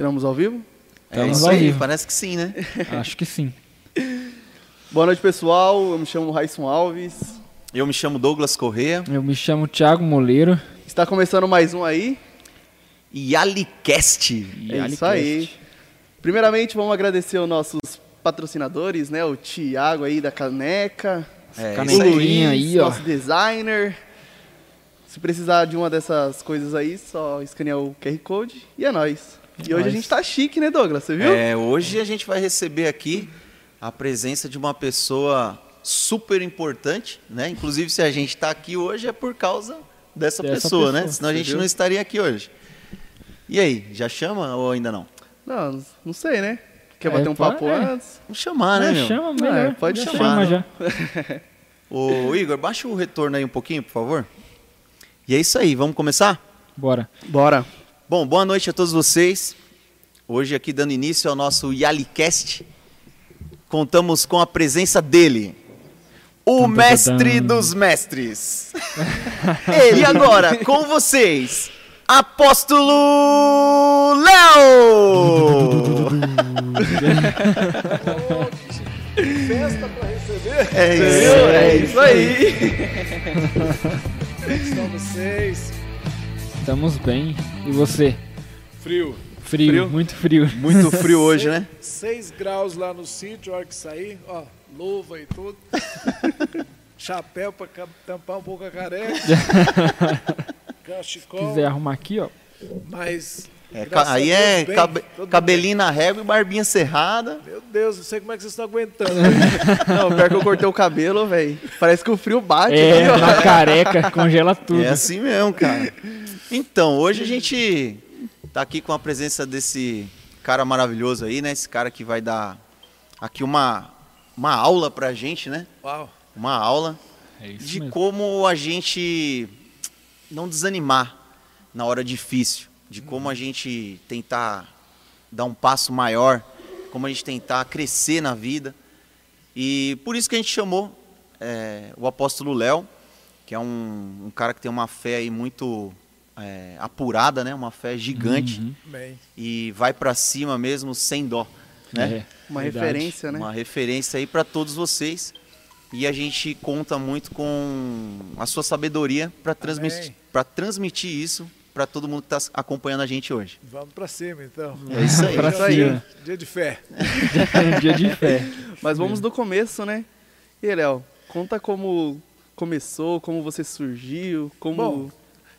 Estamos ao vivo? É Estamos isso ao aí, vivo. parece que sim, né? Acho que sim. Boa noite, pessoal. Eu me chamo Raison Alves. Eu me chamo Douglas Corrêa Eu me chamo Thiago Moleiro. Está começando mais um aí. e Alicast. E é isso aí. Primeiramente, vamos agradecer aos nossos patrocinadores, né? O Thiago aí da Caneca. É, Caneca. o Luiz, aí, ó. nosso designer. Se precisar de uma dessas coisas aí, só escanear o QR Code e é nóis. E hoje a nóis. gente tá chique, né, Douglas? Você viu? É, hoje a gente vai receber aqui a presença de uma pessoa super importante, né? Inclusive, se a gente está aqui hoje é por causa dessa, Dessa pessoa, né? pessoa, Senão a gente viu? não estaria aqui hoje. E aí, já chama ou ainda não? Não, não sei, né? Quer É, bater um papo é. antes? Vamos chamar, né, É, meu? chama Ah, melhor. pode Já chamar, chama né? já. Ô, Igor, baixa o retorno aí um pouquinho, por favor. E é isso aí, vamos começar? Bora. Bora. Bom, boa noite a todos vocês. Hoje aqui dando início ao nosso Yalicast, contamos com a presença dele, o mestre dos mestres. Ele agora com vocês, Apóstolo Léo. Festa para receber. É isso. É isso aí. Como estão vocês? Estamos bem. E você? Frio. Frio, Frio? muito frio. Muito frio hoje, né? 6 graus lá no sítio, a hora que sair, ó, luva e tudo. Chapéu para tampar um pouco a careca. Se Cachecol. quiser arrumar aqui, ó. Mas. É, aí Deus, é bem, cabe- cabelinho na régua e barbinha cerrada. bem. Meu Deus, não sei como é que vocês estão aguentando. Não, pior que eu cortei o cabelo, velho. Parece que o frio bate É, aqui, ó. na careca, congela tudo. É assim mesmo, cara. Então, hoje a gente tá aqui com a presença desse cara maravilhoso aí, né? Esse cara que vai dar aqui uma, uma aula pra gente, né? Uau. Uma aula É isso de mesmo. como a gente não desanimar na hora difícil, de como a gente tentar dar um passo maior, como a gente tentar crescer na vida. E por isso que a gente chamou é, o apóstolo Léo, que é um, um cara que tem uma fé aí muito é, apurada, né? Uma fé gigante Uhum. E vai pra cima mesmo sem dó, né? É, Uma verdade. referência, né? Uma referência aí para todos vocês. E a gente conta muito com a sua sabedoria para transmitir, transmitir isso para todo mundo que está acompanhando a gente hoje. Vamos para cima então. É isso aí. Pra Isso aí. cima. Dia de fé. Dia de fé. Mas vamos do começo, né? E aí, Léo, conta como começou, como você surgiu, como... Bom.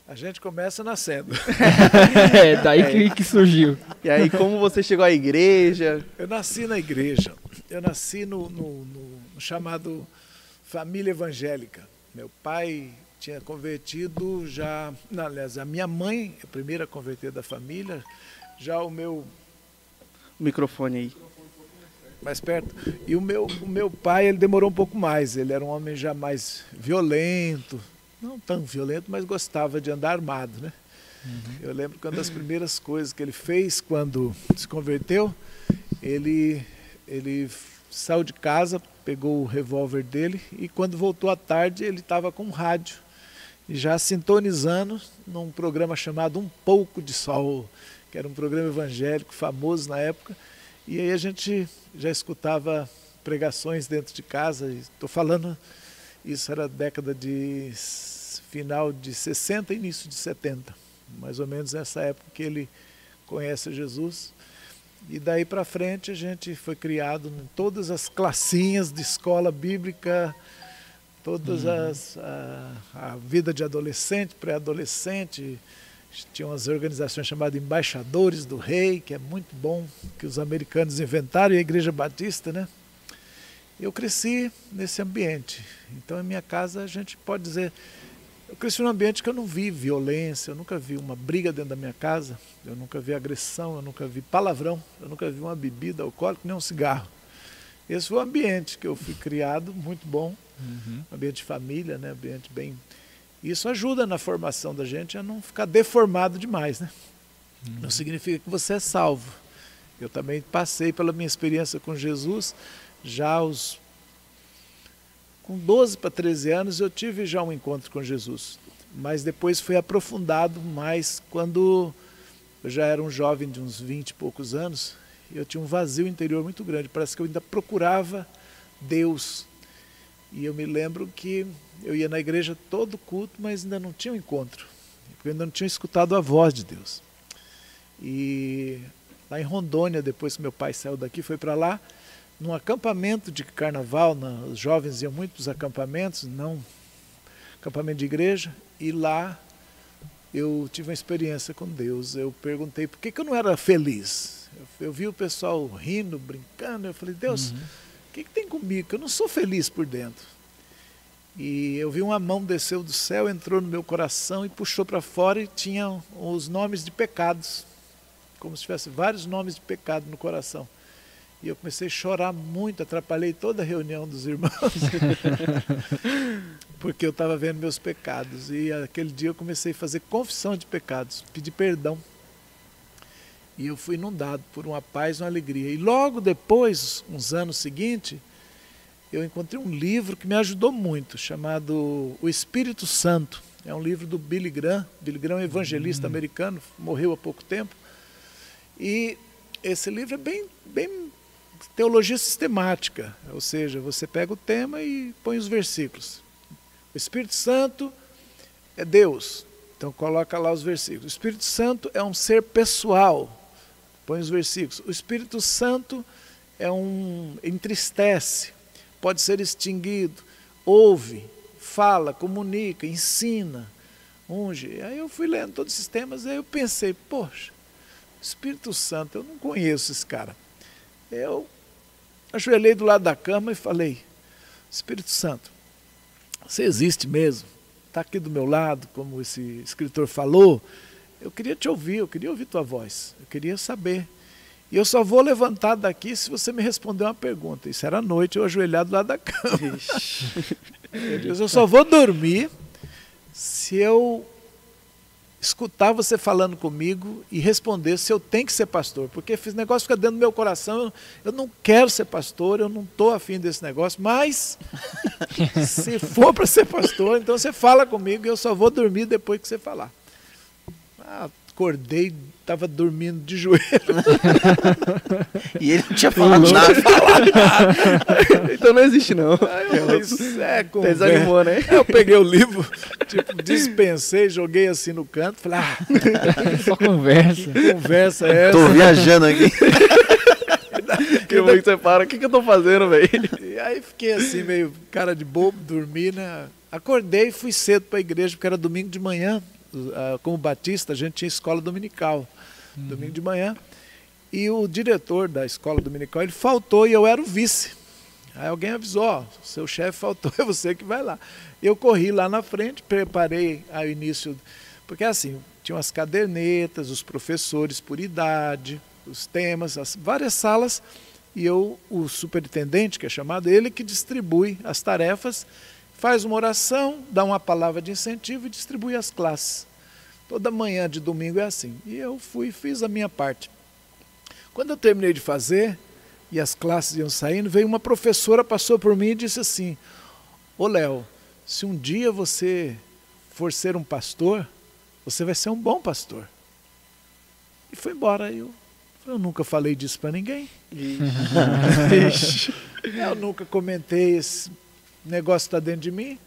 A gente começa nascendo. É, daí que, que surgiu. E aí, como você chegou à igreja? Eu nasci na igreja. Eu nasci no- no- no chamado família evangélica. Meu pai tinha convertido já. Não, aliás, a minha mãe, a primeira a converter da família, já o meu. O microfone aí. mais perto. E o meu, o meu pai, ele demorou um pouco mais. Ele era um homem já mais violento. Não tão violento, mas gostava de andar armado, né? Eu lembro que uma das primeiras coisas que ele fez quando se converteu, ele, ele saiu de casa, pegou o revólver dele e quando voltou à tarde ele estava com um rádio já sintonizando num programa chamado Um Pouco de Sol, que era um programa evangélico famoso na época. E aí a gente já escutava pregações dentro de casa. Estou falando, isso era década de final de 60 início de 70, mais ou menos nessa época que ele conhece Jesus. E daí para frente a gente foi criado em todas as classinhas de escola bíblica, todas as a, a vida de adolescente, pré-adolescente, tinha umas organizações chamadas embaixadores do rei, que é muito bom, que os americanos inventaram, e a igreja batista, né? Eu cresci nesse ambiente. Então, em minha casa, a gente pode dizer, eu cresci num ambiente que eu não vi violência, eu nunca vi uma briga dentro da minha casa, eu nunca vi agressão, eu nunca vi palavrão, eu nunca vi uma bebida alcoólica, nem um cigarro. Esse foi o ambiente que eu fui criado, muito bom, Uhum. ambiente de família, né? ambiente bem. Isso ajuda na formação da gente a não ficar deformado demais, né? Não significa que você é salvo. Eu também passei pela minha experiência com Jesus, já aos com 12 para 13 anos eu tive já um encontro com Jesus, mas depois foi aprofundado mais quando Eu já era um jovem de uns 20 e poucos anos eu tinha um vazio interior muito grande. Parece que eu ainda procurava Deus. E eu me lembro que eu ia na igreja todo culto, mas ainda não tinha um encontro. Porque eu ainda não tinha escutado a voz de Deus. E lá em Rondônia, depois que meu pai saiu daqui, foi para lá, num acampamento de carnaval, na, os jovens iam muito para os acampamentos, não acampamento de igreja, e lá eu tive uma experiência com Deus. Eu perguntei por que, que eu não era feliz. Eu, eu vi o pessoal rindo, brincando, eu falei, Deus, uhum. o que, que tem comigo? Que eu não sou feliz por dentro. E eu vi uma mão desceu do céu, entrou no meu coração e puxou para fora e tinha os nomes de pecados, como se tivesse vários nomes de pecado no coração. E eu comecei a chorar muito, atrapalhei toda a reunião dos irmãos, porque eu estava vendo meus pecados. E aquele dia eu comecei a fazer confissão de pecados, pedir perdão. E eu fui inundado por uma paz e uma alegria. E logo depois, uns anos seguintes, eu encontrei um livro que me ajudou muito, chamado O Espírito Santo. É um livro do Billy Graham. Billy Graham é um evangelista uhum. americano, morreu há pouco tempo. E esse livro é bem, bem teologia sistemática, ou seja, você pega o tema e põe os versículos. O Espírito Santo é Deus, então coloca lá os versículos. O Espírito Santo é um ser pessoal, põe os versículos. O Espírito Santo é um entristece, pode ser extinguido, ouve, fala, comunica, ensina, unge. Aí eu fui lendo todos esses temas, aí eu pensei, poxa, Espírito Santo, eu não conheço esse cara. Eu ajoelhei do lado da cama e falei, Espírito Santo, você existe mesmo? Está aqui do meu lado, como esse escritor falou. Eu queria te ouvir, eu queria ouvir tua voz, eu queria saber. E eu só vou levantar daqui se você me responder uma pergunta. Isso era noite, eu ajoelhado lá da cama. eu só vou dormir se eu escutar você falando comigo e responder se eu tenho que ser pastor. Porque esse negócio fica dentro do meu coração. Eu não quero ser pastor, eu não estou afim desse negócio. Mas, se for para ser pastor, então você fala comigo e eu só vou dormir depois que você falar. Ah, acordei estava dormindo de joelho. e ele não tinha falado nada. Falado nada. então não existe, não. Aí eu é, Desanimou, né? eu peguei o livro, tipo, dispensei, joguei assim no canto, falei, ah, só conversa. Conversa é essa. Tô viajando aqui. que que você para, o que, que eu tô fazendo, velho? E aí fiquei assim, meio cara de bobo, dormi, né? Acordei e fui cedo para a igreja, porque era domingo de manhã. Como batista, a gente tinha escola dominical uhum. domingo de manhã. E o diretor da escola dominical, ele faltou e eu era o vice. Aí alguém avisou, ó, seu chefe faltou, é você que vai lá. Eu corri lá na frente, preparei ao início, porque assim, tinham as cadernetas, os professores por idade, os temas, as várias salas, e eu, o superintendente, que é chamado, ele que distribui as tarefas, faz uma oração, dá uma palavra de incentivo e distribui as classes. Toda manhã de domingo é assim. E eu fui e fiz a minha parte. Quando eu terminei de fazer, e as classes iam saindo, veio uma professora, passou por mim e disse assim: Ô Léo, se um dia você for ser um pastor, você vai ser um bom pastor. E foi embora. Eu, eu nunca falei disso para ninguém. eu nunca comentei esse negócio está dentro de mim.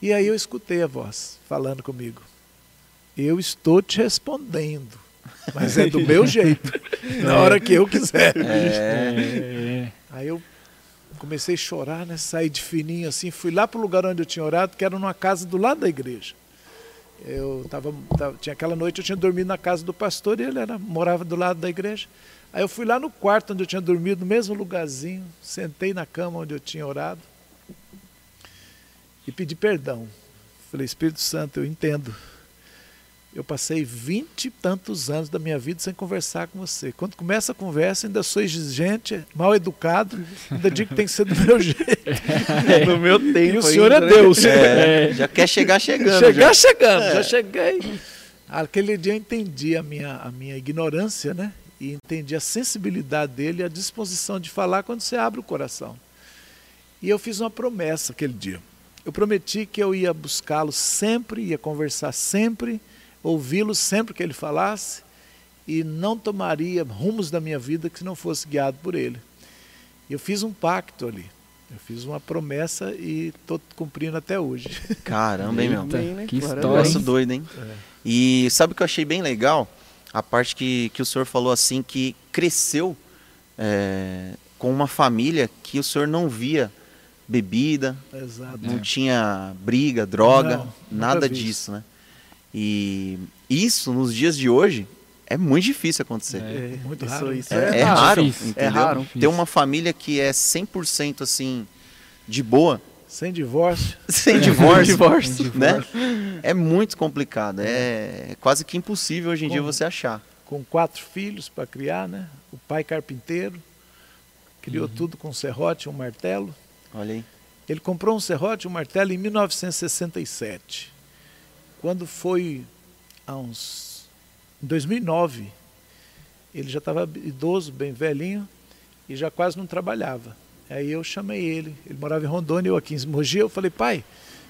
E aí eu escutei a voz falando comigo eu estou te respondendo. Mas é do meu jeito, na hora que eu quiser. É. Aí eu comecei a chorar, né? Saí de fininho assim, fui lá para o lugar onde eu tinha orado, que era numa casa do lado da igreja. Eu tava, tava, tinha aquela noite eu tinha dormido na casa do pastor e ele era, morava do lado da igreja. Aí eu fui lá no quarto onde eu tinha dormido, no mesmo lugarzinho, sentei na cama onde eu tinha orado e pedi perdão. Falei, Espírito Santo, eu entendo eu passei vinte e tantos anos da minha vida sem conversar com você. Quando começa a conversa, ainda sou exigente, mal educado, ainda digo que tem que ser do meu jeito. É. No meu tempo. E o senhor ainda, é né? Deus. É, já quer chegar chegando. Chegar já. chegando, é. já cheguei. Aquele dia eu entendi a minha, a minha ignorância, né? E entendi a sensibilidade dele e a disposição de falar quando você abre o coração. E eu fiz uma promessa aquele dia. Eu prometi que eu ia buscá-lo sempre, ia conversar sempre ouvi-lo sempre que ele falasse e não tomaria rumos da minha vida que não fosse guiado por ele. Eu fiz um pacto ali. Eu fiz uma promessa e estou cumprindo até hoje. Caramba, hein, meu? Eita, Bem, né? que história, Negócio hein? doido, hein? É. E sabe o que eu achei bem legal? A parte que, que o senhor falou assim, que cresceu é, com uma família que o senhor não via bebida, Exato. não tinha briga, droga, Não, nada disso, né? E isso, nos dias de hoje, é muito difícil acontecer. É, muito Isso- raro. isso É, É é raro, difícil. entendeu? É raro. Ter uma família que é 100% assim, de boa, Sem divórcio. sem divórcio, Divórcio. né? É muito complicado. É quase que impossível hoje em dia Como? você achar. com quatro filhos para criar, né? O pai carpinteiro, criou tudo com um serrote e um martelo. Olha aí. Ele comprou um serrote um martelo em 1967. Quando foi há uns em 2009, ele já estava idoso, bem velhinho e já quase não trabalhava. Aí eu chamei ele, ele morava em Rondônia, eu aqui em Mogi, eu falei: "Pai,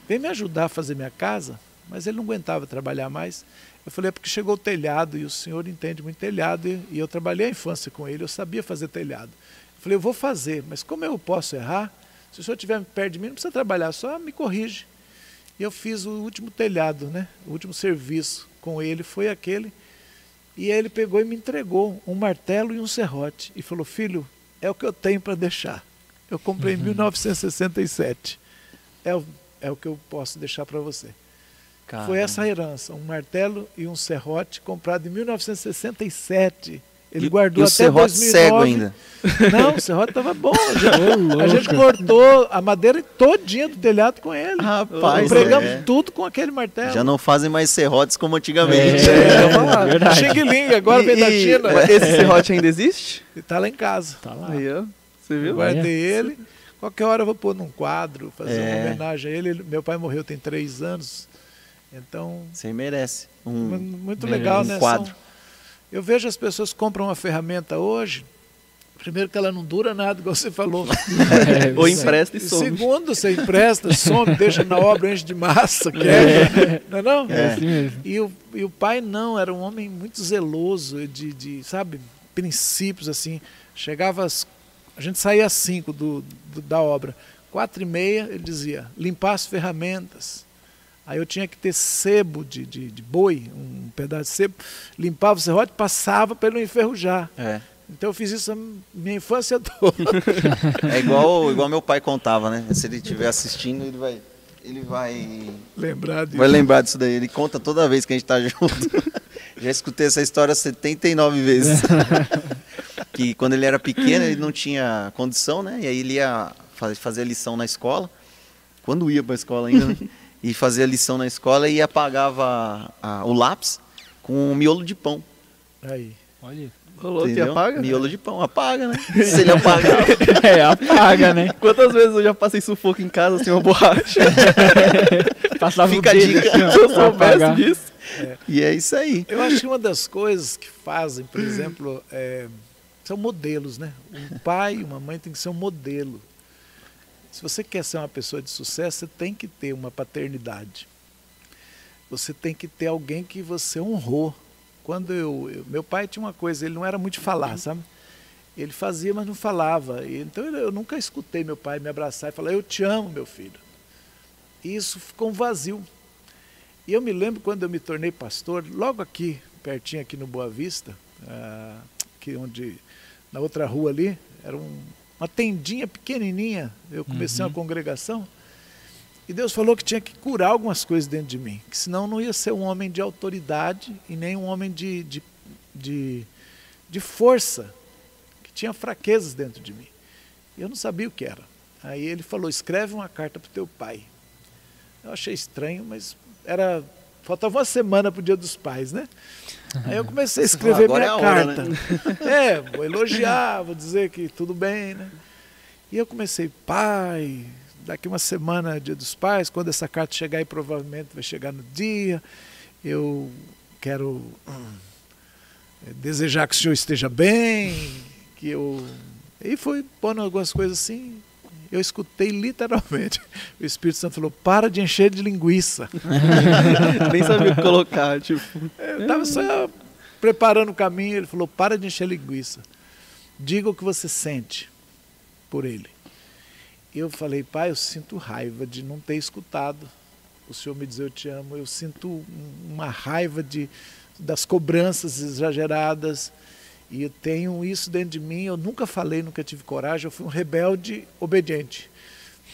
vem me ajudar a fazer minha casa". Mas ele não aguentava trabalhar mais. Eu falei: "É porque chegou o telhado e o senhor entende muito telhado e, e eu trabalhei a infância com ele, eu sabia fazer telhado". Eu falei: "Eu vou fazer, mas como eu posso errar? Se o senhor estiver perto de mim, não precisa trabalhar, só me corrige". E eu fiz o último telhado, né? O último serviço com ele foi aquele. E ele pegou e me entregou um martelo e um serrote. E falou: Filho, é o que eu tenho para deixar. Eu comprei em 1967. É o, é o que eu posso deixar para você. Foi essa a herança: um martelo e um serrote comprado em 1967. Ele E- guardou e o até serrote 2009. cego ainda. Não, o serrote estava bom. A gente, a gente cortou a madeira todinha do telhado com ele. Rapaz, Pregamos é. tudo com aquele martelo. Já não fazem mais serrotes como antigamente. É. Xing Ling, agora vem da E- China. e- Esse serrote ainda existe? Tá lá em casa. Tá lá. Aí, ó. Você Eu viu? guardei ele. Qualquer hora eu vou pôr num quadro, fazer uma É. homenagem a ele. Meu pai morreu tem três anos. Então, Você merece. Um, muito um legal, né? quadro. São- eu vejo as pessoas compram uma ferramenta hoje. Primeiro que ela não dura nada, igual você falou. É, Ou empresta e some. Segundo, você empresta, some, deixa na obra, enche de massa, quer. Não é não? É assim mesmo. E o, e o pai não, era um homem muito zeloso, de, de sabe, princípios assim. Chegava às, a gente saía às cinco do, do- da obra, quatro e meia ele dizia, limpar as ferramentas. Aí eu tinha que ter sebo de, de, de boi, um pedaço de sebo, limpava o serrote, passava para ele não enferrujar. é. Então eu fiz isso a minha infância toda. É igual, igual meu pai contava, né? Se ele estiver assistindo, ele vai. Ele vai. Lembrar disso. Vai lembrar disso daí. Ele conta toda vez que a gente tá junto. Já escutei essa história 79 vezes. que quando ele era pequeno, ele não tinha condição, né? E aí ele ia fa- fazer a lição na escola. Quando ia pra escola ainda, né? E fazia a lição na escola e apagava a- o lápis com um miolo de pão. Aí. Olha. Rolou e entendeu? apaga? Miolo de pão, apaga, né? Se ele apagar. É, apaga, né? Quantas vezes eu já passei sufoco em casa sem uma borracha? Passava Fica a o dedo dica. assim, Se eu soubesse disso. E é isso aí. Eu acho que uma das coisas que fazem, por exemplo, é, são modelos, né? Um pai e uma mãe tem que ser um modelo. Se você quer ser uma pessoa de sucesso, você tem que ter uma paternidade. Você tem que ter alguém que você honrou. Quando eu, eu- meu pai tinha uma coisa, ele não era muito de falar, sabe? Ele fazia, mas não falava. E, então eu, eu nunca escutei meu pai me abraçar e falar: "Eu te amo, meu filho". E isso ficou um vazio. E eu me lembro quando eu me tornei pastor, logo aqui, pertinho aqui no Boa Vista, ah, que onde na outra rua ali, era um- uma tendinha pequenininha. Eu comecei Uhum. uma congregação e Deus falou que tinha que curar algumas coisas dentro de mim, que senão não ia ser um homem de autoridade e nem um homem de, de, de, de força, que tinha fraquezas dentro de mim. E eu não sabia o que era. Aí ele falou: escreve uma carta para o teu pai. Eu achei estranho, mas era. Faltava uma semana para o dia dos pais, né? Aí eu comecei a escrever Agora minha é a hora, carta. É, vou elogiar, vou dizer que tudo bem, né? E eu comecei, pai, daqui uma semana, dia dos pais, quando essa carta chegar, e provavelmente vai chegar no dia, eu quero hum, desejar que o senhor esteja bem, que eu. E fui pondo algumas coisas assim. Eu escutei literalmente. O Espírito Santo falou: para de encher de linguiça. Nem sabia o que colocar, tipo. Eu estava só preparando o caminho, ele falou: para de encher linguiça. Diga o que você sente por ele. Eu falei, pai, eu sinto raiva de não ter escutado o senhor me dizer eu te amo. Eu sinto uma raiva de, das cobranças exageradas. E eu tenho isso dentro de mim. Eu nunca falei, nunca tive coragem. Eu fui um rebelde obediente.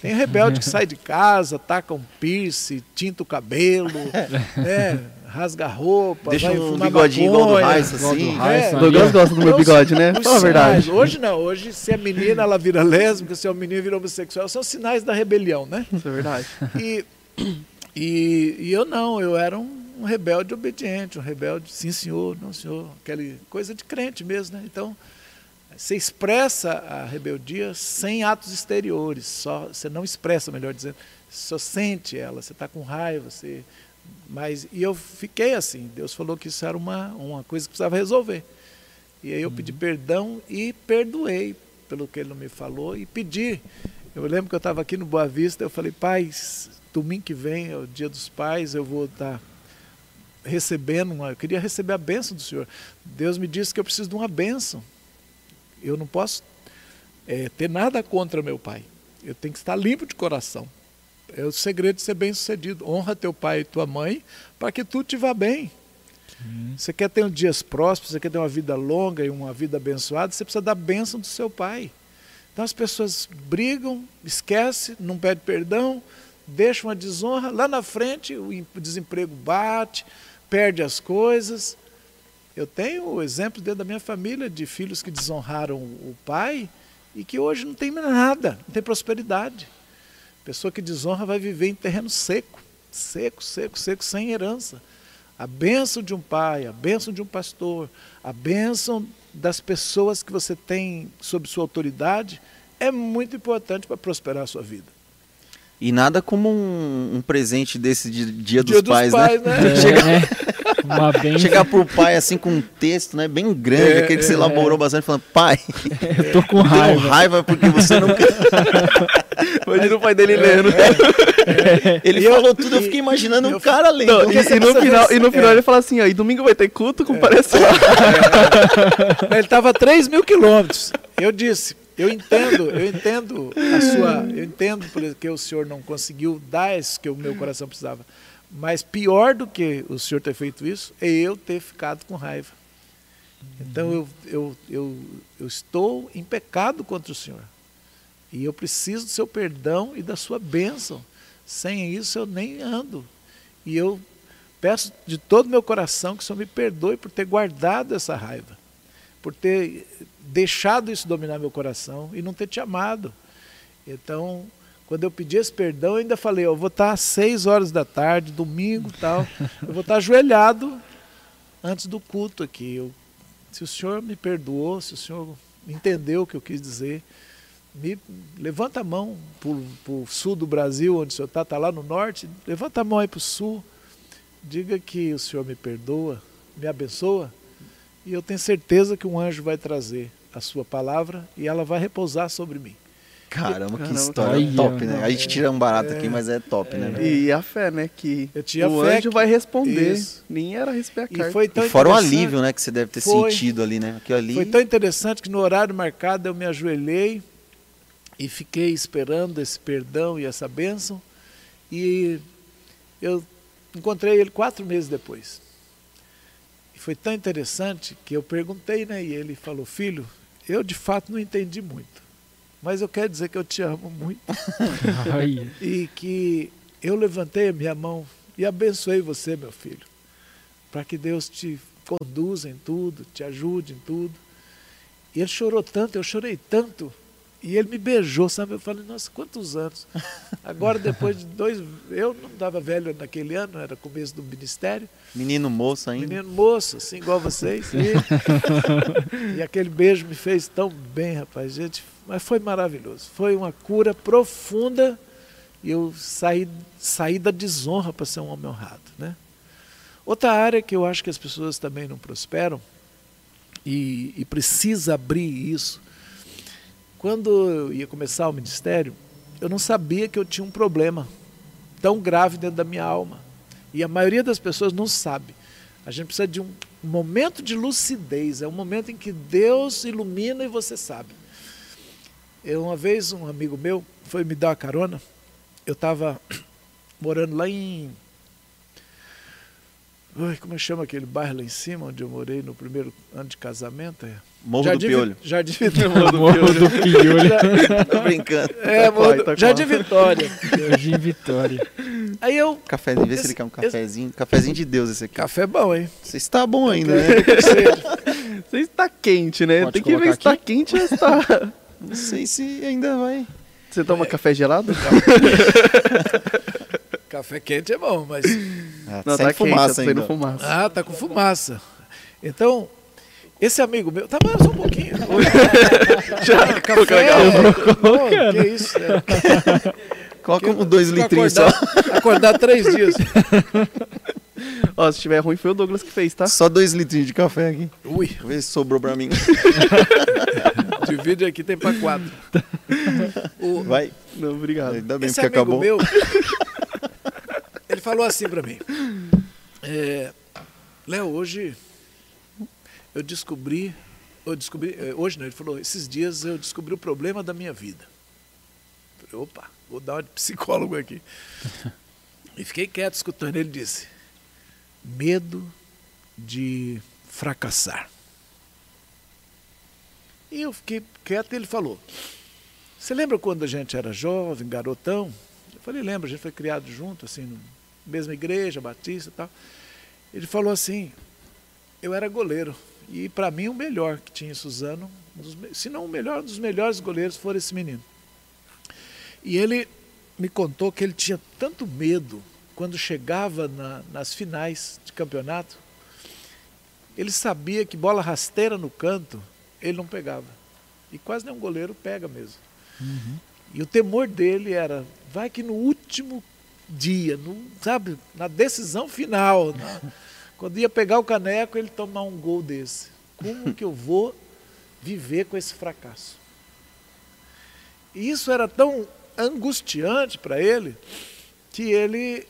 Tem rebelde que sai de casa, taca um piercing, tinta o cabelo, né? rasga a roupa, Deixa vai um bigodinho igual do maconha. Raiz, Igual do assim. Raiz, É. ali, Douglas ó. gosta do meu bigode, né? Fala a verdade. Hoje não, hoje se é menina ela vira lésbica, se é um menino vira homossexual, são sinais da rebelião, né? Isso é verdade. E, e, e eu não, eu era um, um rebelde obediente, um rebelde, sim senhor, não senhor, aquela coisa de crente mesmo, né? Então, você expressa a rebeldia sem atos exteriores, só você não expressa, melhor dizendo, só sente ela, você está com raiva, você mas e eu fiquei assim. Deus falou que isso era uma uma coisa que precisava resolver. E aí eu pedi perdão e perdoei pelo que ele não me falou e pedi. Eu lembro que eu estava aqui no Boa Vista, eu falei, pai, domingo que vem é o dia dos pais, eu vou estar recebendo uma. Eu queria receber a bênção do Senhor. Deus me disse que eu preciso de uma bênção. Eu não posso eh, ter nada contra meu pai. Eu tenho que estar limpo de coração. É o segredo de ser bem sucedido. Honra teu pai e tua mãe para que tu te vá bem. Você quer ter um dias prósperos, você quer ter uma vida longa e uma vida abençoada, você precisa da bênção do seu pai. Então as pessoas brigam, esquece, não pede perdão, deixa uma desonra, lá na frente o em- desemprego bate, perde as coisas. Eu tenho o exemplo dentro da minha família de filhos que desonraram o pai e que hoje não tem nada, não tem prosperidade. Pessoa que desonra vai viver em terreno seco, seco, seco, seco, sem herança. A bênção de um pai, a bênção de um pastor, a bênção das pessoas que você tem sob sua autoridade é muito importante para prosperar a sua vida. E nada como um, um presente desse de Dia, dos, Dia dos Pais, pais, né? né? Chega- É, uma benção. Chegar pro pai assim com um texto, né, bem grande, É, aquele que você é, elaborou bastante, falando, pai, Eu tô com eu tenho raiva. raiva porque você não. Imagina o pai dele lendo. Ele E eu- falou tudo, eu e- fiquei imaginando e um eu- cara lendo. Não, e, e no final, e no final ele fala assim, ó, e domingo vai ter culto, comparece lá. Ele estava a 3 mil quilômetros. Eu disse, eu entendo, eu entendo a sua, eu entendo porque o senhor não conseguiu dar isso que o meu coração precisava. Mas pior do que o senhor ter feito isso é eu ter ficado com raiva. Então eu, eu, eu, eu estou em pecado contra o senhor. E eu preciso do seu perdão e da sua bênção. Sem isso eu nem ando. E eu peço de todo meu coração que o senhor me perdoe por ter guardado essa raiva por ter deixado isso dominar meu coração e não ter te amado. Então, quando eu pedi esse perdão, eu ainda falei, eu vou estar às seis horas da tarde, domingo tal, eu vou estar ajoelhado antes do culto aqui. Eu, se o senhor me perdoou, se o senhor entendeu o que eu quis dizer, me levanta a mão para o sul do Brasil, onde o senhor está, está lá no norte, levanta a mão aí para o sul, diga que o senhor me perdoa, me abençoa, e eu tenho certeza que um anjo vai trazer a sua palavra e ela vai repousar sobre mim. Caramba, que Caramba, história top, né? A gente tira um barato aqui, mas é top, né? velho? E a fé, né? Que Eu tinha o fé anjo que- vai responder. Isso. Nem era receber a E carta. foi tão E fora o interessante- alívio, né, que você deve ter Foi. sentido ali, né? Aquilo ali. Foi tão interessante que no horário marcado eu me ajoelhei e fiquei esperando esse perdão e essa bênção. E eu encontrei ele quatro meses depois. E foi tão interessante que eu perguntei, né? E ele falou: Filho, eu de fato não entendi muito, mas eu quero dizer que eu te amo muito. E que eu levantei a minha mão e abençoei você, meu filho, para que Deus te conduza em tudo, te ajude em tudo. E ele chorou tanto, eu chorei tanto, e ele me beijou, sabe? Eu falei, nossa, quantos anos? Agora, depois de dois. Eu não estava velho naquele ano, era começo do ministério, Menino moço ainda. menino moço, assim, igual vocês. E, e aquele beijo me fez tão bem, rapaz, gente. Mas foi maravilhoso. Foi uma cura profunda e eu saí, saí da desonra para ser um homem honrado. Né? Outra área que eu acho que as pessoas também não prosperam e, e precisa abrir isso. Quando eu ia começar o ministério, eu não sabia que eu tinha um problema tão grave dentro da minha alma. E a maioria das pessoas não sabe. A gente precisa de um momento de lucidez, é um momento em que Deus ilumina e você sabe. Eu, uma vez, um amigo meu foi me dar uma carona. Eu estava morando lá em. Ui, como é chama aquele bairro lá em cima, onde eu morei no primeiro ano de casamento? É. Morro Jardim do Piolho. Jardim Vitória. Morro do Piolho. Tô brincando. É, Itaquá, Morro do- Itaquá. Jardim Vitória. Jardim Vitória. Aí eu. Cafezinho, vê se Esse- ele quer um cafezinho. Cafezinho de Deus esse aqui. Café bom, hein? Você está bom ainda, né? Você está quente, né? Pode Tem que ver se está quente ou se está... Não sei se ainda vai. Você toma café gelado? Café quente é bom, mas. Ah, Não, sem tá fumaça quente, tá ainda. fumaça. Ah, tá com fumaça. Então, esse amigo meu. Tá bom, só um pouquinho. Já Café. Pô, que isso? É. Coloca um dois litrinhos só. acordar, três dias. Ó, se tiver ruim, foi o Douglas que fez, tá? Só dois litrinhos de café aqui. Ui, ver se sobrou pra mim. divide aqui, tem pra quatro. O, Vai. Não, obrigado. Ainda bem esse que amigo acabou. meu, falou assim pra mim. É, Léo, hoje eu descobri, eu descobri, eh, hoje não, ele falou, esses dias eu descobri o problema da minha vida. Eu Falei, opa, vou dar uma de psicólogo aqui. E fiquei quieto escutando, ele disse, medo de fracassar. E eu fiquei quieto e ele falou, você lembra quando a gente era jovem, garotão? Eu falei, lembro, a gente foi criado junto, assim, mesma igreja, batista e tal. Ele falou assim, eu era goleiro. E para mim o melhor que tinha em Suzano, se não o melhor, um dos melhores goleiros foi esse menino. E ele me contou que ele tinha tanto medo quando chegava na- nas finais de campeonato. Ele sabia que bola rasteira no canto, ele não pegava. E quase nenhum goleiro pega mesmo. E o temor dele era, vai que no último dia, no, sabe, na decisão final, na- quando ia pegar o caneco, ele tomar um gol desse. Como que eu vou viver com esse fracasso? E isso era tão angustiante para ele que ele,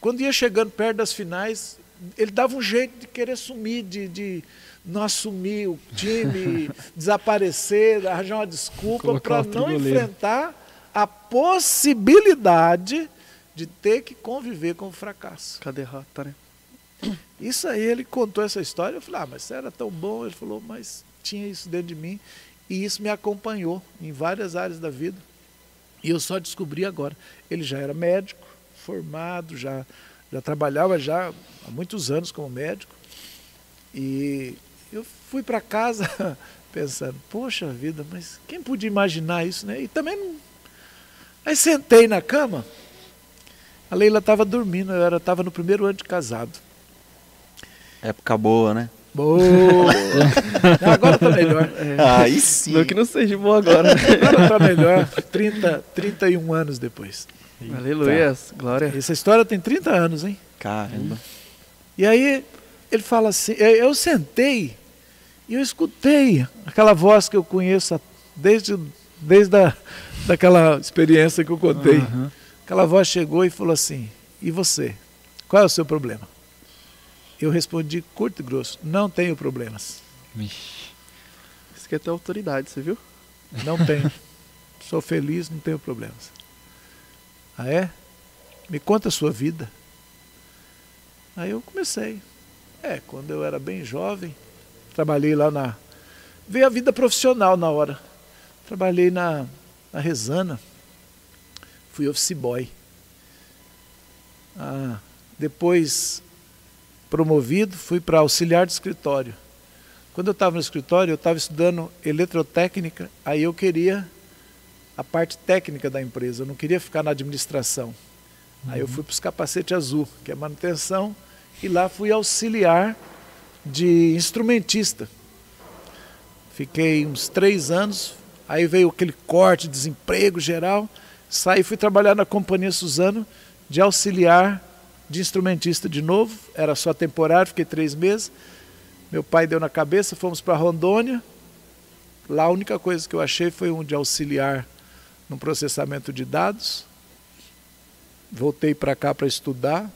quando ia chegando perto das finais, ele dava um jeito de querer sumir, de, de não assumir o time, desaparecer, arranjar uma desculpa para não goleiro. enfrentar a possibilidade de ter que conviver com o fracasso. Cadê rata, né? Isso aí ele contou essa história, eu falei, ah, mas era tão bom. Ele falou, mas tinha isso dentro de mim e isso me acompanhou em várias áreas da vida. E eu só descobri agora. Ele já era médico, formado, já, já trabalhava já há muitos anos como médico. E eu fui para casa pensando, poxa vida, mas quem podia imaginar isso, né? E também não... Aí sentei na cama, a Leila estava dormindo, eu estava no primeiro ano de casado. Época boa, né? Boa! Não, agora tá melhor. Aí sim. Não que não seja bom agora, né? Agora tá melhor. 30, 31 anos depois. Aleluia, glória. Essa história tem 30 anos, hein? Caramba. E aí ele fala assim, eu eu sentei e eu escutei aquela voz que eu conheço desde, desde a, daquela experiência que eu contei. Aham. Aquela voz chegou e falou assim, e você? Qual é o seu problema? Eu respondi curto e grosso, não tenho problemas. Isso quer ter autoridade, você viu? Não tenho. Sou feliz, não tenho problemas. Ah é? Me conta a sua vida. Aí eu comecei. É, quando eu era bem jovem, trabalhei lá na. Veio a vida profissional na hora. Trabalhei na, na Resana. Fui office boy. Ah, depois, promovido, fui para auxiliar de escritório. Quando eu estava no escritório, eu estava estudando eletrotécnica, aí eu queria a parte técnica da empresa, eu não queria ficar na administração. Aí eu fui para os capacete azul, que é manutenção, e lá fui auxiliar de instrumentista. Fiquei uns três anos, aí veio aquele corte, desemprego geral, saí fui trabalhar na Companhia Suzano de auxiliar de instrumentista de novo, era só temporário, fiquei três meses. Meu pai deu na cabeça, fomos para Rondônia. Lá a única coisa que eu achei foi um de auxiliar no processamento de dados. Voltei para cá para estudar.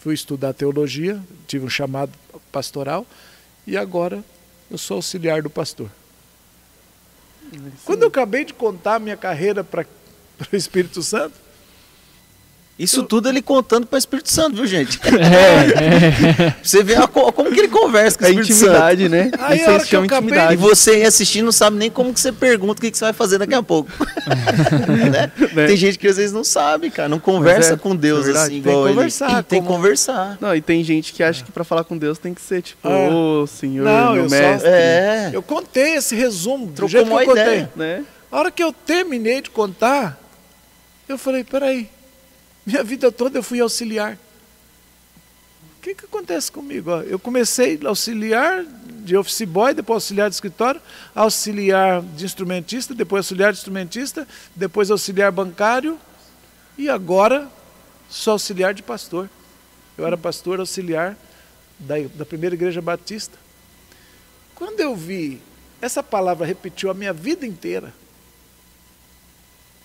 fui estudar teologia, tive um chamado pastoral e agora eu sou auxiliar do pastor. Quando eu acabei de contar a minha carreira para o Espírito Santo, Isso tudo ele contando para o Espírito Santo, viu, gente? É, é. Você vê a co- como que ele conversa com o É Espírito intimidade, né? Aí, Isso a aí hora se que eu chama acabei- Santo. E intimidade. você aí assistindo não sabe nem como que você pergunta o que, que você vai fazer daqui a pouco. né? Né? Tem gente que às vezes não sabe, cara. Não conversa é, com Deus é assim, Tem igual que ele. conversar, Tem que como- conversar. Não, e tem gente que acha que pra falar com Deus tem que ser tipo, Ah. ô Senhor, Não, meu eu só- mestre. É. eu contei esse resumo do Trocou jeito que uma eu contei. ideia. Né? A hora que eu terminei de contar, eu falei, peraí, minha vida toda eu fui auxiliar. O que, que acontece comigo? Eu comecei auxiliar de office boy, depois auxiliar de escritório, auxiliar de instrumentista, depois auxiliar de instrumentista, depois auxiliar bancário e agora sou auxiliar de pastor. Eu era pastor auxiliar da, da primeira igreja batista. Quando eu vi, essa palavra repetiu a minha vida inteira.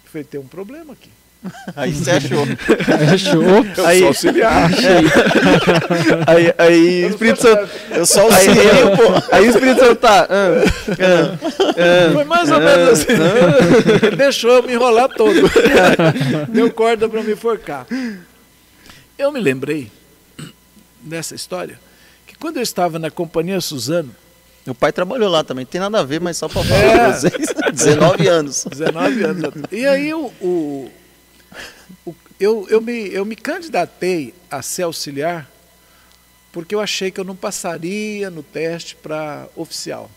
Eu falei, tem um problema aqui. Aí você achou. Achou? Eu Aí- sou auxiliar. Aí, aí Eu o não Espírito sou Santo. Eu só Aí, auxiliei, aí, pô. aí o Espírito Santo tá. ah, ah, Foi mais ou menos assim. Ele deixou eu me enrolar todo. Deu corda para me enforcar. Eu me lembrei dessa história que quando eu estava na companhia Suzano, Meu pai trabalhou lá também. Tem nada a ver, mas só pra falar É. pra vocês. 19 anos. 19 anos. E aí o- o- eu, eu, me, eu me candidatei a ser auxiliar porque eu achei que eu não passaria no teste para oficial.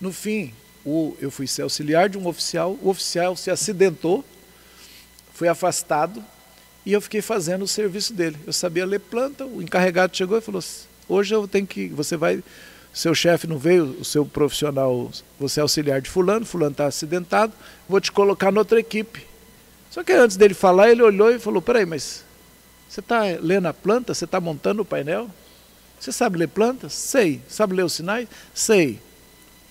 No fim, o, eu fui ser auxiliar de um oficial, o oficial se acidentou, foi afastado e eu fiquei fazendo o serviço dele. Eu sabia ler planta, o encarregado chegou e falou: hoje eu tenho que. Você vai. Seu chefe não veio, o seu profissional, você é auxiliar de fulano, fulano está acidentado, vou te colocar noutra equipe. Só que antes dele falar, ele olhou e falou: peraí, mas você está lendo a planta? Você está montando o painel? Você sabe ler plantas? Sei. Sabe ler os sinais? Sei.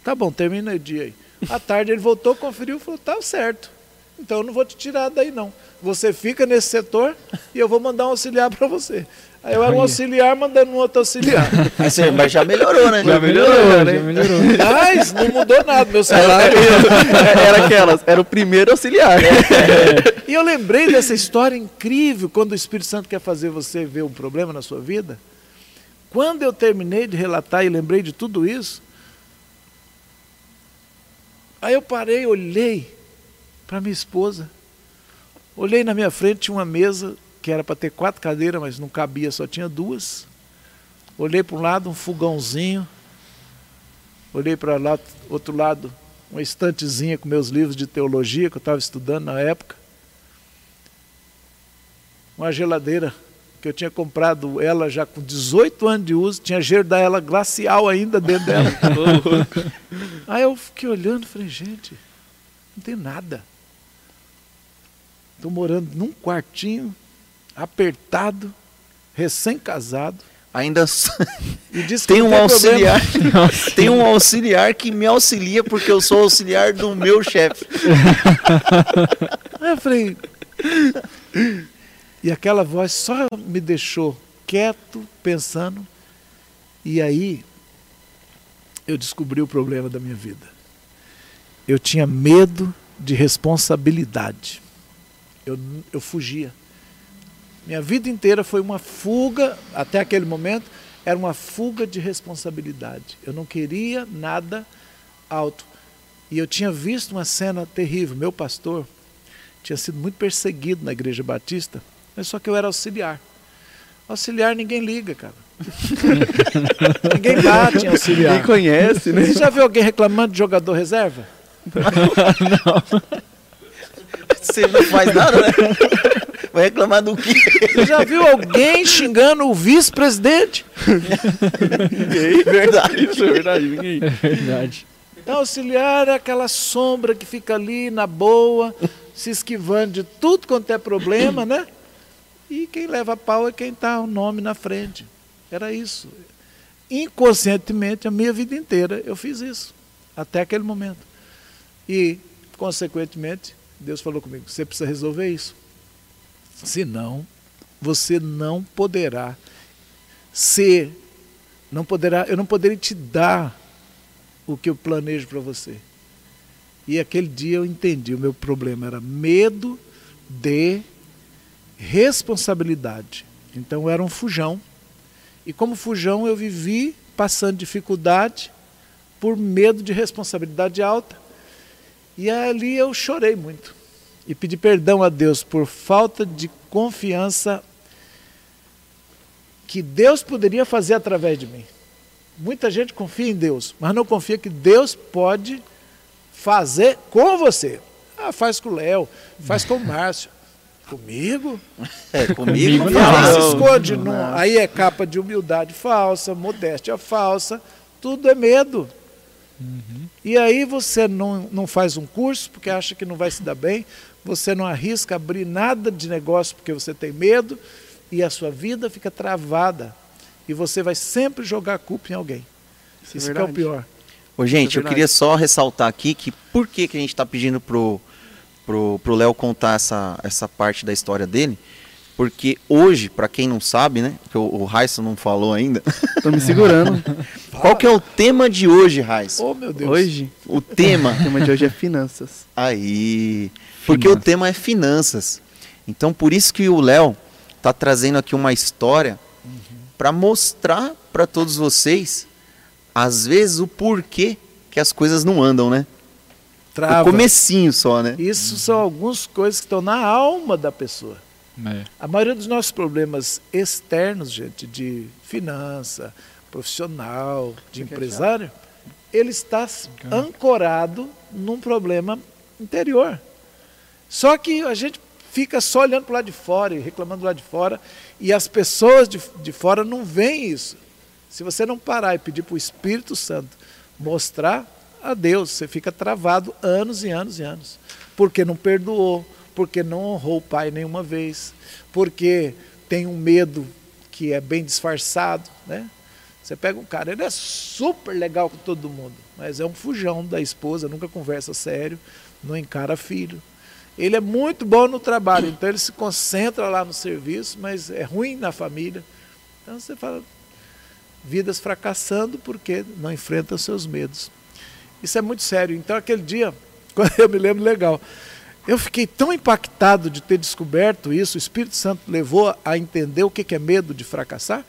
Tá bom, termina o dia aí. À tarde ele voltou, conferiu e falou: tá certo. Então eu não vou te tirar daí não. Você fica nesse setor e eu vou mandar um auxiliar para você. Aí eu era um auxiliar mandando um outro auxiliar. Mas, você- mas já melhorou, né? Já melhorou, né? já melhorou. Mas não mudou nada, meu salário. Era, era aquelas, era o primeiro auxiliar. E eu lembrei dessa história incrível quando o Espírito Santo quer fazer você ver um problema na sua vida. Quando eu terminei de relatar e lembrei de tudo isso, aí eu parei, olhei para minha esposa, olhei na minha frente, tinha uma mesa que era para ter quatro cadeiras, mas não cabia, só tinha duas. Olhei para um lado, um fogãozinho, olhei para lá, outro lado, uma estantezinha com meus livros de teologia que eu estava estudando na época. Uma geladeira que eu tinha comprado ela já com 18 anos de uso, tinha gelo da ela glacial ainda dentro dela. Aí eu fiquei olhando e falei, gente, não tem nada. Estou morando num quartinho, apertado, recém-casado. Ainda E que tem um problema. auxiliar. Tem um auxiliar que me auxilia porque eu sou auxiliar do meu chefe. Eu falei. E aquela voz só me deixou quieto, pensando. E aí eu descobri o problema da minha vida. Eu tinha medo de responsabilidade. Eu, eu fugia. Minha vida inteira foi uma fuga, até aquele momento, era uma fuga de responsabilidade. Eu não queria nada alto. E eu tinha visto uma cena terrível. Meu pastor tinha sido muito perseguido na igreja batista, mas só que eu era auxiliar. Auxiliar ninguém liga, cara. ninguém bate em auxiliar. Ninguém conhece, né? Você já viu alguém reclamando de jogador reserva? Você não faz nada, né? Vai reclamar do quê? Você já viu alguém xingando o vice-presidente? Verdade. Isso é verdade, ninguém. É verdade. Então, auxiliar é aquela sombra que fica ali na boa, se esquivando de tudo quanto é problema, né? E quem leva pau é quem está o nome na frente. Era isso. Inconscientemente, a minha vida inteira, eu fiz isso. Até aquele momento. E, consequentemente, Deus falou comigo: você precisa resolver isso. Senão, você não poderá ser, não poderá, eu não poderei te dar o que eu planejo para você. E aquele dia eu entendi, o meu problema era medo de responsabilidade. Então eu era um fujão. E como fujão eu vivi passando dificuldade por medo de responsabilidade alta. E ali eu chorei muito e pedi perdão a Deus por falta de confiança que Deus poderia fazer através de mim. Muita gente confia em Deus, mas não confia que Deus pode fazer com você. Ah, faz com o Léo, faz com o Márcio. Comigo? É, Comigo comigo não. não. Aí se Não, esconde, não. num- aí é capa de humildade falsa, modéstia falsa, tudo é medo. E aí você não, não faz um curso porque acha que não vai se dar bem, você não arrisca abrir nada de negócio porque você tem medo, e a sua vida fica travada. E você vai sempre jogar a culpa em alguém. Isso é Isso que é o pior. Ô, gente, é eu queria só ressaltar aqui que por que, que a gente está pedindo pro pro pro Léo contar essa, essa parte da história dele? Porque hoje, para quem não sabe, né? Que o, o Raíssa não falou ainda. Tô me segurando. Qual que é o tema de hoje, Raíssa? Oh, meu Deus. Hoje, O tema. o tema de hoje é finanças. Aí. Porque o tema é finanças. Então, por isso que o Léo tá trazendo aqui uma história para mostrar para todos vocês, às vezes, o porquê que as coisas não andam, né? Trava. O comecinho só, né? Isso são algumas coisas que estão na alma da pessoa. É. A maioria dos nossos problemas externos, gente, de finança, profissional, de Você empresário, ele está ancorado num problema interior. Só que a gente fica só olhando para o lado de fora e reclamando do lado de fora, e as pessoas de, de fora não veem isso. Se você não parar e pedir para o Espírito Santo mostrar a Deus, você fica travado anos e anos e anos. Porque não perdoou, porque não honrou o pai nenhuma vez, porque tem um medo que é bem disfarçado, né? Você pega um cara, ele é super legal com todo mundo, mas é um fujão da esposa, nunca conversa sério, não encara filho. Ele é muito bom no trabalho, então ele se concentra lá no serviço, mas é ruim na família. Então você fala, vidas fracassando porque não enfrentam seus medos. Isso é muito sério. Então aquele dia, quando eu me lembro legal, eu fiquei tão impactado de ter descoberto isso, o Espírito Santo levou a entender o que que é medo de fracassar.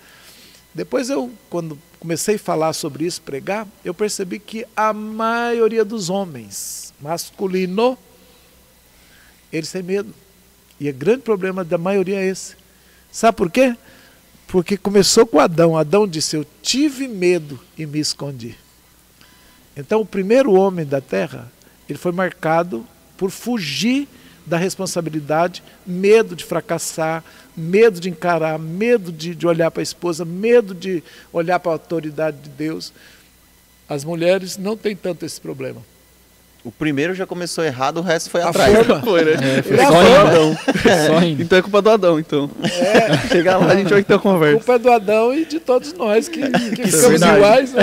Depois eu, quando comecei a falar sobre isso, pregar, eu percebi que a maioria dos homens masculino, eles têm medo. E o grande problema da maioria é esse. Sabe por quê? Porque começou com Adão. Adão disse: Eu tive medo e me escondi. Então, o primeiro homem da terra, ele foi marcado por fugir da responsabilidade, medo de fracassar, medo de encarar, medo de, de olhar para a esposa, medo de olhar para a autoridade de Deus. As mulheres não têm tanto esse problema. O primeiro já começou errado, o resto foi A atrás. forma- Foi, né? É, foi E a só indo. Só indo. Então é culpa do Adão, então. Chegar lá, a gente vai ter uma A conversa. culpa é do Adão e de todos nós que, que ficamos verdade. iguais. Né?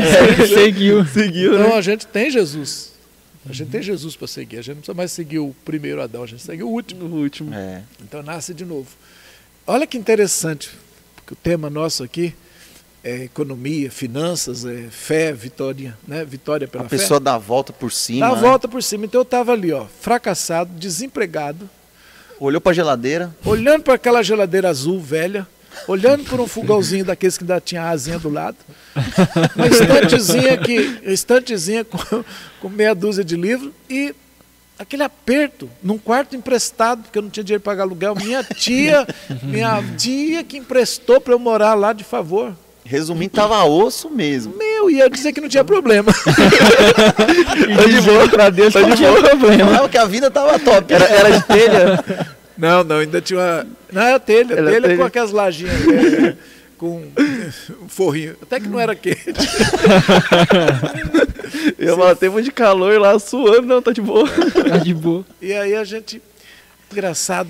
Seguiu. Seguiu, Então né? a gente tem Jesus. A gente tem Jesus para seguir. A gente não precisa mais seguir o primeiro Adão, a gente segue o último. No último. É. Então nasce de novo. Olha que interessante, porque o tema nosso aqui é economia, finanças, é fé, vitória, né? Vitória pela A fé. pessoa dá a volta por cima. Dá a né? volta por cima. Então eu estava ali, ó, fracassado, desempregado, Olhou pra geladeira. olhando para aquela geladeira azul velha, olhando por um fogãozinho daqueles que ainda tinha a asinha do lado, uma estantezinha, que, estantezinha com, com meia dúzia de livros e aquele aperto num quarto emprestado, porque eu não tinha dinheiro para pagar aluguel. Minha tia, minha tia que emprestou para eu morar lá de favor. Resumindo, tava osso mesmo. Meu, ia dizer que não tinha problema. Tá de boa pra Deus, tá de boa problema. Falava que a vida tava top. Era, era de telha. Não, não, ainda tinha uma. Não, era telha, Era telha, telha. com aquelas lajinhas é, com um forrinho. Até que não era quente. Eu falar, tempo de calor lá, suando, não, tá de boa. Tá de boa. E aí a gente. Engraçado.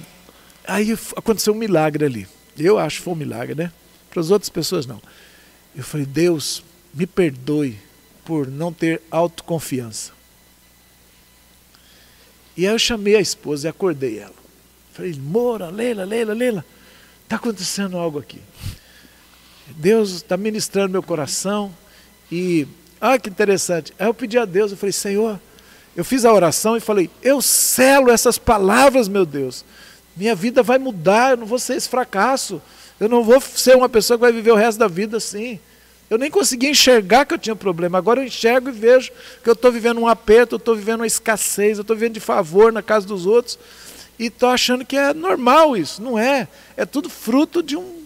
Aí aconteceu um milagre ali. Eu acho que foi um milagre, né? Para as outras pessoas não. Eu falei, Deus, me perdoe por não ter autoconfiança. E aí eu chamei a esposa e acordei ela. Falei, Moura, Leila, Leila, Leila, está acontecendo algo aqui. Deus está ministrando meu coração e, ah, que interessante. Aí eu pedi a Deus, eu falei, Senhor, eu fiz a oração e falei, eu selo essas palavras, meu Deus. Minha vida vai mudar, eu não vou ser esse fracasso. Eu não vou ser uma pessoa que vai viver o resto da vida assim. Eu nem conseguia enxergar que eu tinha problema. Agora eu enxergo e vejo que eu estou vivendo um aperto, eu estou vivendo uma escassez, eu estou vivendo de favor na casa dos outros. E estou achando que é normal isso. Não é. É tudo fruto de um,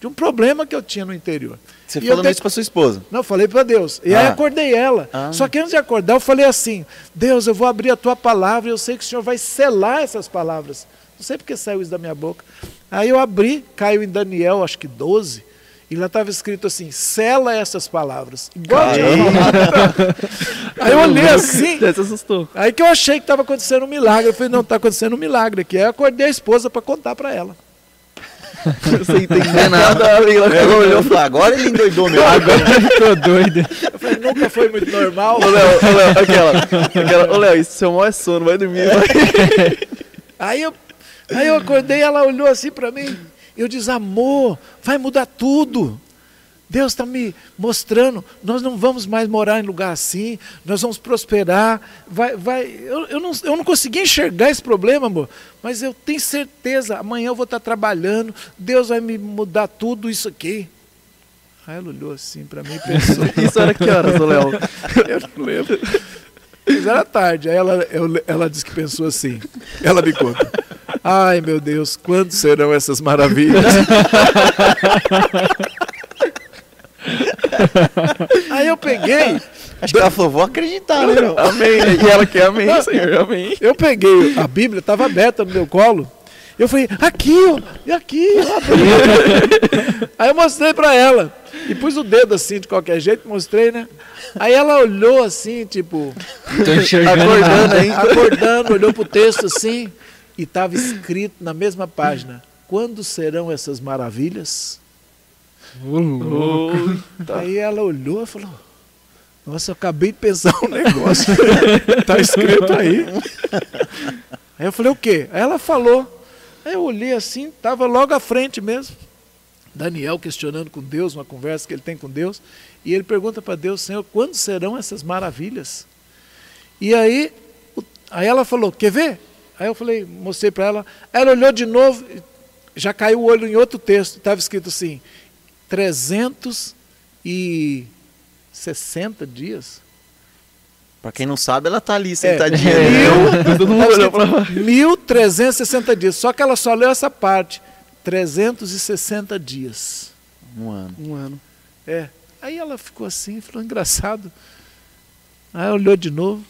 de um problema que eu tinha no interior. Você E falando eu isso para sua esposa? Não, falei para Deus. E aí Ah. acordei ela. Ah. Só que antes de acordar, eu falei assim: Deus, eu vou abrir a tua palavra e eu sei que o Senhor vai selar essas palavras. Não sei porque saiu isso da minha boca. Aí eu abri, caiu em Daniel, acho que 12, e lá estava escrito assim: sela essas palavras. Igual eu. Aí eu olhei assim, se assustou. aí que eu achei que estava acontecendo um milagre. Eu falei: não, está acontecendo um milagre aqui. Aí eu acordei a esposa para contar para ela. Sem entender nada, Ela olhou e falou, agora ele endoidou meu. Agora ficou doido. Eu falei: nunca foi muito normal. Ô, Léo, ô, Léo, aquela, aquela, ô, Léo, isso seu é sono, vai dormir. Vai. Aí eu, aí eu acordei, ela olhou assim para mim. Eu disse, amor, vai mudar tudo. Deus está me mostrando, nós não vamos mais morar em lugar assim, nós vamos prosperar. Vai, vai. Eu, eu, não, eu não consegui enxergar esse problema, amor, mas eu tenho certeza, amanhã eu vou estar trabalhando, Deus vai me mudar tudo isso aqui. Aí ela olhou assim para mim e pensou, Isso era que horas, Léo? eu não lembro. Mas era tarde. Aí ela, eu- ela disse que pensou assim. Ela me conta. Ai, meu Deus, quando serão essas maravilhas? Aí eu peguei, Acho que ela falou, vou acreditar, né, meu? Amém. E ela quer amém, Senhor, amém. eu peguei, a Bíblia estava aberta no meu colo. Eu falei, aqui, ó, e aqui. Aí eu mostrei para ela. E pus o dedo assim, de qualquer jeito, mostrei, né? Aí ela olhou assim, tipo, Tô enxergando Acordando nada. acordando, olhou pro texto assim, e estava escrito na mesma página: Quando serão essas maravilhas? Aí ela olhou e falou: Nossa, eu acabei de pensar um negócio. tá escrito aí. Aí eu falei: O quê? Aí ela falou. Aí eu olhei assim, estava logo à frente mesmo. Daniel questionando com Deus, uma conversa que ele tem com Deus. E ele pergunta para Deus: Senhor, quando serão essas maravilhas? E aí, aí ela falou: Quer ver? Aí eu falei, mostrei para ela. Ela olhou de novo, e já caiu o olho em outro texto. Estava escrito assim: 360 dias. Pra quem não sabe, ela tá ali, É. sentadinha. Mil, Todo mundo olhou pra lá. 1360 dias. Só que ela só leu essa parte. 360 dias. Um ano. Um ano. É. Aí ela ficou assim, falou, engraçado. Aí olhou de novo.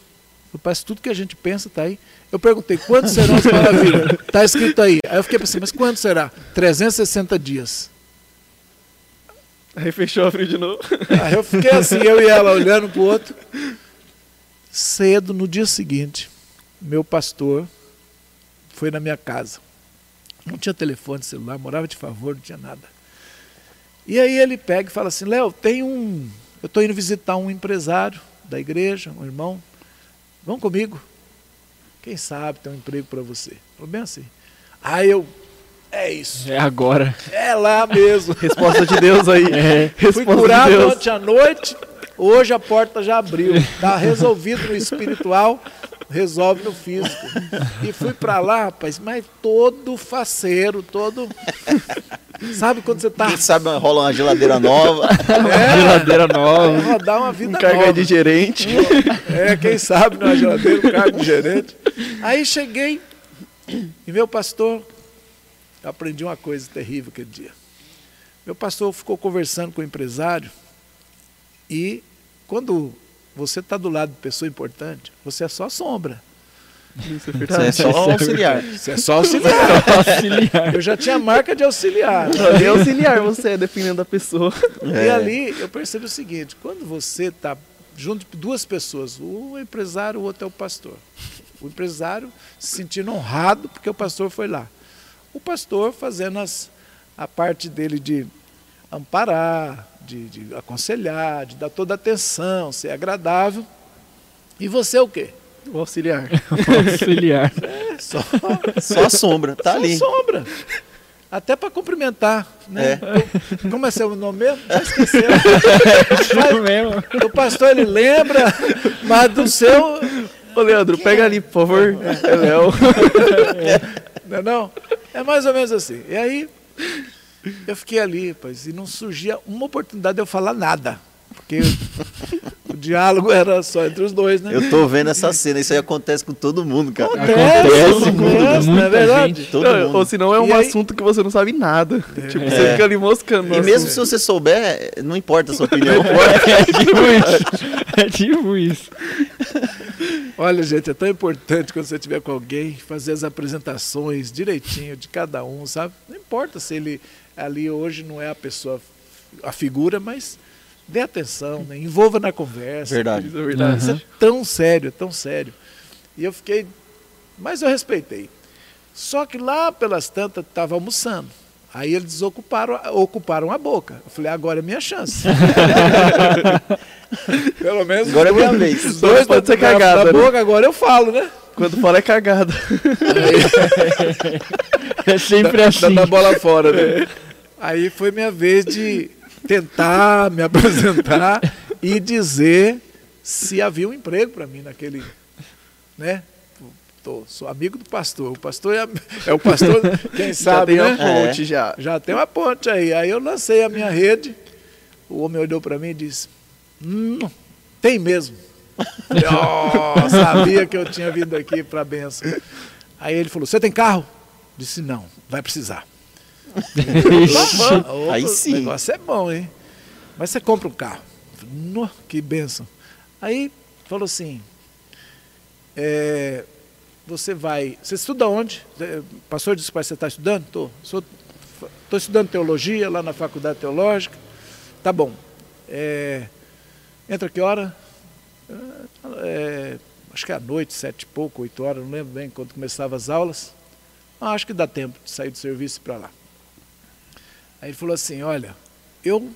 Parece tudo que a gente pensa tá aí. Eu perguntei, quantos serão as maravilhas? Está escrito aí. Aí eu fiquei pensando, mas quanto será? 360 dias. Aí fechou, abriu de novo. Aí eu fiquei assim, eu e ela olhando para o outro. Cedo, no dia seguinte, meu pastor foi na minha casa. Não tinha telefone, celular, morava de favor, não tinha nada. E aí ele pega e fala assim, Léo, tem um. Eu estou indo visitar um empresário da igreja, um irmão. Vão comigo. Quem sabe tem um emprego para você. Falou bem assim. Aí eu. É isso. É agora. É lá mesmo. Resposta de Deus aí. É. Fui Resposta curado de ontem à noite, hoje a porta já abriu. Está resolvido no espiritual, resolve no físico. E fui para lá, rapaz, mas todo faceiro, todo. Sabe quando você tá. Quem sabe rola uma geladeira nova. É, Geladeira nova. rodar uma vida Um carga nova. de gerente. É, quem sabe na geladeira, um cargo de gerente. Aí cheguei e meu pastor, eu aprendi uma coisa terrível aquele dia. Meu pastor ficou conversando com o empresário e quando você está do lado de pessoa importante, você é só sombra. Isso é Você é só auxiliar. Você é só auxiliar. Auxiliar. Eu já tinha marca de auxiliar. É auxiliar você, dependendo da pessoa. E É. ali eu percebo o seguinte: quando você está junto de duas pessoas, o empresário, o outro é o pastor. O empresário se sentindo honrado porque o pastor foi lá. O pastor fazendo as, a parte dele de amparar, de, de aconselhar, de dar toda a atenção, ser agradável. E você é o quê? O auxiliar. Auxiliar. É só, Só a sombra, tá só ali. sombra. Até para cumprimentar, né? É. Como é seu nome mesmo? Já esqueceu. O pastor ele lembra, mas do seu. Ô, Leandro, pega ali, por favor. É Léo. Não é, não? é mais ou menos assim. E aí, eu fiquei ali, rapaz, e não surgia uma oportunidade de eu falar nada. Porque o diálogo era só entre os dois, né? Eu tô vendo essa cena, isso aí acontece com todo mundo, cara. Acontece, acontece, muita, não é muita verdade? gente. Todo Não, mundo. ou senão é um E aí- assunto que você não sabe nada. Tipo, É. você fica ali moscando. E mesmo assunto. se você souber, não importa a sua opinião. É tipo isso. É tipo isso. Olha, gente, é tão importante quando você estiver com alguém fazer as apresentações direitinho de cada um, sabe? Não importa se ele ali hoje não é a pessoa, a figura, mas dê atenção, né? envolva na conversa. Verdade. Isso é verdade. Isso é tão sério, é tão sério. E eu fiquei. Mas eu respeitei. Só que lá pelas tantas estava almoçando. Aí eles desocuparam, ocuparam a boca. Eu falei, agora é minha chance. Pelo menos. Agora é dois- minha vez. os Dois Pode ser da- cagada, da né? boca, agora eu falo, né? Quando fala é cagada. É sempre Da, assim. da bola fora, né? Aí foi minha vez de tentar me apresentar e dizer se havia um emprego para mim naquele, né? Tô, sou amigo do pastor. O pastor é, é o pastor, quem Já sabe, tem né? a ponte, já. Já tem uma ponte aí. Aí eu lancei a minha rede. O homem olhou para mim e disse: Hum, tem mesmo. Eu sabia que eu tinha vindo aqui para a benção. Aí ele falou: Você tem carro? Disse: Não, vai precisar. Ixi. Opa, Aí O sim. negócio é bom, hein? Mas você compra um carro. "Nó, que benção. Aí falou assim: é, Você vai. Você estuda onde? É, Pastor disse: Pai, você está estudando? Estou. Estou estudando teologia lá na faculdade teológica. Tá bom. É, entra que hora? É, acho que é à noite, sete e pouco, oito horas, não lembro bem quando começava as aulas. Ah, acho que dá tempo de sair do serviço para lá. Aí ele falou assim: Olha, eu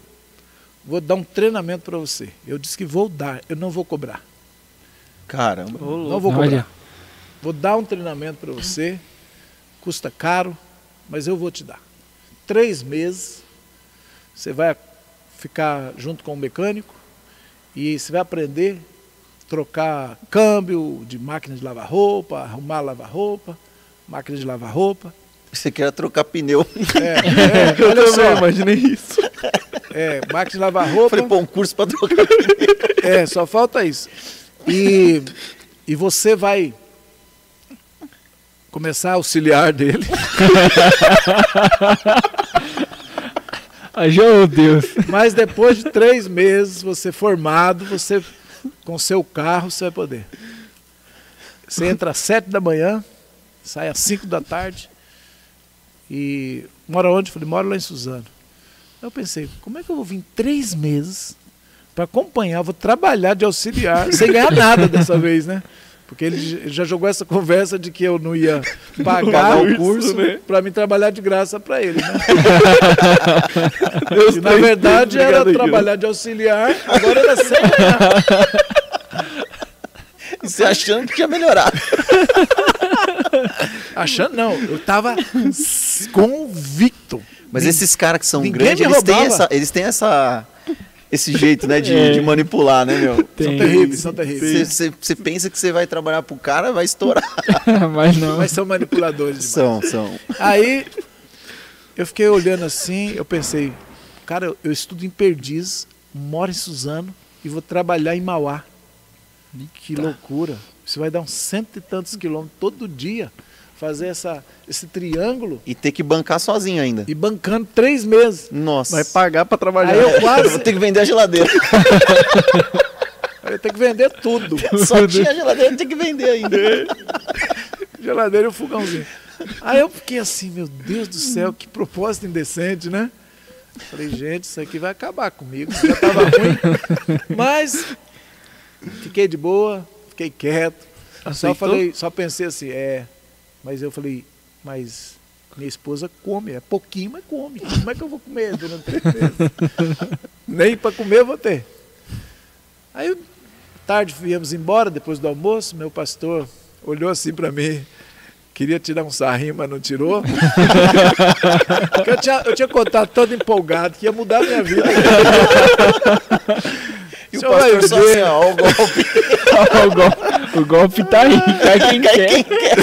vou dar um treinamento para você. Eu disse que vou dar, eu não vou cobrar. Caramba. Não vou Olha. cobrar. Vou dar um treinamento para você, custa caro, mas eu vou te dar. Três meses, você vai ficar junto com o mecânico e você vai aprender a trocar câmbio de máquina de lavar roupa, arrumar lavar roupa, máquina de lavar roupa. Você quer trocar pneu. É, é, Eu olha só, imaginei isso. é, de lavar roupa. Falei, pô, um curso pra trocar É, só falta isso. E, e você vai começar a auxiliar dele. Ai, oh, Deus. Mas depois de três meses, você formado, você com seu carro, você vai poder. Você entra às sete da manhã, sai às cinco da tarde. E mora onde? Falei, moro lá em Suzano. Aí eu pensei, como é que eu vou vir três meses para acompanhar, vou trabalhar de auxiliar, sem ganhar nada dessa vez, né? Porque ele já jogou essa conversa de que eu não ia pagar Pagar o isso, curso né? para me trabalhar de graça para ele, né? E, na verdade era trabalhar de auxiliar, agora era sem ganhar. E você achando que tinha melhorado. Achando, não, eu estava convicto. Mas esses caras que são Ninguém grandes, eles têm, essa, eles têm essa, esse jeito, né, de, É. de manipular, né, meu? São Tem. terríveis, são terríveis. Você- pensa que você vai trabalhar pro cara, vai estourar. Mas não. Mas são manipuladores demais. São, são. Aí eu fiquei olhando assim, eu pensei, cara, eu, eu estudo em Perdiz, moro em Suzano e vou trabalhar em Mauá. Que loucura. Você vai dar uns cento e tantos quilômetros todo dia, fazer essa, esse triângulo E ter que bancar sozinho ainda. e bancando três meses. Nossa. Vai pagar pra trabalhar. Aí eu Eu vou quase ter que vender a geladeira. eu tenho que vender tudo. Só tinha a geladeira, tem que vender ainda. Geladeira e o fogãozinho. Aí eu fiquei assim, meu Deus do céu, que propósito indecente, né? Falei, gente, isso aqui vai acabar comigo. Já tava ruim. Mas fiquei de boa, fiquei quieto. Só Aceitou? falei, só pensei assim, é. Mas eu falei, mas minha esposa come, é pouquinho, mas come. Como é que eu vou comer durante três meses? Nem para comer eu vou ter. Aí, tarde, viemos embora, depois do almoço, meu pastor olhou assim para mim, queria tirar um sarrinho, mas não tirou. eu, tinha, eu tinha contado todo empolgado que ia mudar a minha vida. E o pastor só assim, ó, o golpe. o, golpe o golpe tá aí, cai quem Cai quer. quem quer.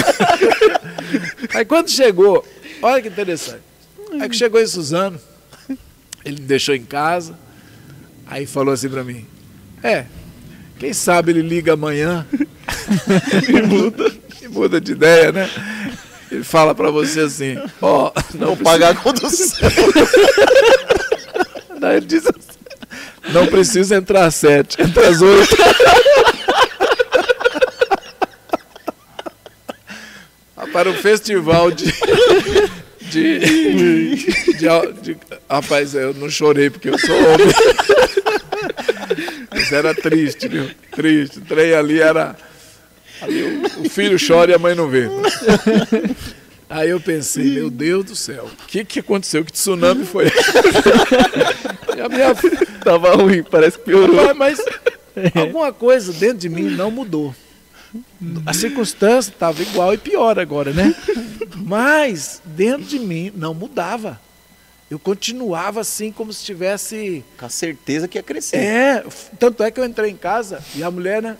Aí quando chegou, olha que interessante. Aí que chegou em Suzano, ele me deixou em casa, aí falou assim pra mim, é, quem sabe ele liga amanhã e muda, e muda de ideia, né? Ele fala pra você assim, ó, não Vou pagar a condução. Daí ele diz assim, não precisa entrar às sete, entra às oito. Ah, Para o festival de, de, de, au- de- Rapaz, eu não chorei porque eu sou homem. Mas era triste, viu? Triste. O trem ali era. ali o, o filho chora e a mãe não vê. Aí eu pensei, meu Deus do céu, o que, que aconteceu? Que tsunami foi? E a minha Tava ruim, parece que piorou. Rapaz, mas alguma coisa dentro de mim não mudou. A circunstância estava igual e pior agora, né? Mas dentro de mim não mudava. Eu continuava assim como se tivesse. Com a certeza que ia crescer. É, tanto é que eu entrei em casa e a mulher, né?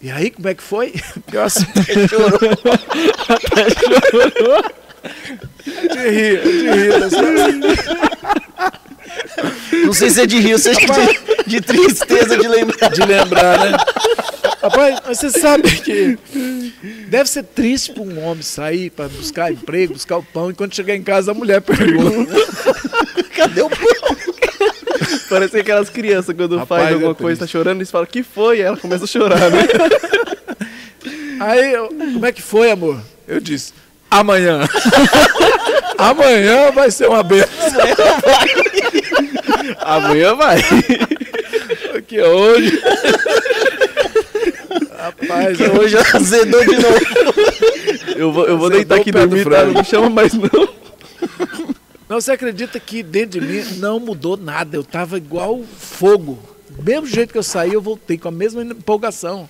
E aí, como é que foi? Eu assim, de rir, de rir. Assim, Não sei se é de rio, seja de, de tristeza de lembrar. de lembrar, né? Rapaz, mas você sabe que deve ser triste para um homem sair para buscar emprego, buscar o pão, e quando chegar em casa a mulher pergunta. Cadê o pão? Parece aquelas crianças quando Rapaz, faz é alguma coisa, tá triste. chorando, eles falam, que foi? E ela começa a chorar, né? Aí, eu, como é que foi, amor? Eu disse, amanhã. amanhã vai ser uma benção. Amanhã vai. Porque hoje. Rapaz, hoje. Hoje azedou de novo. Eu vou, eu vou deitar aqui dormir, tá? frango. Não me chama mais não. Não, você acredita que dentro de mim não mudou nada. Eu tava igual fogo. Do mesmo jeito que eu saí, eu voltei com a mesma empolgação.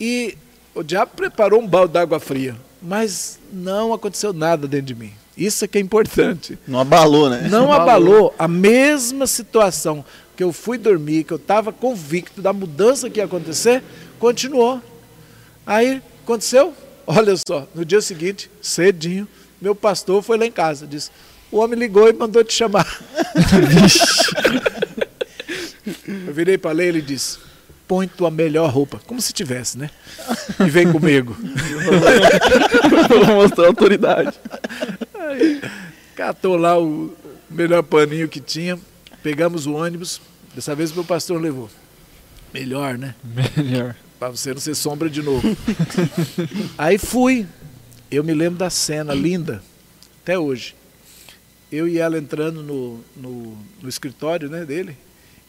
E o diabo preparou um balde d'água fria. Mas não aconteceu nada dentro de mim. Isso é que é importante. Não abalou, né? Não Abalou. abalou a mesma situação que eu fui dormir, que eu estava convicto da mudança que ia acontecer, continuou. Aí aconteceu, olha só, no dia seguinte, cedinho, meu pastor foi lá em casa, disse: o homem ligou e mandou te chamar. eu virei para ler ele disse: põe tua melhor roupa, como se tivesse, né? E vem comigo. Vou mostrar a autoridade. Catou lá o melhor paninho que tinha, pegamos o ônibus. Dessa vez o meu pastor levou. Melhor, né? Melhor. Para você não ser sombra de novo. Aí fui. Eu me lembro da cena linda, até hoje. Eu e ela entrando no, no, no escritório né, dele,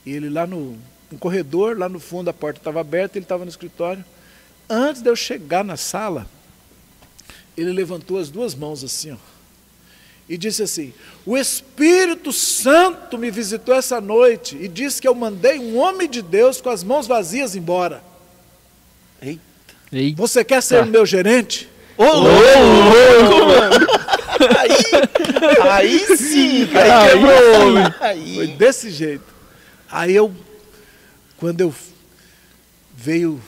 e ele lá no, no corredor, lá no fundo, a porta estava aberta, ele estava no escritório. Antes de eu chegar na sala, ele levantou as duas mãos assim, ó, e disse assim: O Espírito Santo me visitou essa noite e disse que eu mandei um homem de Deus com as mãos vazias embora. Ei, Você quer ser o meu gerente? Ô, louco, mano. Aí, aí sim, cara. Aí quebrou. Foi desse jeito. Aí eu, quando eu veio,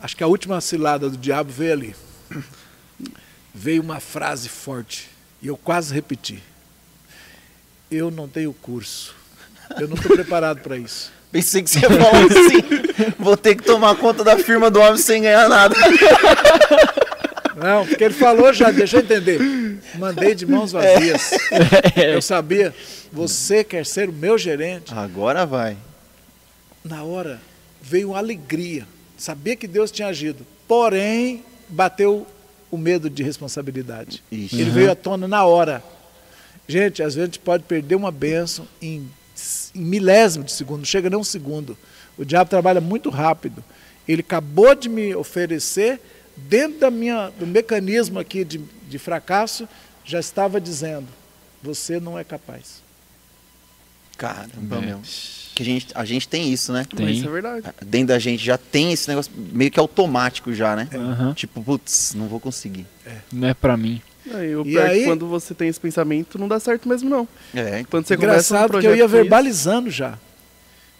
acho que a última cilada do diabo veio ali. Veio uma frase forte e eu quase repeti. Eu não tenho curso. Eu não estou preparado para isso. Pensei que você ia falar assim. Vou ter que tomar conta da firma do homem sem ganhar nada. Não, porque ele falou já, deixa eu entender. Mandei de mãos vazias. Eu sabia, você quer ser o meu gerente. Agora vai. Na hora veio uma alegria, sabia que Deus tinha agido, porém bateu o medo de responsabilidade. Ixi. Ele veio à tona na hora. Gente, às vezes a gente pode perder uma bênção em, em milésimo de segundo, não chega nem um segundo. O diabo trabalha muito rápido. Ele acabou de me oferecer, dentro da minha, do mecanismo aqui de, de fracasso, já estava dizendo: você não é capaz. Caramba, meu. Que a gente, a gente tem isso, né? Tem. isso é verdade. Dentro da gente já tem esse negócio meio que automático já, né? Aham. Tipo, putz, não vou conseguir. Não é pra mim. Aí, o E pior é aí- que quando você tem esse pensamento, não dá certo mesmo, não. É, Quando você começa um Engraçado que eu ia verbalizando já.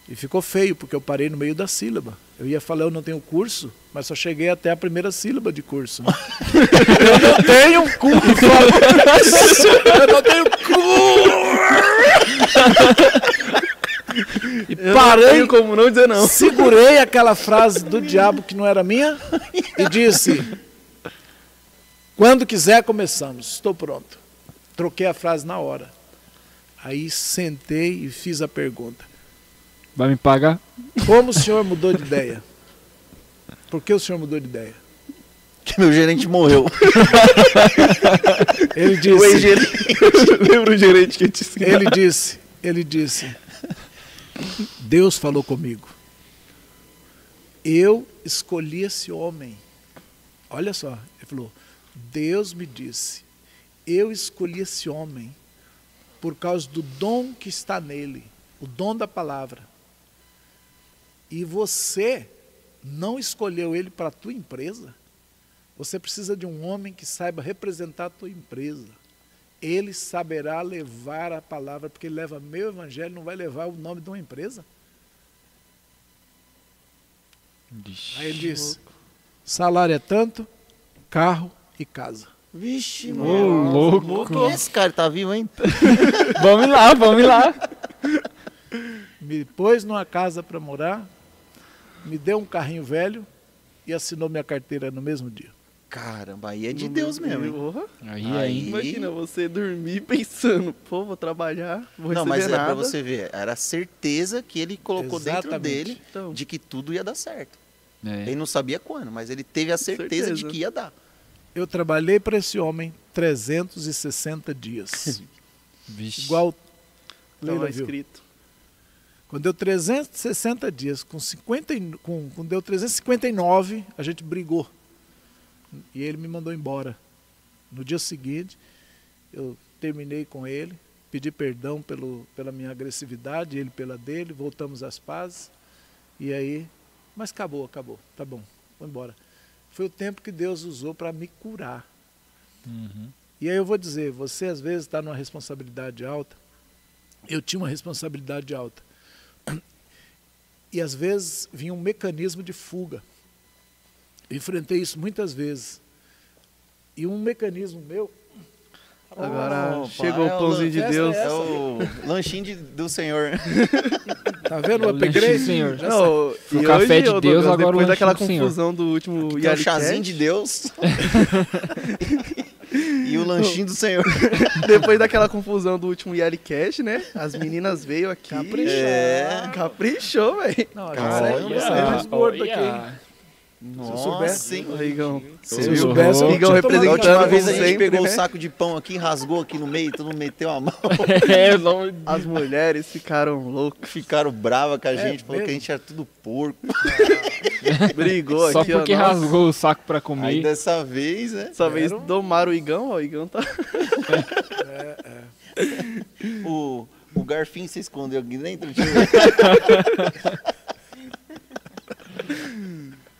E ficou feio, porque eu parei no meio da sílaba. Eu ia falar, eu não tenho curso, mas só cheguei até a primeira sílaba de curso. né? eu não tenho curso. eu não tenho curso. E Eu parei, não como não dizer não. segurei aquela frase do diabo que não era minha e disse: Quando quiser, começamos. Estou pronto. Troquei a frase na hora. Aí sentei e fiz a pergunta: Vai me pagar? Como o senhor mudou de ideia? Por que o senhor mudou de ideia? que meu gerente morreu. Ele O disse: ex-gerente. Lembra o gerente que ensinou? Ele disse: Ele disse: Deus falou comigo. Eu escolhi esse homem. Olha só, ele falou: Deus me disse, eu escolhi esse homem por causa do dom que está nele, o dom da palavra. E você não escolheu ele para a tua empresa? Você precisa de um homem que saiba representar a tua empresa. Ele saberá levar a palavra, porque ele leva meu evangelho, não vai levar o nome de uma empresa. Aí ele diz: salário é tanto, carro e casa. Vixe, Ô, mano. louco. É esse cara? Tá vivo, hein? Vamos lá, vamos lá. Me pôs numa casa para morar, me deu um carrinho velho e assinou minha carteira no mesmo dia. Caramba, aí é de Deus mesmo, hein? Aí, Aí- aí. Imagina você dormir pensando, pô, vou trabalhar, vou Não, mas é nada. pra você ver, era a certeza que ele colocou dentro Exatamente. dele Então, de que tudo ia dar certo. É. Ele não sabia quando, mas ele teve a certeza, Certeza. de que ia dar. Eu trabalhei para esse homem 360 dias. Vixe. Igual Leila lá viu. escrito. Quando deu 360 dias, com 50, e- com, quando deu 359, a gente brigou. E ele me mandou embora. No dia seguinte, eu terminei com ele, pedi perdão pelo, pela minha agressividade, ele pela dele, voltamos às pazes. E aí, mas acabou, acabou, tá bom, vou embora. Foi o tempo que Deus usou para me curar. Uhum. E aí eu vou dizer, você às vezes está numa responsabilidade alta. Eu tinha uma responsabilidade alta. E às vezes vinha um mecanismo de fuga. Eu enfrentei isso muitas vezes. E um mecanismo meu. Agora Opa, chegou é o pãozinho de Deus. é É o lanchinho de- do Senhor. Tá vendo o É o upgrade? do Senhor. Já Não, O e café de Deus, agora o depois lanche daquela confusão do último um Yari chazinho de Deus. e o lanchinho do Senhor. depois daquela confusão do último Yari Cash, né? As meninas veio aqui. Caprichou. É. Caprichou, velho. Não, a gente sai mais gordo aqui. hein? Nossa, soubesse. hein? Ô, Rigão. Você Você viu? viu? soubesse, eu Rigão tinha tomado Da representando última como vez a gente sempre, pegou né? o saco de pão aqui, rasgou aqui no meio, todo mundo meteu a mão. É, não... As mulheres ficaram loucas. Ficaram bravas com a É gente, falou que a mesmo? gente era tudo porco. Brigou Só aqui, ó. porque nossa. rasgou o saco pra Aí comer. dessa vez, né? Dessa vez um- domaram o Igão, ó. O Igão tá. O, o garfinho se escondeu aqui dentro.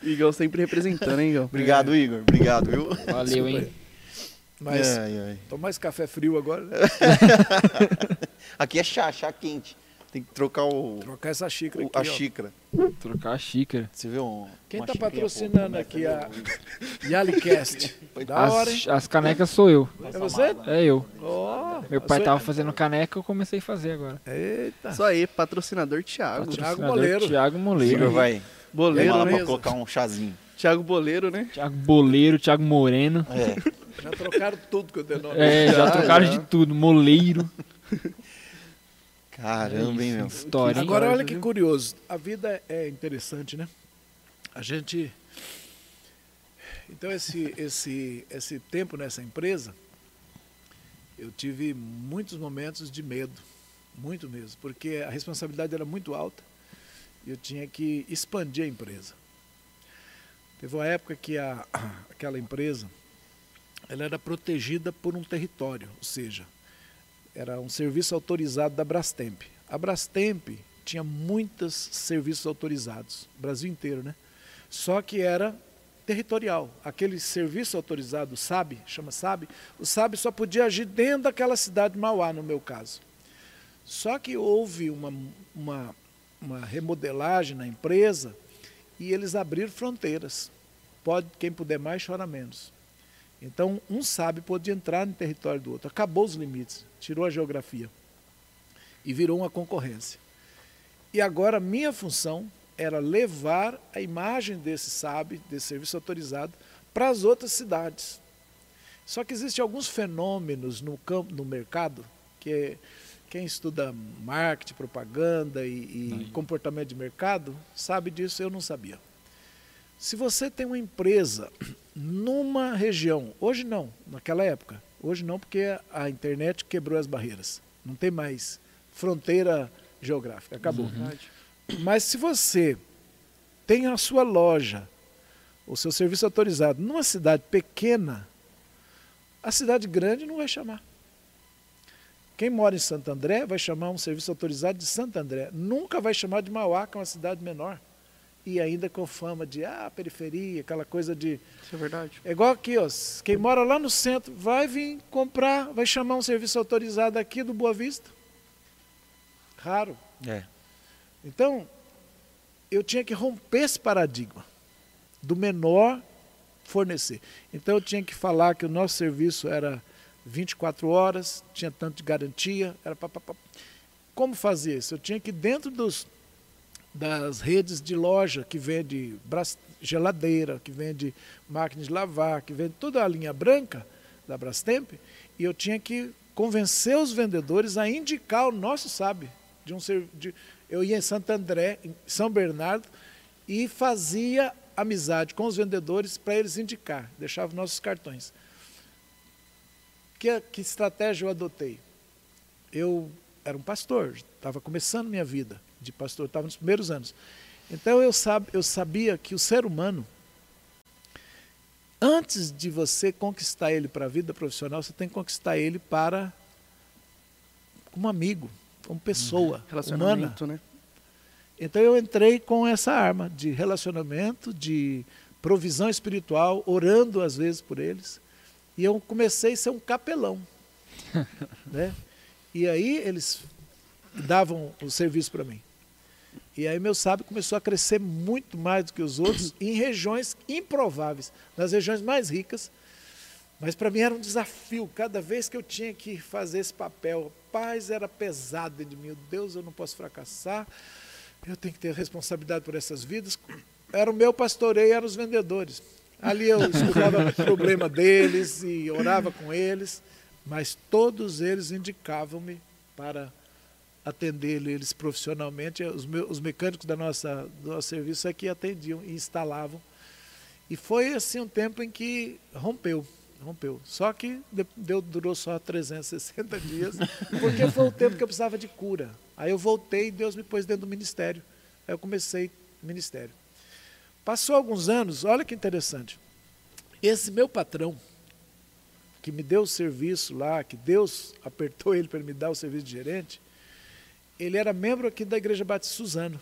Igão sempre representando, hein, Igão? Obrigado, Igor. Obrigado, viu? Valeu, hein? Mas Ai, ai. tô mais café frio agora. né? Aqui é chá, chá quente. Tem que trocar o, Trocar essa xícara o- aqui. a ó. xícara. Trocar a xícara. Você viu? um- Quem tá patrocinando aqui a Yalicast? Da hora, hein? As, as canecas sou eu. É você? É eu. Ó, Meu pai tava fazendo caneca, eu comecei a fazer agora. Eita. Isso aí, patrocinador Thiago. Patrocinador Moleiro. Thiago Moleiro. Igor vai Boleiro, lá pra né? colocar um chazinho. Thiago Boleiro, né? Thiago Boleiro, Thiago Moreno. É. Já trocaram tudo que eu dei nome. É, já trocaram de tudo. Moleiro. Caramba, hein, meu? História, hein? Agora, olha que curioso. A vida é interessante, né? A gente. Então, esse, esse, esse tempo nessa empresa, eu tive muitos momentos de medo. Muito mesmo. Porque a responsabilidade era muito alta eu tinha que expandir a empresa. Teve uma época que a, aquela empresa ela era protegida por um território, ou seja, era um serviço autorizado da Brastemp. A Brastemp tinha muitos serviços autorizados, Brasil inteiro, né? Só que era territorial. Aquele serviço autorizado, SAB, chama SAB, o SAB só podia agir dentro daquela cidade de Mauá, no meu caso. Só que houve uma, uma, uma remodelagem na empresa e eles abriram fronteiras. Pode, quem puder mais, chora menos. Então, um SAB pode entrar no território do outro. Acabou os limites, tirou a geografia e virou uma concorrência. E agora, minha função era levar a imagem desse SAB, desse serviço autorizado, para as outras cidades. Só que existem alguns fenômenos no campo, no mercado, que é, quem estuda marketing, propaganda e, e comportamento de mercado sabe disso, eu não sabia. Se você tem uma empresa numa região, hoje não, naquela época, hoje não porque a internet quebrou as barreiras, não tem mais fronteira geográfica, acabou. Uhum. Mas se você tem a sua loja, o seu serviço autorizado numa cidade pequena, a cidade grande não vai chamar. Quem mora em Santo André vai chamar um serviço autorizado de Santo André. Nunca vai chamar de Mauá, que é uma cidade menor. E ainda com fama de ah, periferia, aquela coisa de. Isso é verdade. É igual aqui, ó. Quem mora lá no centro vai vir comprar, vai chamar um serviço autorizado aqui do Boa Vista. Raro. É. Então, eu tinha que romper esse paradigma do menor fornecer. Então, eu tinha que falar que o nosso serviço era 24 horas, tinha tanto de garantia, era. Como fazer isso? Eu tinha que, dentro dos, das redes de loja que vende geladeira, que vende máquina de lavar, que vende toda a linha branca da Brastemp, e eu tinha que convencer os vendedores a indicar o nosso SAB. De um, de, eu ia em Santo André, em São Bernardo, e fazia amizade com os vendedores para eles indicar, deixava nossos cartões. Que, que estratégia eu adotei? Eu era um pastor, estava começando minha vida de pastor, estava nos primeiros anos. Então eu, sab, eu sabia que o ser humano, antes de você conquistar ele para a vida profissional, você tem que conquistar ele para como amigo, como pessoa uhum. relacionamento, humana. né? Então eu entrei com essa arma de relacionamento, de provisão espiritual, orando às vezes por eles. E eu comecei a ser um capelão. né? E aí eles davam o serviço para mim. E aí meu sábio começou a crescer muito mais do que os outros em regiões improváveis, nas regiões mais ricas. Mas para mim era um desafio, cada vez que eu tinha que fazer esse papel. Paz era pesado de mim, meu Deus, eu não posso fracassar, eu tenho que ter responsabilidade por essas vidas. Era o meu pastoreio, eram os vendedores. Ali eu escutava o problema deles e orava com eles, mas todos eles indicavam-me para atender eles profissionalmente. Os, meus, os mecânicos da nossa, do nosso serviço aqui atendiam e instalavam. E foi assim um tempo em que rompeu, rompeu. Só que deu, durou só 360 dias, porque foi o tempo que eu precisava de cura. Aí eu voltei e Deus me pôs dentro do ministério. Aí eu comecei ministério. Passou alguns anos, olha que interessante. Esse meu patrão, que me deu o serviço lá, que Deus apertou ele para me dar o serviço de gerente, ele era membro aqui da Igreja Batista Suzano.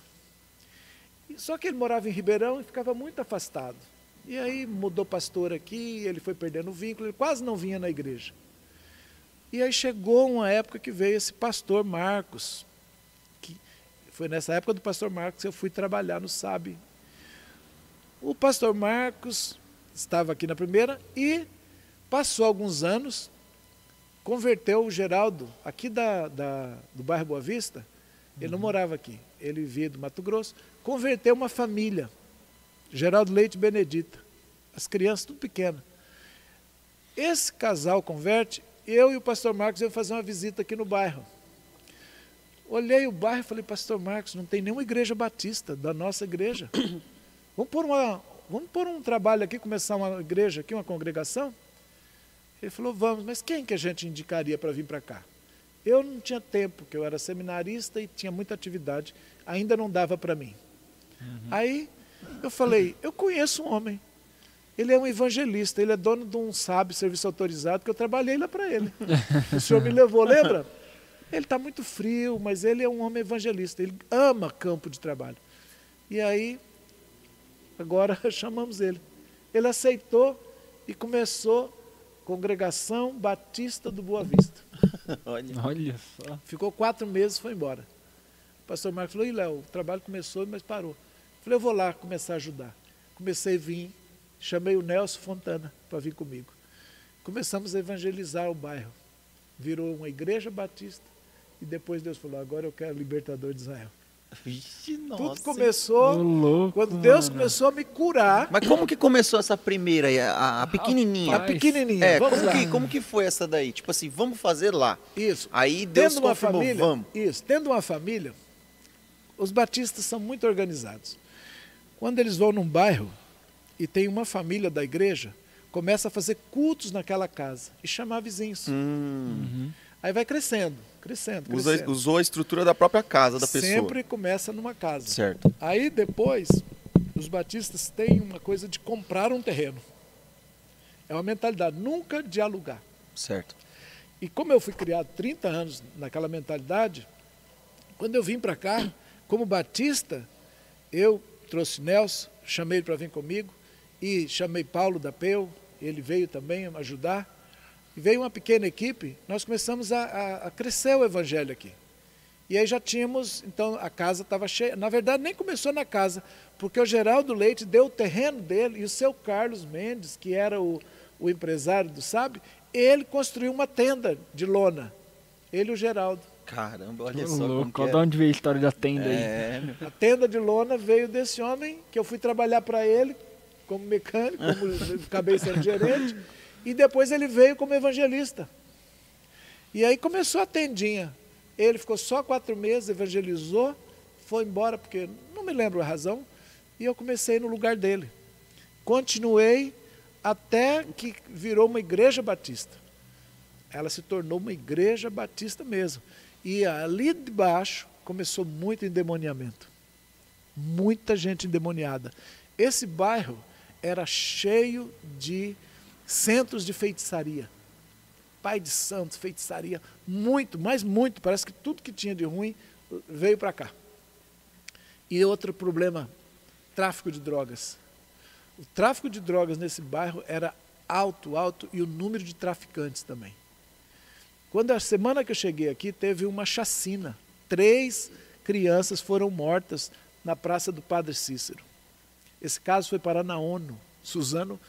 Só que ele morava em Ribeirão e ficava muito afastado. E aí mudou pastor aqui, ele foi perdendo o vínculo, ele quase não vinha na igreja. E aí chegou uma época que veio esse pastor Marcos, que foi nessa época do pastor Marcos que eu fui trabalhar no SAB. O pastor Marcos estava aqui na primeira e passou alguns anos, converteu o Geraldo, aqui da, da, do bairro Boa Vista, ele uhum. não morava aqui, ele vivia do Mato Grosso, converteu uma família, Geraldo Leite Benedita, as crianças tudo pequenas. Esse casal converte, eu e o pastor Marcos íamos fazer uma visita aqui no bairro. Olhei o bairro e falei, pastor Marcos, não tem nenhuma igreja batista da nossa igreja. Vamos pôr, uma, vamos pôr um trabalho aqui, começar uma igreja aqui, uma congregação? Ele falou, vamos, mas quem que a gente indicaria para vir para cá? Eu não tinha tempo, porque eu era seminarista e tinha muita atividade, ainda não dava para mim. Uhum. Aí eu falei, eu conheço um homem, ele é um evangelista, ele é dono de um sábio serviço autorizado, que eu trabalhei lá para ele. O senhor me levou, lembra? Ele está muito frio, mas ele é um homem evangelista. Ele ama campo de trabalho. E aí, agora chamamos ele. Ele aceitou e começou Congregação Batista do Boa Vista. Olha. Olha só. Ficou quatro meses e foi embora. O pastor Marcos falou, e Léo, o trabalho começou, mas parou. Falei, eu vou lá começar a ajudar. Comecei a vir, chamei o Nelson Fontana para vir comigo. Começamos a evangelizar o bairro. Virou uma igreja batista e depois Deus falou, agora eu quero libertador de Israel. Vixe, nossa. Tudo começou quando Deus mano. começou a me curar. Mas como que começou essa primeira aí, a, a pequenininha? A Rapaz. pequenininha, É, vamos como lá. que, como que foi essa daí? Tipo assim, vamos fazer lá. Isso. Aí Deus tendo uma confirmou, família, vamos. Isso, tendo uma família, os batistas são muito organizados. Quando eles vão num bairro e tem uma família da igreja, começa a fazer cultos naquela casa e chamar vizinhos. Hum, Aí vai crescendo, crescendo, usa- crescendo. usou a estrutura da própria casa da pessoa. Sempre começa numa casa. Certo. Aí depois, os batistas têm uma coisa de comprar um terreno. É uma mentalidade, nunca de alugar. Certo. E como eu fui criado 30 anos naquela mentalidade, quando eu vim para cá, como batista, eu trouxe Nelson, chamei ele para vir comigo, e chamei Paulo da Peu, ele veio também me ajudar. E veio uma pequena equipe, nós começamos a, a- a crescer o evangelho aqui. E aí já tínhamos, então a casa estava cheia. Na verdade, nem começou na casa, porque o Geraldo Leite deu o terreno dele e o seu Carlos Mendes, que era o, o empresário do SAB, ele construiu uma tenda de lona. Ele e o Geraldo. Caramba, olha só como louco, que olha é. de onde veio a história da tenda aí. É, meu. A tenda de lona veio desse homem, que eu fui trabalhar para ele como mecânico, como acabei sendo gerente, e depois ele veio como evangelista. E aí começou a tendinha. Ele ficou só quatro meses, evangelizou, foi embora, porque não me lembro a razão, e eu comecei no lugar dele. Continuei até que virou uma igreja batista. Ela se tornou uma igreja batista mesmo. E ali de baixo começou muito endemoniamento. Muita gente endemoniada. Esse bairro era cheio de centros de feitiçaria. Pai de santos, feitiçaria, muito, mas muito. Parece que tudo que tinha de ruim veio para cá. E outro problema, tráfico de drogas. O tráfico de drogas nesse bairro era alto, alto, e o número de traficantes também. Quando a semana que eu cheguei aqui, teve uma chacina. Três crianças foram mortas na Praça do Padre Cícero. Esse caso foi parar na ONU. Suzano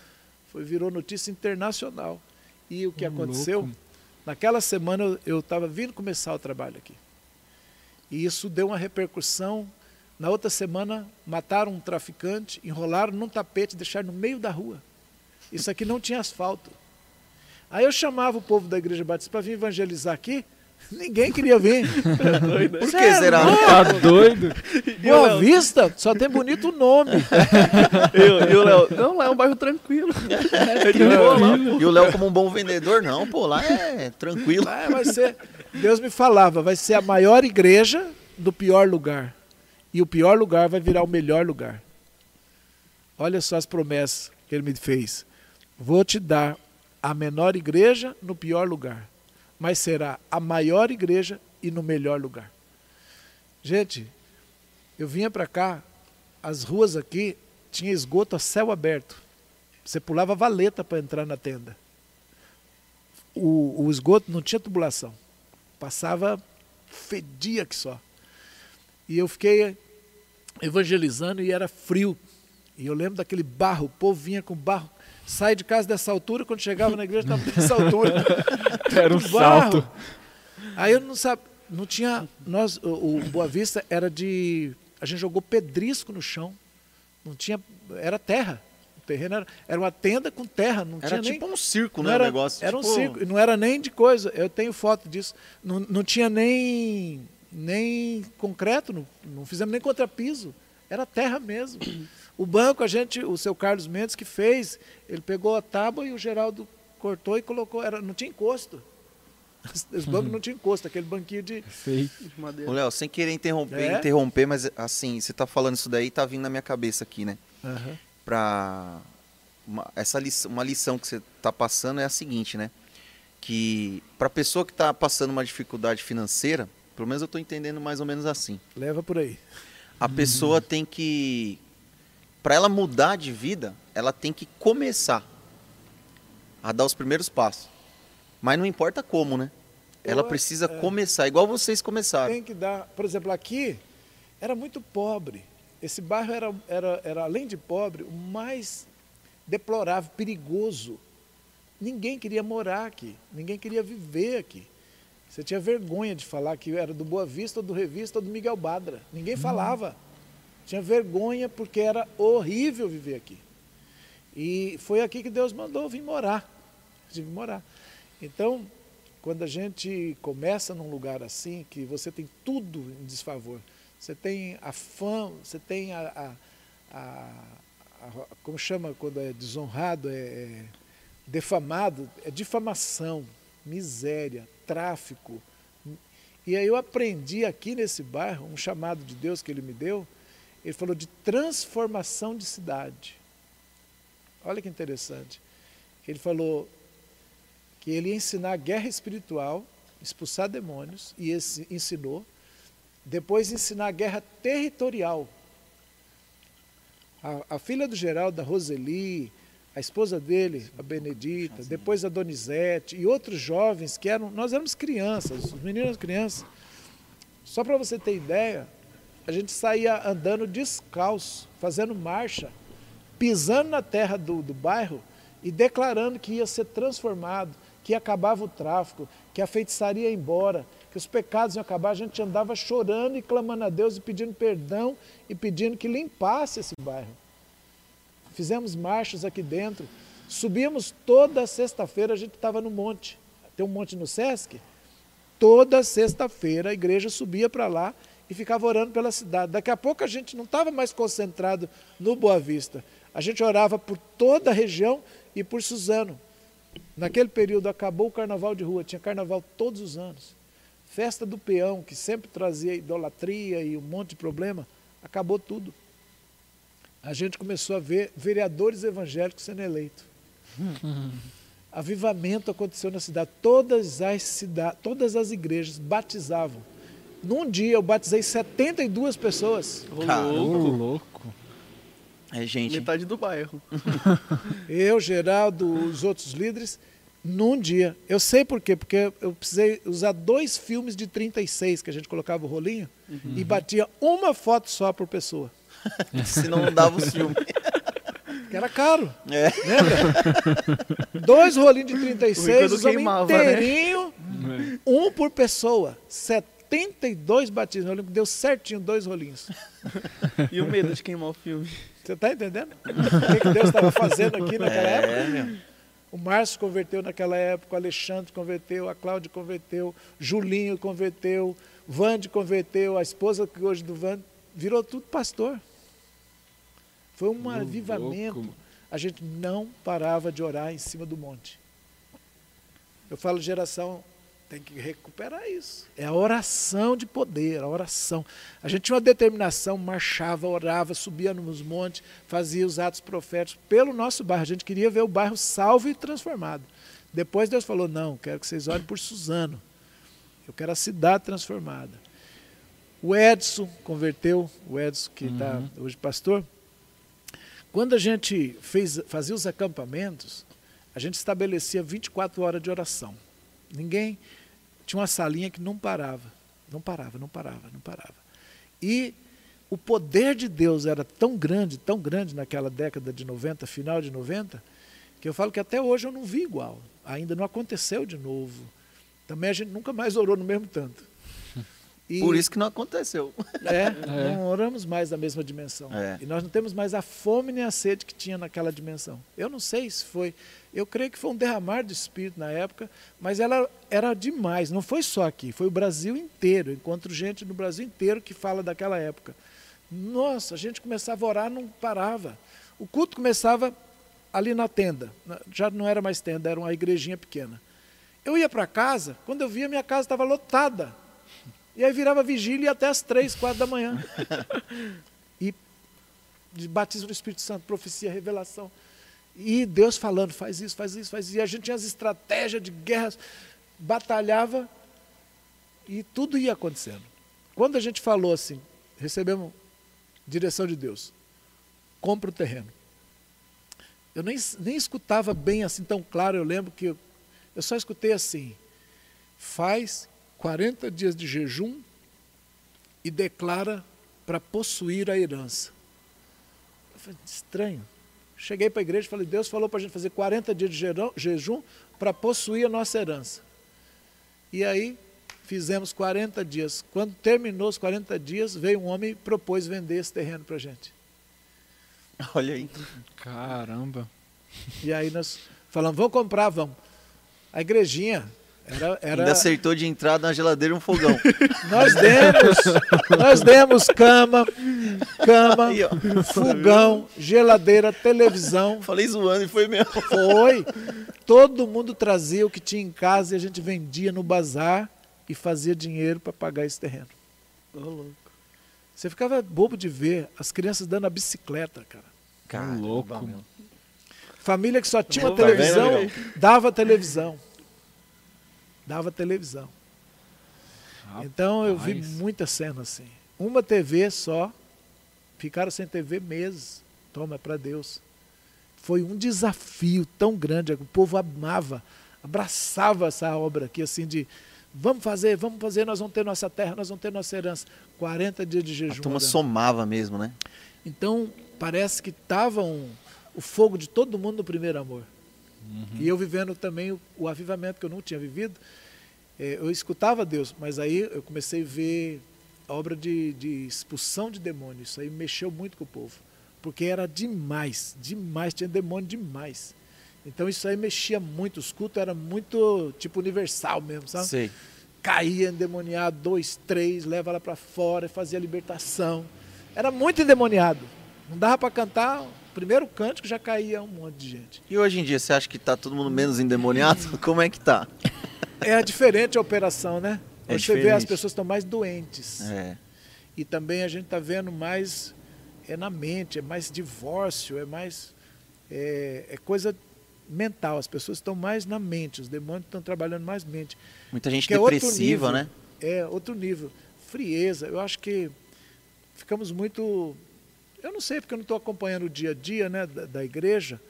foi, virou notícia internacional. E o que aconteceu? louco. Naquela semana eu estava vindo começar o trabalho aqui. E isso deu uma repercussão. Na outra semana, mataram um traficante, enrolaram num tapete deixaram no meio da rua. Isso aqui não tinha asfalto. Aí eu chamava o povo da Igreja Batista para vir evangelizar aqui. Ninguém queria vir. Por que será? Tá doido? Boa Vista só tem bonito nome. E o Léo, não, lá é um bairro tranquilo. É lá, pô. E o Léo, como um bom vendedor, não, pô, lá é tranquilo. Lá vai ser. Deus me falava, vai ser a maior igreja do pior lugar. E o pior lugar vai virar o melhor lugar. Olha só as promessas que ele me fez. Vou te dar a menor igreja no pior lugar, mas será a maior igreja e no melhor lugar. Gente, eu vinha para cá, as ruas aqui tinha esgoto a céu aberto. Você pulava valeta para entrar na tenda. O, o esgoto não tinha tubulação. Passava, fedia que só. E eu fiquei evangelizando e era frio. E eu lembro daquele barro, o povo vinha com barro. Sai de casa dessa altura, quando chegava na igreja estava dessa altura. Era um salto. Aí eu não sabia, não tinha, nós, o, o Boa Vista era de, a gente jogou pedrisco no chão, não tinha, era terra, o terreno era, era uma tenda com terra, não Era tinha nem, tipo um circo, não né, era, o negócio. era um tipo- circo, e não era nem de coisa, eu tenho foto disso, não, não tinha nem, nem concreto, não, não fizemos nem contrapiso, era terra mesmo. O banco, a gente, o seu Carlos Mendes que fez, ele pegou a tábua e o Geraldo cortou e colocou, era, não tinha encosto. Os bancos não tinham encosto, aquele banquinho de. De madeira. Ô, Léo, sem querer interromper, É? interromper, mas assim, você tá falando isso daí, tá vindo na minha cabeça aqui, né? Aham. Pra. Uma, essa lição, uma lição que você tá passando é a seguinte, né? que para pessoa que está passando uma dificuldade financeira, pelo menos eu estou entendendo mais ou menos assim. Leva por aí. A pessoa tem que, para ela mudar de vida, ela tem que começar a dar os primeiros passos. Mas não importa como, né? Ela Eu- precisa é. começar, igual vocês começaram. Tem que dar. Por exemplo, aqui era muito pobre. Esse bairro era, era, era além de pobre, o mais deplorável, perigoso. Ninguém queria morar aqui, ninguém queria viver aqui. Você tinha vergonha de falar que era do Boa Vista, ou do Revista, ou do Miguel Badra. Ninguém falava. Tinha vergonha porque era horrível viver aqui. E foi aqui que Deus mandou vir morar. De morar. Então, quando a gente começa num lugar assim, que você tem tudo em desfavor, você tem a fama, você tem a, a- a- a- como chama quando é desonrado, é, é defamado, é difamação, miséria, tráfico. E aí eu aprendi aqui nesse bairro, um chamado de Deus que ele me deu, ele falou de transformação de cidade. Olha que interessante. Ele falou que ele ia ensinar guerra espiritual, expulsar demônios, e esse ensinou. Depois ensinar guerra territorial. A, a filha do Geraldo, a Roseli, a esposa dele, a Benedita, depois a Donizete e outros jovens que eram, nós éramos crianças, os meninos crianças. Só para você ter ideia, a gente saía andando descalço, fazendo marcha, pisando na terra do, do bairro e declarando que ia ser transformado, que acabava o tráfico, que a feitiçaria ia embora, que os pecados iam acabar. A gente andava chorando e clamando a Deus e pedindo perdão e pedindo que limpasse esse bairro. Fizemos marchas aqui dentro, subíamos toda sexta-feira, a gente estava no monte. Tem um monte no Sesc? Toda sexta-feira a igreja subia para lá e ficava orando pela cidade. Daqui a pouco a gente não estava mais concentrado no Boa Vista. A gente orava por toda a região e por Suzano. Naquele período acabou o carnaval de rua, tinha carnaval todos os anos. Festa do peão, que sempre trazia idolatria e um monte de problema, acabou tudo. A gente começou a ver vereadores evangélicos sendo eleitos. Avivamento aconteceu na cidade. Todas as, cidades, todas as igrejas batizavam. Num dia eu batizei 72 pessoas. Ô, Cara, Ô, louco. É gente. Metade do bairro. Eu, Geraldo, os outros líderes, num dia. Eu sei por quê, porque eu precisei usar dois filmes de 36, que a gente colocava o rolinho, e batia uma foto só por pessoa. Senão não dava os filmes. Que era caro. É. Dois rolinhos de O 36, Ricardo usamos queimava, né? inteirinho, um por pessoa. 72 batismos. Eu lembro que deu certinho dois rolinhos. E o medo de queimar o filme. Você está entendendo? O que, que Deus estava fazendo aqui naquela época? É, meu. O Márcio converteu naquela época, o Alexandre converteu, a Cláudia converteu, Julinho converteu, Vande converteu, a esposa que hoje do Vande virou tudo pastor. Foi um Ô, avivamento. louco. A gente não parava de orar em cima do monte. Eu falo, geração tem que recuperar isso. É a oração de poder, a oração. A gente tinha uma determinação, marchava, orava, subia nos montes, fazia os atos proféticos pelo nosso bairro. A gente queria ver o bairro salvo e transformado. Depois Deus falou: não, quero que vocês orem por Suzano. Eu quero a cidade transformada. O Edson converteu, o Edson que está hoje pastor. Quando a gente fez, fazia os acampamentos, a gente estabelecia 24 horas de oração. Ninguém tinha uma salinha que não parava, não parava, não parava, não parava. E o poder de Deus era tão grande, tão grande naquela década de 90, final de 90, que eu falo que até hoje eu não vi igual. Ainda não aconteceu de novo. Também a gente nunca mais orou no mesmo tanto. E- Por isso que não aconteceu. é, É. não oramos mais na mesma dimensão. É. E nós não temos mais a fome nem a sede que tinha naquela dimensão. Eu não sei se foi. Eu creio que foi um derramar de espírito na época, mas ela era demais. Não foi só aqui, foi o Brasil inteiro. Eu encontro gente no Brasil inteiro que fala daquela época. Nossa, a gente começava a orar, não parava. O culto começava ali na tenda. Já não era mais tenda, era uma igrejinha pequena. Eu ia para casa, quando eu via, minha casa estava lotada. E aí virava vigília até as três, quatro da manhã. E batismo do Espírito Santo, profecia, revelação. E Deus falando, faz isso, faz isso, faz isso. E a gente tinha as estratégias de guerras, batalhava e tudo ia acontecendo. Quando a gente falou assim, recebemos direção de Deus, compra o terreno. Eu nem, nem escutava bem assim tão claro, eu lembro que eu, eu só escutei assim, faz 40 dias de jejum e declara para possuir a herança. Eu falei, estranho. Cheguei para a igreja e falei, Deus falou para a gente fazer 40 dias de jejum para possuir a nossa herança. E aí fizemos 40 dias. Quando terminou os 40 dias, veio um homem e propôs vender esse terreno para a gente. Olha aí. Caramba. E aí nós falamos, vamos comprar, vamos. A igrejinha era, era... Ainda acertou de entrada na geladeira um fogão. nós demos, nós demos cama, cama, aí, fogão, geladeira, televisão. Falei zoando e foi mesmo. Foi. Todo mundo trazia o que tinha em casa e a gente vendia no bazar e fazia dinheiro para pagar esse terreno. Ô, louco. Você ficava bobo de ver as crianças dando a bicicleta, cara. Cara, louco. Família que só tinha uma tá televisão, vendo, dava televisão. Dava televisão. Rapaz. Então eu vi muita cena assim. Uma TV só, ficaram sem TV meses. Toma, é para Deus. Foi um desafio tão grande, o povo amava, abraçava essa obra aqui, assim, de Vamos fazer, vamos fazer, nós vamos ter nossa terra, nós vamos ter nossa herança. 40 dias de jejum. A turma somava mesmo, né? Então, parece que estava um, o fogo de todo mundo no primeiro amor. Uhum. E eu vivendo também o, o, avivamento que eu não tinha vivido. É, eu escutava Deus, mas aí eu comecei a ver a obra de, de expulsão de demônios. Isso aí mexeu muito com o povo. Porque era demais, demais, tinha demônio demais. Então isso aí mexia muito, os cultos eram muito tipo universal mesmo, sabe? Sei. Caía endemoniado, dois, três, leva ela para fora, fazia libertação. Era muito endemoniado. Não dava para cantar, primeiro cântico já caía um monte de gente. E hoje em dia, você acha que está todo mundo menos endemoniado? Como é que tá? É diferente a operação, né? É você vê as pessoas estão mais doentes. É. E também a gente está vendo mais é na mente, é mais divórcio, é mais é, é coisa mental. As pessoas estão mais na mente, os demônios estão trabalhando mais mente. Muita gente que depressiva, é né? É, outro nível. Frieza. Eu acho que ficamos muito. Eu não sei, porque eu não estou acompanhando o dia a dia né, da, da igreja,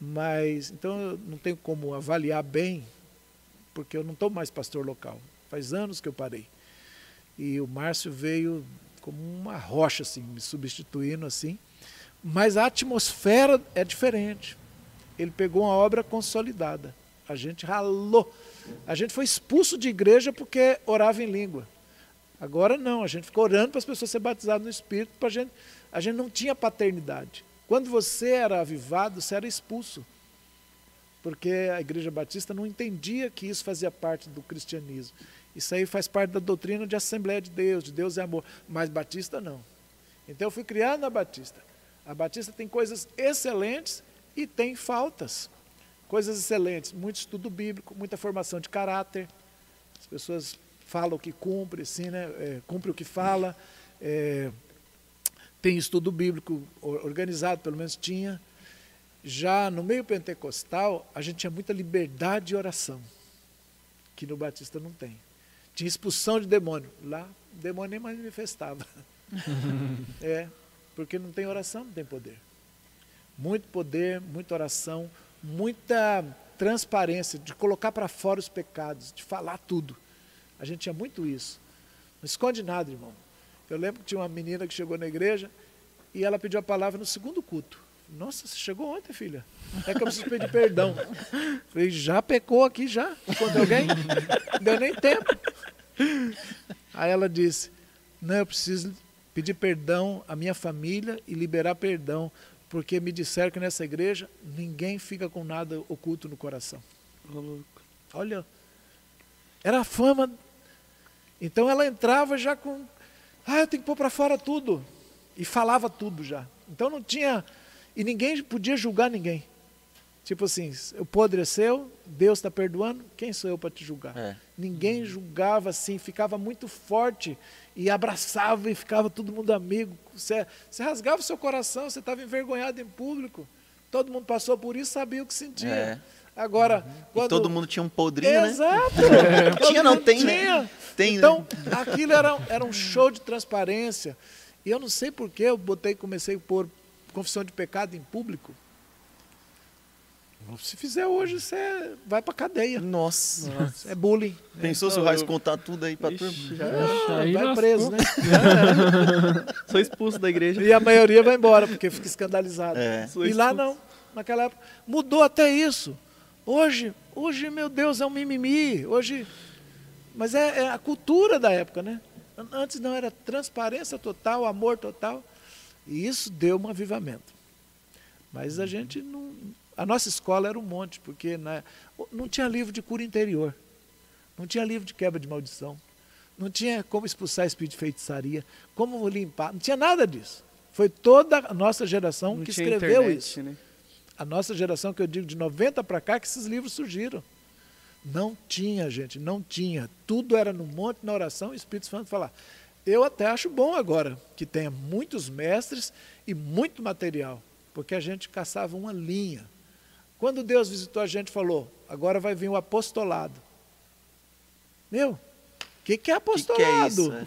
mas então eu não tenho como avaliar bem, porque eu não estou mais pastor local. Faz anos que eu parei. E o Márcio veio como uma rocha, assim, me substituindo assim. Mas a atmosfera é diferente ele pegou uma obra consolidada. A gente ralou. A gente foi expulso de igreja porque orava em língua. Agora não, a gente ficou orando para as pessoas serem batizadas no Espírito, para a gente, a gente não tinha paternidade. Quando você era avivado, você era expulso. Porque a igreja batista não entendia que isso fazia parte do cristianismo. Isso aí faz parte da doutrina de Assembleia de Deus, de Deus é amor. Mas batista não. Então eu fui criado na batista. A batista tem coisas excelentes e tem faltas, coisas excelentes, muito estudo bíblico, muita formação de caráter. As pessoas falam o que cumpre, assim, né? É, cumpre o que fala. É, tem estudo bíblico organizado, pelo menos tinha. Já no meio pentecostal, a gente tinha muita liberdade de oração, que no Batista não tem. Tinha expulsão de demônio. Lá, o demônio nem manifestava. é, porque não tem oração, não tem poder. Muito poder, muita oração, muita transparência, de colocar para fora os pecados, de falar tudo. A gente tinha muito isso. Não esconde nada, irmão. Eu lembro que tinha uma menina que chegou na igreja e ela pediu a palavra no segundo culto. Nossa, você chegou ontem, filha. É que eu preciso pedir perdão. Falei, já pecou aqui já? Quando alguém? Não deu nem tempo. Aí ela disse, não, eu preciso pedir perdão à minha família e liberar perdão, porque me disseram que nessa igreja ninguém fica com nada oculto no coração. Olha, era a fama. Então ela entrava já com, ah, eu tenho que pôr para fora tudo. E falava tudo já. Então não tinha, e ninguém podia julgar ninguém. Tipo assim, o podre é seu, Deus está perdoando, quem sou eu para te julgar? É. Ninguém julgava assim, ficava muito forte e abraçava e ficava todo mundo amigo. Você, você rasgava o seu coração, você estava envergonhado em público. Todo mundo passou por isso, sabia o que sentia. É. Agora, E quando todo mundo tinha um podrinho, né? Exato. Tinha, não tem, né? tinha. Tem, né? então, aquilo era, era um show de transparência. E eu não sei por que eu botei, comecei a pôr confissão de pecado em público. Se fizer hoje, você vai pra cadeia. Nossa. É bullying. Pensou se o Raiz eu- contar tudo aí pra Ixi, turma? já Ah, Aí vai preso, né? sou expulso da igreja. E a maioria vai embora, porque fica escandalizado. É. E lá não, naquela época. Mudou até isso. Hoje, hoje, meu Deus, é um mimimi. Hoje. Mas é, é a cultura da época, né? An- Antes não, era transparência total, amor total. E isso deu um avivamento. Mas a gente não. A nossa escola era um monte, porque na- não tinha livro de cura interior. Não tinha livro de quebra de maldição. Não tinha como expulsar espírito de feitiçaria, como limpar, não tinha nada disso. Foi toda a nossa geração Não que escreveu internet, isso. né? A nossa geração, que eu digo de 90 para cá, que esses livros surgiram. Não tinha, gente, não tinha. Tudo era no monte, na oração, e o Espírito Santo falar. Eu até acho bom agora que tenha muitos mestres e muito material, porque a gente caçava uma linha. Quando Deus visitou a gente, falou: agora vai vir o apostolado. Meu, o que, que é O que, apostolado? que é isso? É.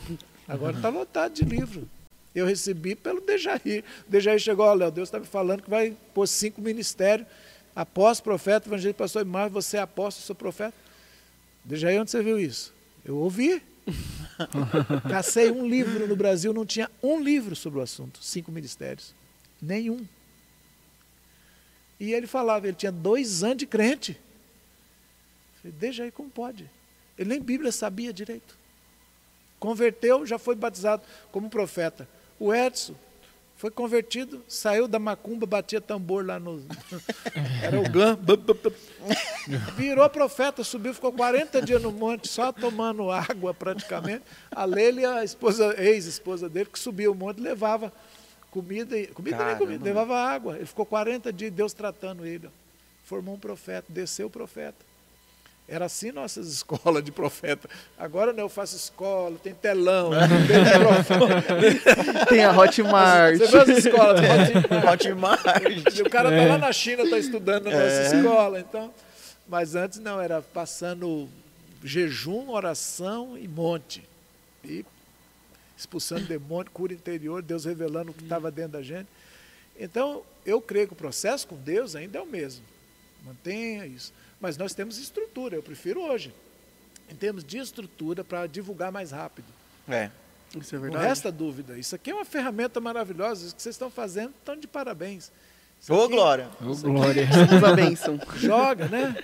Agora está lotado de livro. Eu recebi pelo Dejaí. O Dejaí chegou, olha, Deus está me falando que vai pôr cinco ministérios, apóstolo, profeta, evangelista, pastor e mais, você é apóstolo, sou profeta. Dejaí, onde você viu isso? Eu ouvi. Cacei um livro no Brasil, não tinha um livro sobre o assunto, cinco ministérios. Nenhum. E ele falava, ele tinha dois anos de crente. Falei, como pode? Ele nem Bíblia sabia direito. Converteu, já foi batizado como profeta. O Edson foi convertido, saiu da macumba, batia tambor lá no. Era o GAN. Virou profeta, subiu, ficou 40 dias no monte, só tomando água praticamente. A Leila, a esposa, ex-esposa dele, que subia o monte, levava comida, e- comida nem Caramba. comida, levava água. Ele ficou 40 dias, Deus tratando ele. Formou um profeta, desceu o profeta. Era assim nossas escolas de profeta. Agora não, eu faço escola, tem telão, tem microfone. Tem a Hotmart. Você viu as escolas? Hotmart. Hotmart. E o cara está lá na China, está estudando na nossa escola. Então, mas antes não, era passando jejum, oração e monte. E expulsando demônio, cura interior, Deus revelando o que estava dentro da gente. Então, eu creio que o processo com Deus ainda é o mesmo. Mantenha isso. Mas nós temos estrutura, eu prefiro hoje. Em termos de estrutura para divulgar mais rápido. É. Isso é Não verdade. resta dúvida. Isso aqui é uma ferramenta maravilhosa. Isso que vocês estão fazendo, estão de parabéns. Ô, aqui Glória. Ô, glória. Somos a bênção. Joga, né?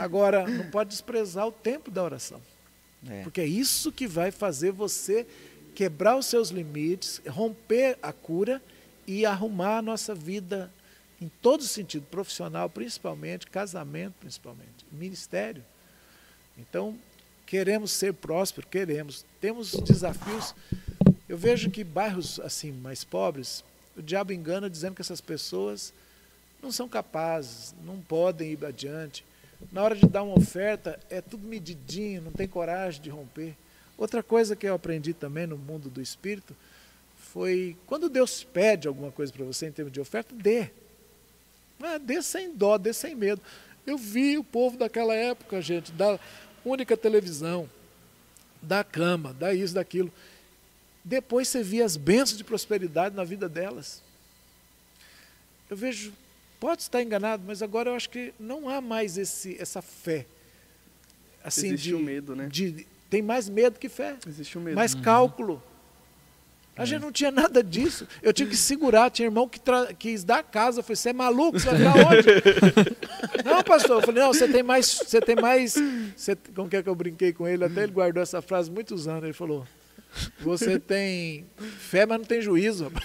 Agora, não pode desprezar o tempo da oração. É. Porque é isso que vai fazer você quebrar os seus limites, romper a cura e arrumar a nossa vida em todo sentido, profissional principalmente, casamento principalmente, ministério. Então, queremos ser prósperos, queremos. Temos desafios. Eu vejo que bairros assim mais pobres, o diabo engana dizendo que essas pessoas não são capazes, não podem ir adiante. Na hora de dar uma oferta, é tudo medidinho, não tem coragem de romper. Outra coisa que eu aprendi também no mundo do espírito foi quando Deus pede alguma coisa para você em termos de oferta, dê. Ah, dê sem dó, dê sem medo. Eu vi o povo daquela época, gente, da única televisão, da cama, da isso, daquilo. Depois você via as bênçãos de prosperidade na vida delas. Eu vejo, pode estar enganado, mas agora eu acho que não há mais esse, essa fé. Assim, Existe de, o medo, né? de- tem mais medo que fé, Existe o medo. mais cálculo. A gente não tinha nada disso. Eu tinha que segurar. Tinha irmão que quis dar casa. Eu falei, você é maluco? Você vai virar onde? não, pastor. Eu falei, não, você tem mais. Você tem mais. Você, como que é que eu brinquei com ele? Até ele guardou essa frase muitos anos. Ele falou: Você tem fé, mas não tem juízo.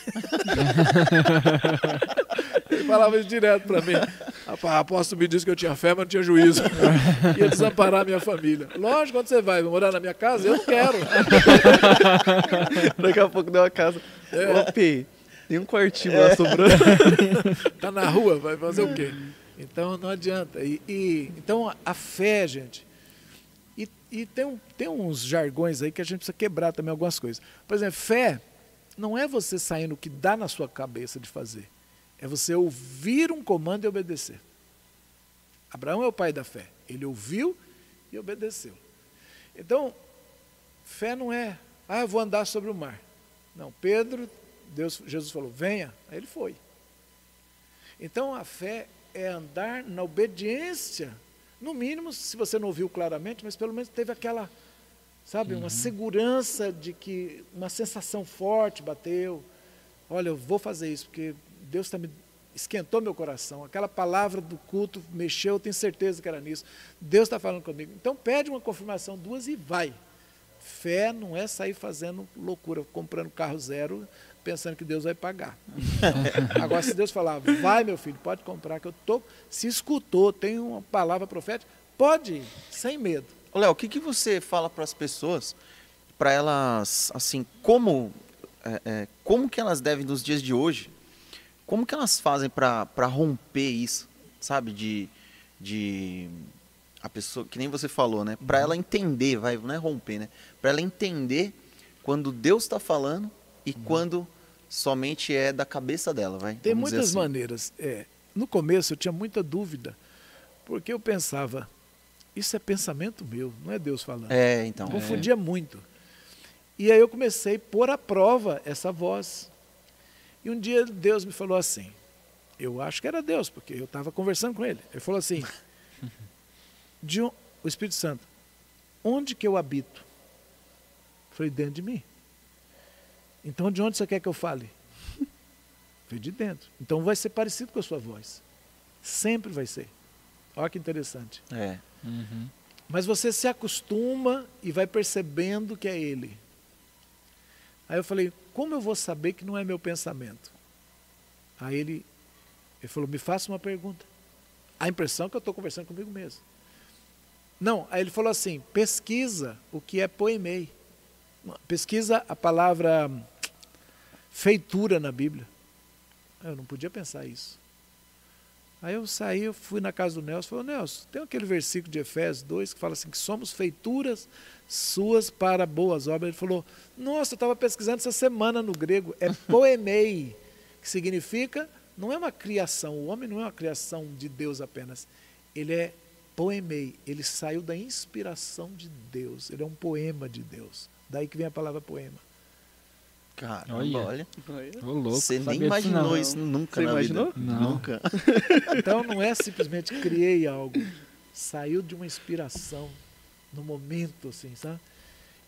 rapaz." ele falava isso direto para mim. Rapaz, apóstolo me disse que eu tinha fé, mas não tinha juízo. Ia desamparar a minha família. Lógico, quando você vai? Morar na minha casa? Eu não quero. Daqui a pouco deu a casa. É. Ô, tem um quartinho lá sobrando. Está na rua, vai fazer o quê? Então não adianta. E, e- então a fé, gente. E, e tem, um- tem uns jargões aí que a gente precisa quebrar também algumas coisas. Por exemplo, fé não é você sair no que dá na sua cabeça de fazer. É você ouvir um comando e obedecer. Abraão é o pai da fé. Ele ouviu e obedeceu. Então, fé não é, ah, eu vou andar sobre o mar. Não, Pedro, Deus, Jesus falou, venha. Aí ele foi. Então a fé é andar na obediência. No mínimo, se você não ouviu claramente, mas pelo menos teve aquela, sabe, uma segurança de que uma sensação forte bateu. Olha, eu vou fazer isso, porque Deus está me esquentou meu coração. Aquela palavra do culto mexeu, eu tenho certeza que era nisso. Deus está falando comigo. Então pede uma confirmação, duas e vai. Fé não é sair fazendo loucura, comprando carro zero, pensando que Deus vai pagar. Agora, se Deus falar, vai meu filho, pode comprar, que eu tô, se escutou, tem uma palavra profética, pode ir, sem medo. Léo, o que, que você fala para as pessoas, para elas, assim, como, é, é, como que elas devem, nos dias de hoje, como que elas fazem para romper isso, sabe, de, de a pessoa, que nem você falou, né, para ela entender, vai, não é romper, né, para ela entender quando Deus está falando e quando somente é da cabeça dela, vai. Tem muitas assim. maneiras. É, no começo eu tinha muita dúvida, porque eu pensava, isso é pensamento meu, não é Deus falando. É, então. Confundia muito. E aí eu comecei a pôr à prova essa voz. E um dia Deus me falou assim, eu acho que era Deus, porque eu estava conversando com ele. Ele falou assim, de on- o Espírito Santo, onde que eu habito? Eu falei, dentro de mim. Então de onde você quer que eu fale? Veio de dentro. Então vai ser parecido com a sua voz. Sempre vai ser. Olha que interessante. É. Uhum. Mas você se acostuma e vai percebendo que é ele. Aí eu falei, como eu vou saber que não é meu pensamento? Aí ele, ele falou, me faça uma pergunta. A impressão é que eu estou conversando comigo mesmo. Não, aí ele falou assim, pesquisa o que é poemei. Pesquisa a palavra feitura na Bíblia. Eu não podia pensar isso. Aí eu saí, eu fui na casa do Nelson e falei, Nelson, tem aquele versículo de Efésios 2 que fala assim, que somos feituras suas para boas obras. Ele falou, nossa, eu estava pesquisando essa semana no grego, é poemei, que significa, não é uma criação, o homem não é uma criação de Deus apenas, ele é poemei, ele saiu da inspiração de Deus, ele é um poema de Deus. Daí que vem a palavra poema. Caramba, Olha. olha. Ô, louco. Você nem imaginou não. isso nunca Você na imaginou? vida. Não. Nunca. Então não é simplesmente criei algo, saiu de uma inspiração no momento, assim, sabe?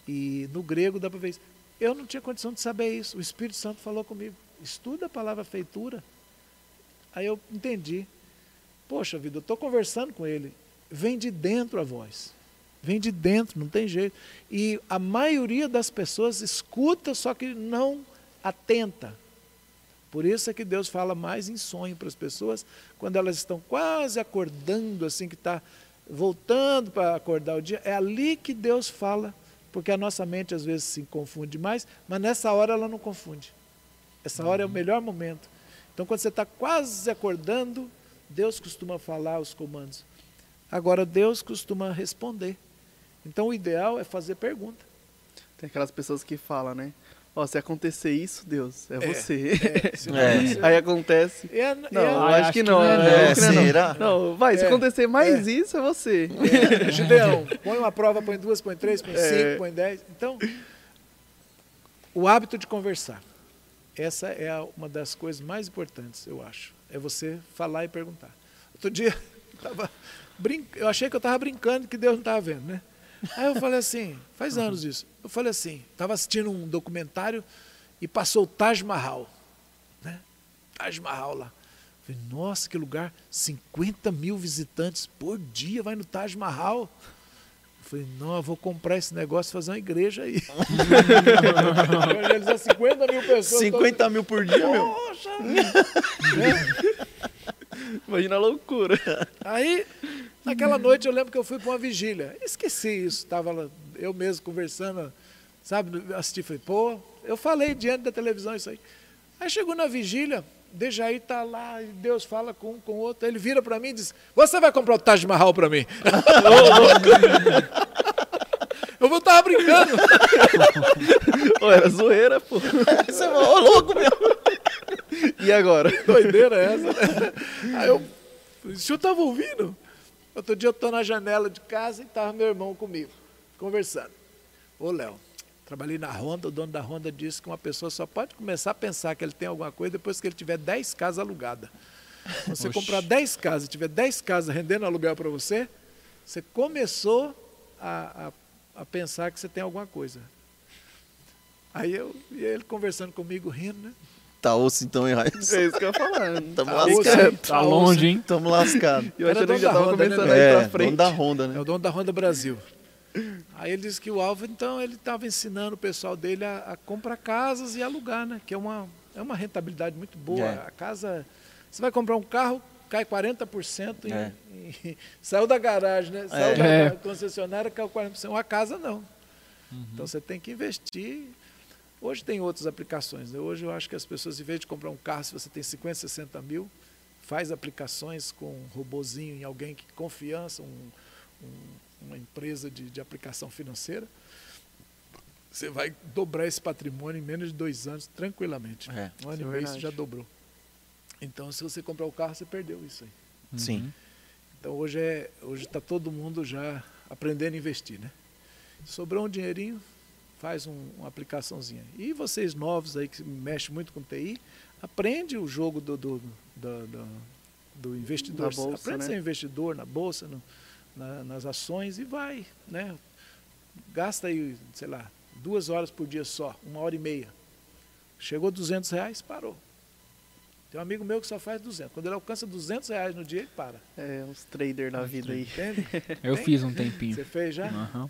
E no grego dá para ver isso. Eu não tinha condição de saber isso. O Espírito Santo falou comigo. Estuda a palavra feitura. Aí eu entendi. Poxa vida, eu estou conversando com ele. Vem de dentro a voz. Vem de dentro, não tem jeito. E a maioria das pessoas escuta, só que não atenta. Por isso é que Deus fala mais em sonho para as pessoas, quando elas estão quase acordando, assim, que está voltando para acordar o dia. É ali que Deus fala, porque a nossa mente às vezes se confunde mais, mas nessa hora ela não confunde. Essa hora é o melhor momento. Então, quando você está quase acordando, Deus costuma falar os comandos. Agora, Deus costuma responder. Então, o ideal é fazer pergunta. Tem aquelas pessoas que falam, né? Ó, se acontecer isso, Deus, é, você. É, não É. acontecer- Aí acontece. É, Não, é- eu Ah, acho, que não. é eu não. acho que não é não. será? Não, vai, se É. acontecer mais isso, é você. É, Gideão, põe uma prova, põe duas, põe três, põe É. cinco, põe dez. Então, o hábito de conversar. Essa é uma das coisas mais importantes, eu acho. É você falar e perguntar. Outro dia, tava brin... eu achei que eu estava brincando, que Deus não estava vendo, né? Aí eu falei assim, faz anos isso. Eu falei assim, estava assistindo um documentário e passou o Taj Mahal. Né? Taj Mahal lá. Falei, nossa, que lugar, 50 mil visitantes por dia vai no Taj Mahal. Eu falei, não, eu vou comprar esse negócio e fazer uma igreja aí. Evangelizar 50 mil pessoas. 50 mil por dia, meu. Poxa! Imagina a loucura. Aí, naquela noite, eu lembro que eu fui para uma vigília. Esqueci isso, estava lá, eu mesmo conversando, sabe? Assisti, falei, pô, eu falei diante da televisão isso aí. Aí chegou na vigília, Dejaí tá lá, e Deus fala com um, com o outro. Aí ele vira para mim e diz: Você vai comprar o Taj Mahal para mim? eu vou estar brincando. Ô, era zoeira, pô. Você ô louco, meu. E agora? Que doideira é essa? né? Aí eu, o senhor estava ouvindo? Outro dia eu estou na janela de casa e estava meu irmão comigo, conversando. Ô, Léo, trabalhei na Honda, o dono da Honda disse que uma pessoa só pode começar a pensar que ele tem alguma coisa depois que ele tiver 10 casas alugadas. Quando você Oxi. comprar 10 casas e tiver 10 casas rendendo aluguel para você, você começou a, a, a pensar que você tem alguma coisa. Aí eu e ele conversando comigo, rindo, né? Tá osso então, hein, Raiz? É isso que eu ia falar. Tamo Tá lascado. Tá longe, hein? Tamo lascado. Eu Era achando que já tava Honda, né, começando velho? a ir É, pra frente. dono da Honda, É né? o dono da Honda Brasil. Aí ele disse que o Alvo, então, ele estava ensinando o pessoal dele a, a comprar casas e alugar, né? Que é uma, é uma rentabilidade muito boa. É. A casa. Você vai comprar um carro, cai 40% e, É. e- saiu da garagem, né? Saiu É. da É. concessionária, caiu 40%. Uma casa não. Então você tem que investir. Hoje tem outras aplicações. Né? Hoje eu acho que as pessoas, em vez de comprar um carro, se você tem 50, 60 mil, faz aplicações com um robozinho em alguém que confiança, um- um- uma empresa de, de aplicação financeira. Você vai dobrar esse patrimônio em menos de dois anos, tranquilamente. É, um ano isso e é meio você verdade. já dobrou. Então, se você comprar o carro, você perdeu isso aí. Sim. Então hoje é, hoje está todo mundo já aprendendo a investir, né? Sobrou um dinheirinho, faz um, uma aplicaçãozinha. E vocês novos aí que mexem muito com TI, aprende o jogo do, do, do, do- do investidor. Na bolsa, aprende a né? ser investidor na bolsa, no- na- nas ações e vai, né? Gasta aí, sei lá, duas horas por dia só, uma hora e meia. Chegou 200 reais, parou. Tem um amigo meu que só faz 200. Quando ele alcança 200 reais no dia, ele para. É, uns traders da vida aí. Entende? Eu Tem? fiz um tempinho. Você fez já? Aham.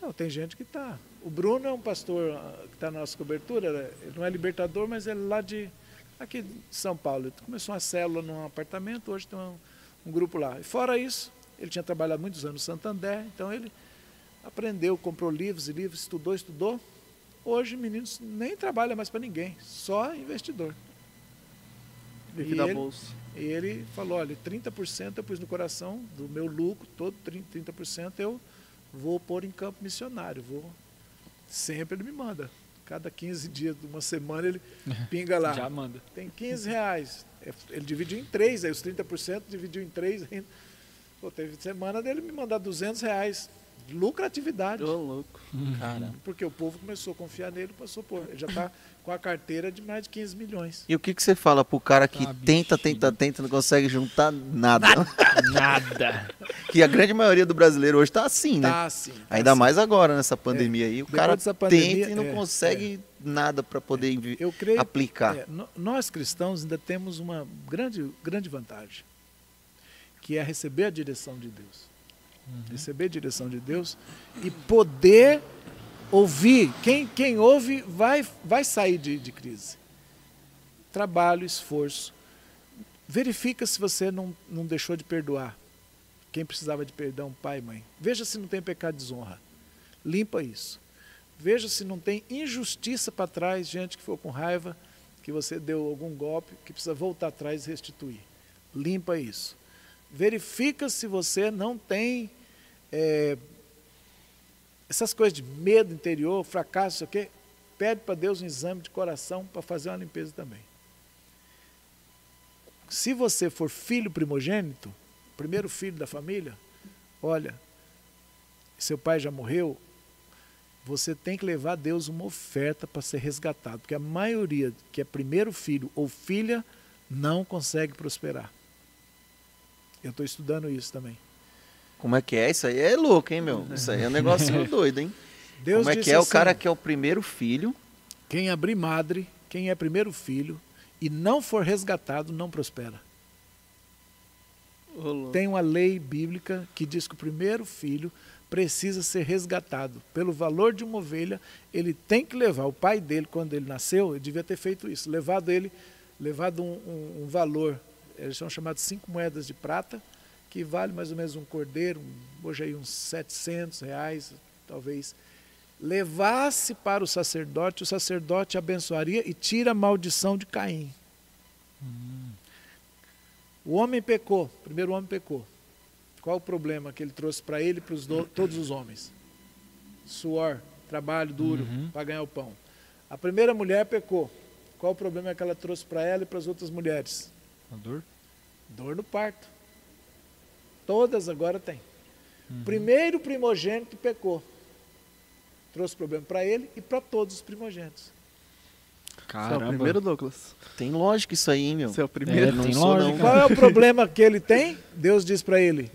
Não, tem gente que tá. O Bruno é um pastor ah, que está na nossa cobertura. Ele não é libertador, mas ele é lá de aqui de São Paulo. Ele começou uma célula num apartamento, hoje tem um, um grupo lá. E fora isso, ele tinha trabalhado muitos anos no Santander, então ele aprendeu, comprou livros e livros, estudou, estudou. Hoje, meninos, nem trabalha mais para ninguém, só investidor. Vive E da ele- bolsa. E ele falou, olha, 30% eu pus no coração do meu lucro, todo 30%, 30% eu vou pôr em campo missionário, vou sempre ele me manda. Cada 15 dias de uma semana ele pinga lá. Já manda. Tem 15 reais. É, Ele dividiu em três, aí os 30% dividiu em três ainda. Pô, teve semana dele me mandar 200 reais. Lucratividade. Ô, louco. Cara. Porque o povo começou a confiar nele, passou por. Ele já está com a carteira de mais de 15 milhões. E o que, que você fala pro cara que Ah, tenta, tenta, tenta, não consegue juntar nada? Nada. que a grande maioria do brasileiro hoje tá assim, né? Tá assim. tá Ainda assim. mais agora nessa pandemia aí. O Depois cara pandemia, tenta e não é, consegue nada para poder creio aplicar. É, nós cristãos ainda temos uma grande, grande vantagem, que é receber a direção de Deus. Receber a direção de Deus e poder ouvir. Quem, quem ouve vai, vai sair de, de crise. Trabalho, esforço. Verifica se você não, não deixou de perdoar quem precisava de perdão, pai e mãe. Veja se não tem pecado de desonra. Limpa isso. Veja se não tem injustiça para trás, gente que ficou com raiva, que você deu algum golpe, que precisa voltar atrás e restituir. Limpa isso. Verifica se você não tem é, essas coisas de medo interior, fracasso, isso aqui. Pede para Deus um exame de coração para fazer uma limpeza também. Se você for filho primogênito, primeiro filho da família, olha, seu pai já morreu, você tem que levar a Deus uma oferta para ser resgatado, porque a maioria que é primeiro filho ou filha não consegue prosperar. Eu estou estudando isso também. Como é que é? Isso aí é louco, hein, meu? Isso aí é um negocinho doido, hein? Deus Como é que é o assim, cara que é o primeiro filho? Quem abrir madre, quem é primeiro filho e não for resgatado, não prospera. Tem uma lei bíblica que diz que o primeiro filho precisa ser resgatado. Pelo valor de uma ovelha, ele tem que levar. O pai dele, quando ele nasceu, ele devia ter feito isso. Levado ele, levado um, um- um valor, eles são chamados cinco moedas de prata, que vale mais ou menos um cordeiro, um- hoje aí uns 700 reais, talvez. Levasse para o sacerdote, o sacerdote abençoaria e tira a maldição de Caim. O homem pecou, o primeiro homem pecou. Qual o problema que ele trouxe para ele e para os do- todos os homens? Suor, trabalho duro Uhum. para ganhar o pão. A primeira mulher pecou. Qual o problema que ela trouxe para ela e para as outras mulheres? A dor? Dor no parto. Todas agora têm. Primeiro primogênito pecou. Trouxe problema para ele e para todos os primogênitos. Você é o Caramba. primeiro, Douglas. Tem lógica isso aí, hein, meu. Você é o primeiro. É, não tem sou, lógica. não. Qual é o problema que ele tem? Deus diz para ele: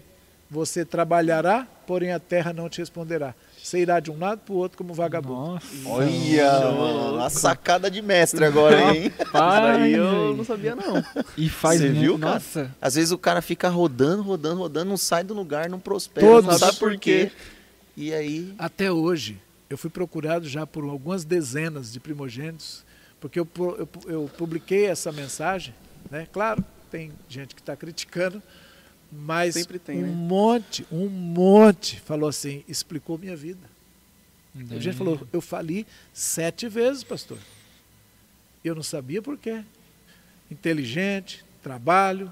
Você trabalhará, porém a terra não te responderá. Você irá de um lado para o outro como vagabundo. Nossa. Olha, mano, a sacada de mestre agora, hein? Pai, daí eu não sabia, não. E faz Você viu, cara? Nossa. Às vezes o cara fica rodando, rodando, rodando, não sai do lugar, não prospera, Todos. não sabe por quê. E aí, Até hoje, eu fui procurado já por algumas dezenas de primogênitos, porque eu, eu eu publiquei essa mensagem, né? Claro, tem gente que está criticando, mas Sempre tem, um né? monte, um monte falou assim, explicou minha vida. A É. gente falou, eu fali sete vezes, pastor. Eu não sabia por quê. Inteligente, trabalho.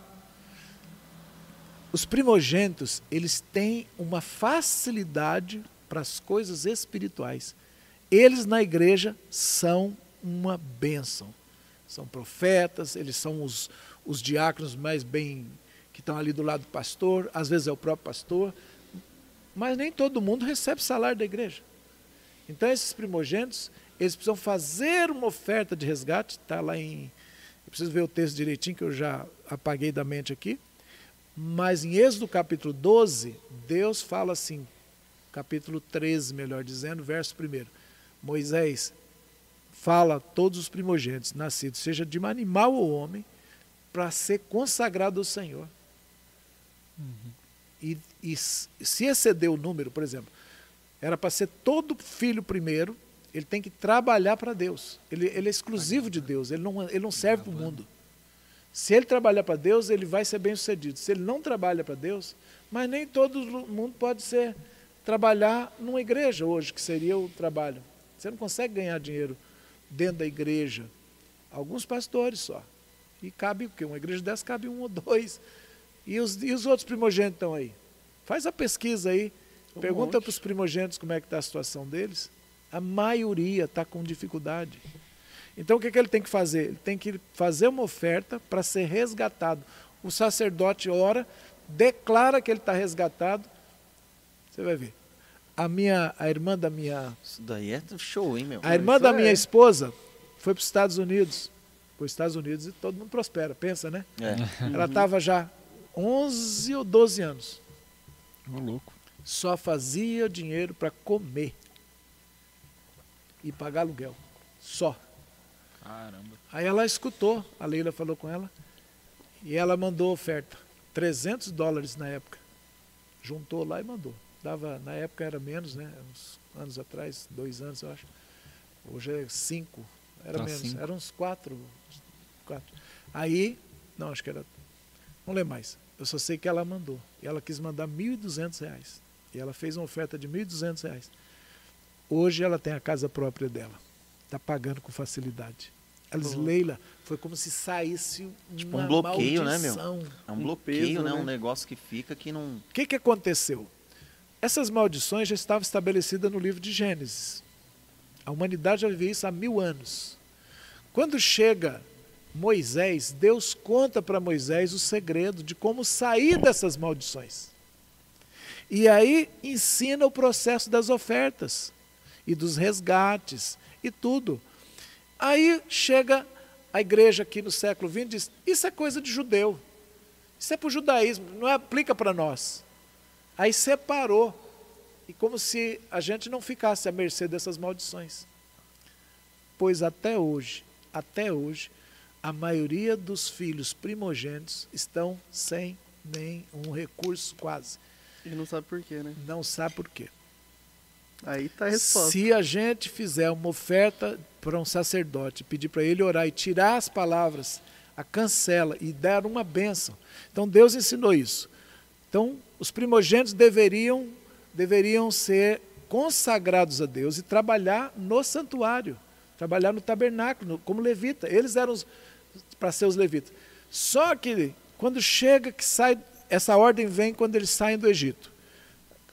Os primogênitos, eles têm uma facilidade para as coisas espirituais. Eles na igreja são uma bênção. São profetas, eles são os, os diáconos mais bem que estão ali do lado do pastor, às vezes é o próprio pastor, mas nem todo mundo recebe salário da igreja. Então esses primogênitos, eles precisam fazer uma oferta de resgate, está lá em. Eu preciso ver o texto direitinho que eu já apaguei da mente aqui. Mas em Êxodo capítulo 12, Deus fala assim, capítulo 13, melhor dizendo, verso 1. Moisés fala a todos os primogênitos nascidos, seja de um animal ou homem, para ser consagrado ao Senhor. E, e s- se exceder o número, por exemplo, era para ser todo filho primeiro, ele tem que trabalhar para Deus. Ele, ele é exclusivo de Deus, ele não, ele não serve para o mundo. Se ele trabalhar para Deus, ele vai ser bem sucedido. Se ele não trabalha para Deus, mas nem todo mundo pode ser trabalhar numa igreja hoje, que seria o trabalho. Você não consegue ganhar dinheiro dentro da igreja. Alguns pastores só. E cabe o quê? Uma igreja dessa cabe um ou dois. E os, e os outros primogênitos estão aí? Faz a pesquisa aí. Um Pergunta para os primogênitos como é que está a situação deles. A maioria está com dificuldade. Então o que, que ele tem que fazer? Ele tem que fazer uma oferta para ser resgatado. O sacerdote ora, declara que ele está resgatado. Você vai ver. A minha, a irmã da minha, isso daí é show, hein, meu? a irmã isso da é. minha esposa foi para os Estados Unidos. Para os Estados Unidos e todo mundo prospera, pensa, né? É. Ela estava já 11 ou 12 anos. Ô, louco. Só fazia dinheiro para comer e pagar aluguel. Só. Caramba. Aí ela escutou, a Leila falou com ela, e ela mandou oferta. 300 dólares na época. Juntou lá e mandou. Dava, na época era menos, né? Uns anos atrás, dois anos eu acho. Hoje é cinco. Era Tá menos, cinco. eram uns quatro, quatro. Aí, não, acho que era. Não lembro mais. Eu só sei que ela mandou. E ela quis mandar 1.200 reais. E ela fez uma oferta de 1.200 reais. Hoje ela tem a casa própria dela. Está pagando com facilidade. Ela diz. Leila, foi como se saísse Tipo um bloqueio, né, meu? maldição. É um Um bloqueio, peso, né? né? Um negócio que fica que não. O que, que aconteceu? Essas maldições já estavam estabelecidas no livro de Gênesis. A humanidade já vivia isso há mil anos. Quando chega Moisés, Deus conta para Moisés o segredo de como sair dessas maldições. E aí ensina o processo das ofertas e dos resgates e tudo. Aí chega a igreja aqui no século XX e diz: Isso é coisa de judeu. Isso é para o judaísmo, não aplica para nós. Aí separou. E como se a gente não ficasse à mercê dessas maldições. Pois até hoje, até hoje, a maioria dos filhos primogênitos estão sem nenhum recurso quase. E não sabe por quê, né? Não sabe por quê. Aí tá a resposta. Se a gente fizer uma oferta para um sacerdote, pedir para ele orar e tirar as palavras, a cancela e dar uma bênção. Então Deus ensinou isso. Então os primogênitos deveriam deveriam ser consagrados a Deus e trabalhar no santuário, trabalhar no tabernáculo, como levita. Eles eram para ser os levitas. Só que quando chega que sai essa ordem vem quando eles saem do Egito.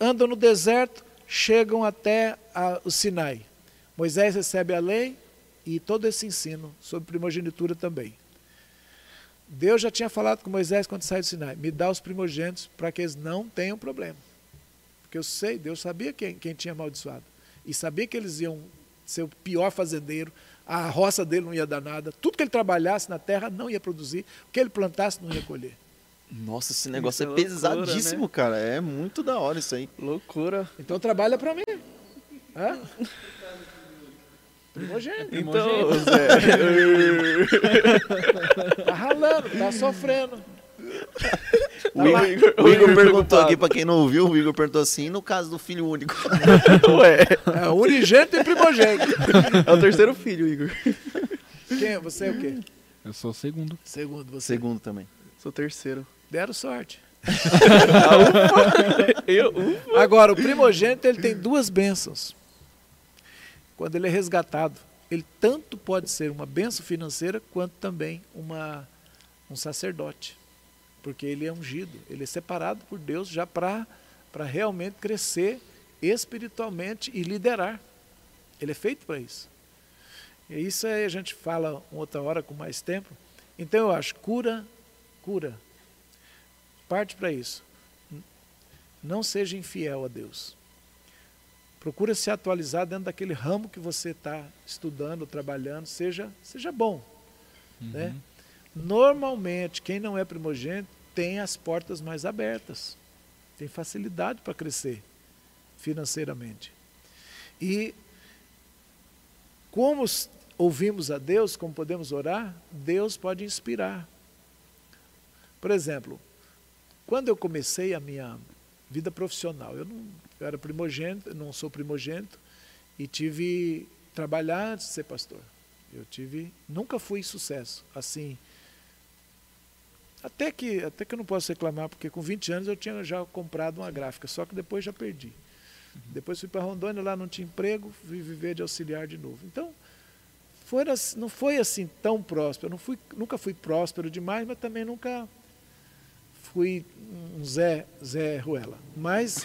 Andam no deserto, chegam até a- o Sinai. Moisés recebe a lei, e todo esse ensino sobre primogenitura também. Deus já tinha falado com Moisés quando saiu do Sinai: me dá os primogênitos para que eles não tenham problema. Porque eu sei, Deus sabia quem, quem tinha amaldiçoado. E sabia que eles iam ser o pior fazendeiro, a roça dele não ia dar nada, tudo que ele trabalhasse na terra não ia produzir, o que ele plantasse não ia colher. Nossa, esse negócio Isso é, é loucura, pesadíssimo, né? cara. É muito da hora isso aí. Loucura. Então trabalha para mim. Hã? Primogênito. Então, Tá ralando, tá sofrendo. O Igor, o Igor perguntou aqui, pra quem não ouviu, o Igor perguntou assim, no caso do filho único? Ué, É unigênito e primogênito. é o terceiro filho, Igor. Quem? Você é o quê? Eu sou o segundo. Segundo você. Segundo também. Sou o terceiro. Deram sorte. Eu, Agora, o primogênito ele tem duas bênçãos. Quando ele é resgatado, ele tanto pode ser uma bênção financeira quanto também uma, um sacerdote. Porque ele é ungido, ele é separado por Deus já para realmente crescer espiritualmente e liderar. Ele é feito para isso. E isso aí a gente fala outra hora com mais tempo. Então eu acho, cura, cura. Parte para isso. Não seja infiel a Deus. Procura se atualizar dentro daquele ramo que você está estudando, trabalhando, seja, seja bom. Né? Normalmente, quem não é primogênito tem as portas mais abertas, tem facilidade para crescer financeiramente. E como ouvimos a Deus, como podemos orar, Deus pode inspirar. Por exemplo, quando eu comecei a minha vida profissional, eu não eu era primogênito, não sou primogênito e tive trabalhar antes de ser pastor. Eu tive, nunca fui sucesso, assim. Até que, até que eu não posso reclamar, porque com 20 anos eu tinha já comprado uma gráfica, só que depois já perdi. Depois fui para Rondônia, lá não tinha emprego, fui viver de auxiliar de novo. Então, foi, assim- não foi assim tão próspero. Não fui, nunca fui próspero demais, mas também nunca fui um Zé, Zé Ruela. Mas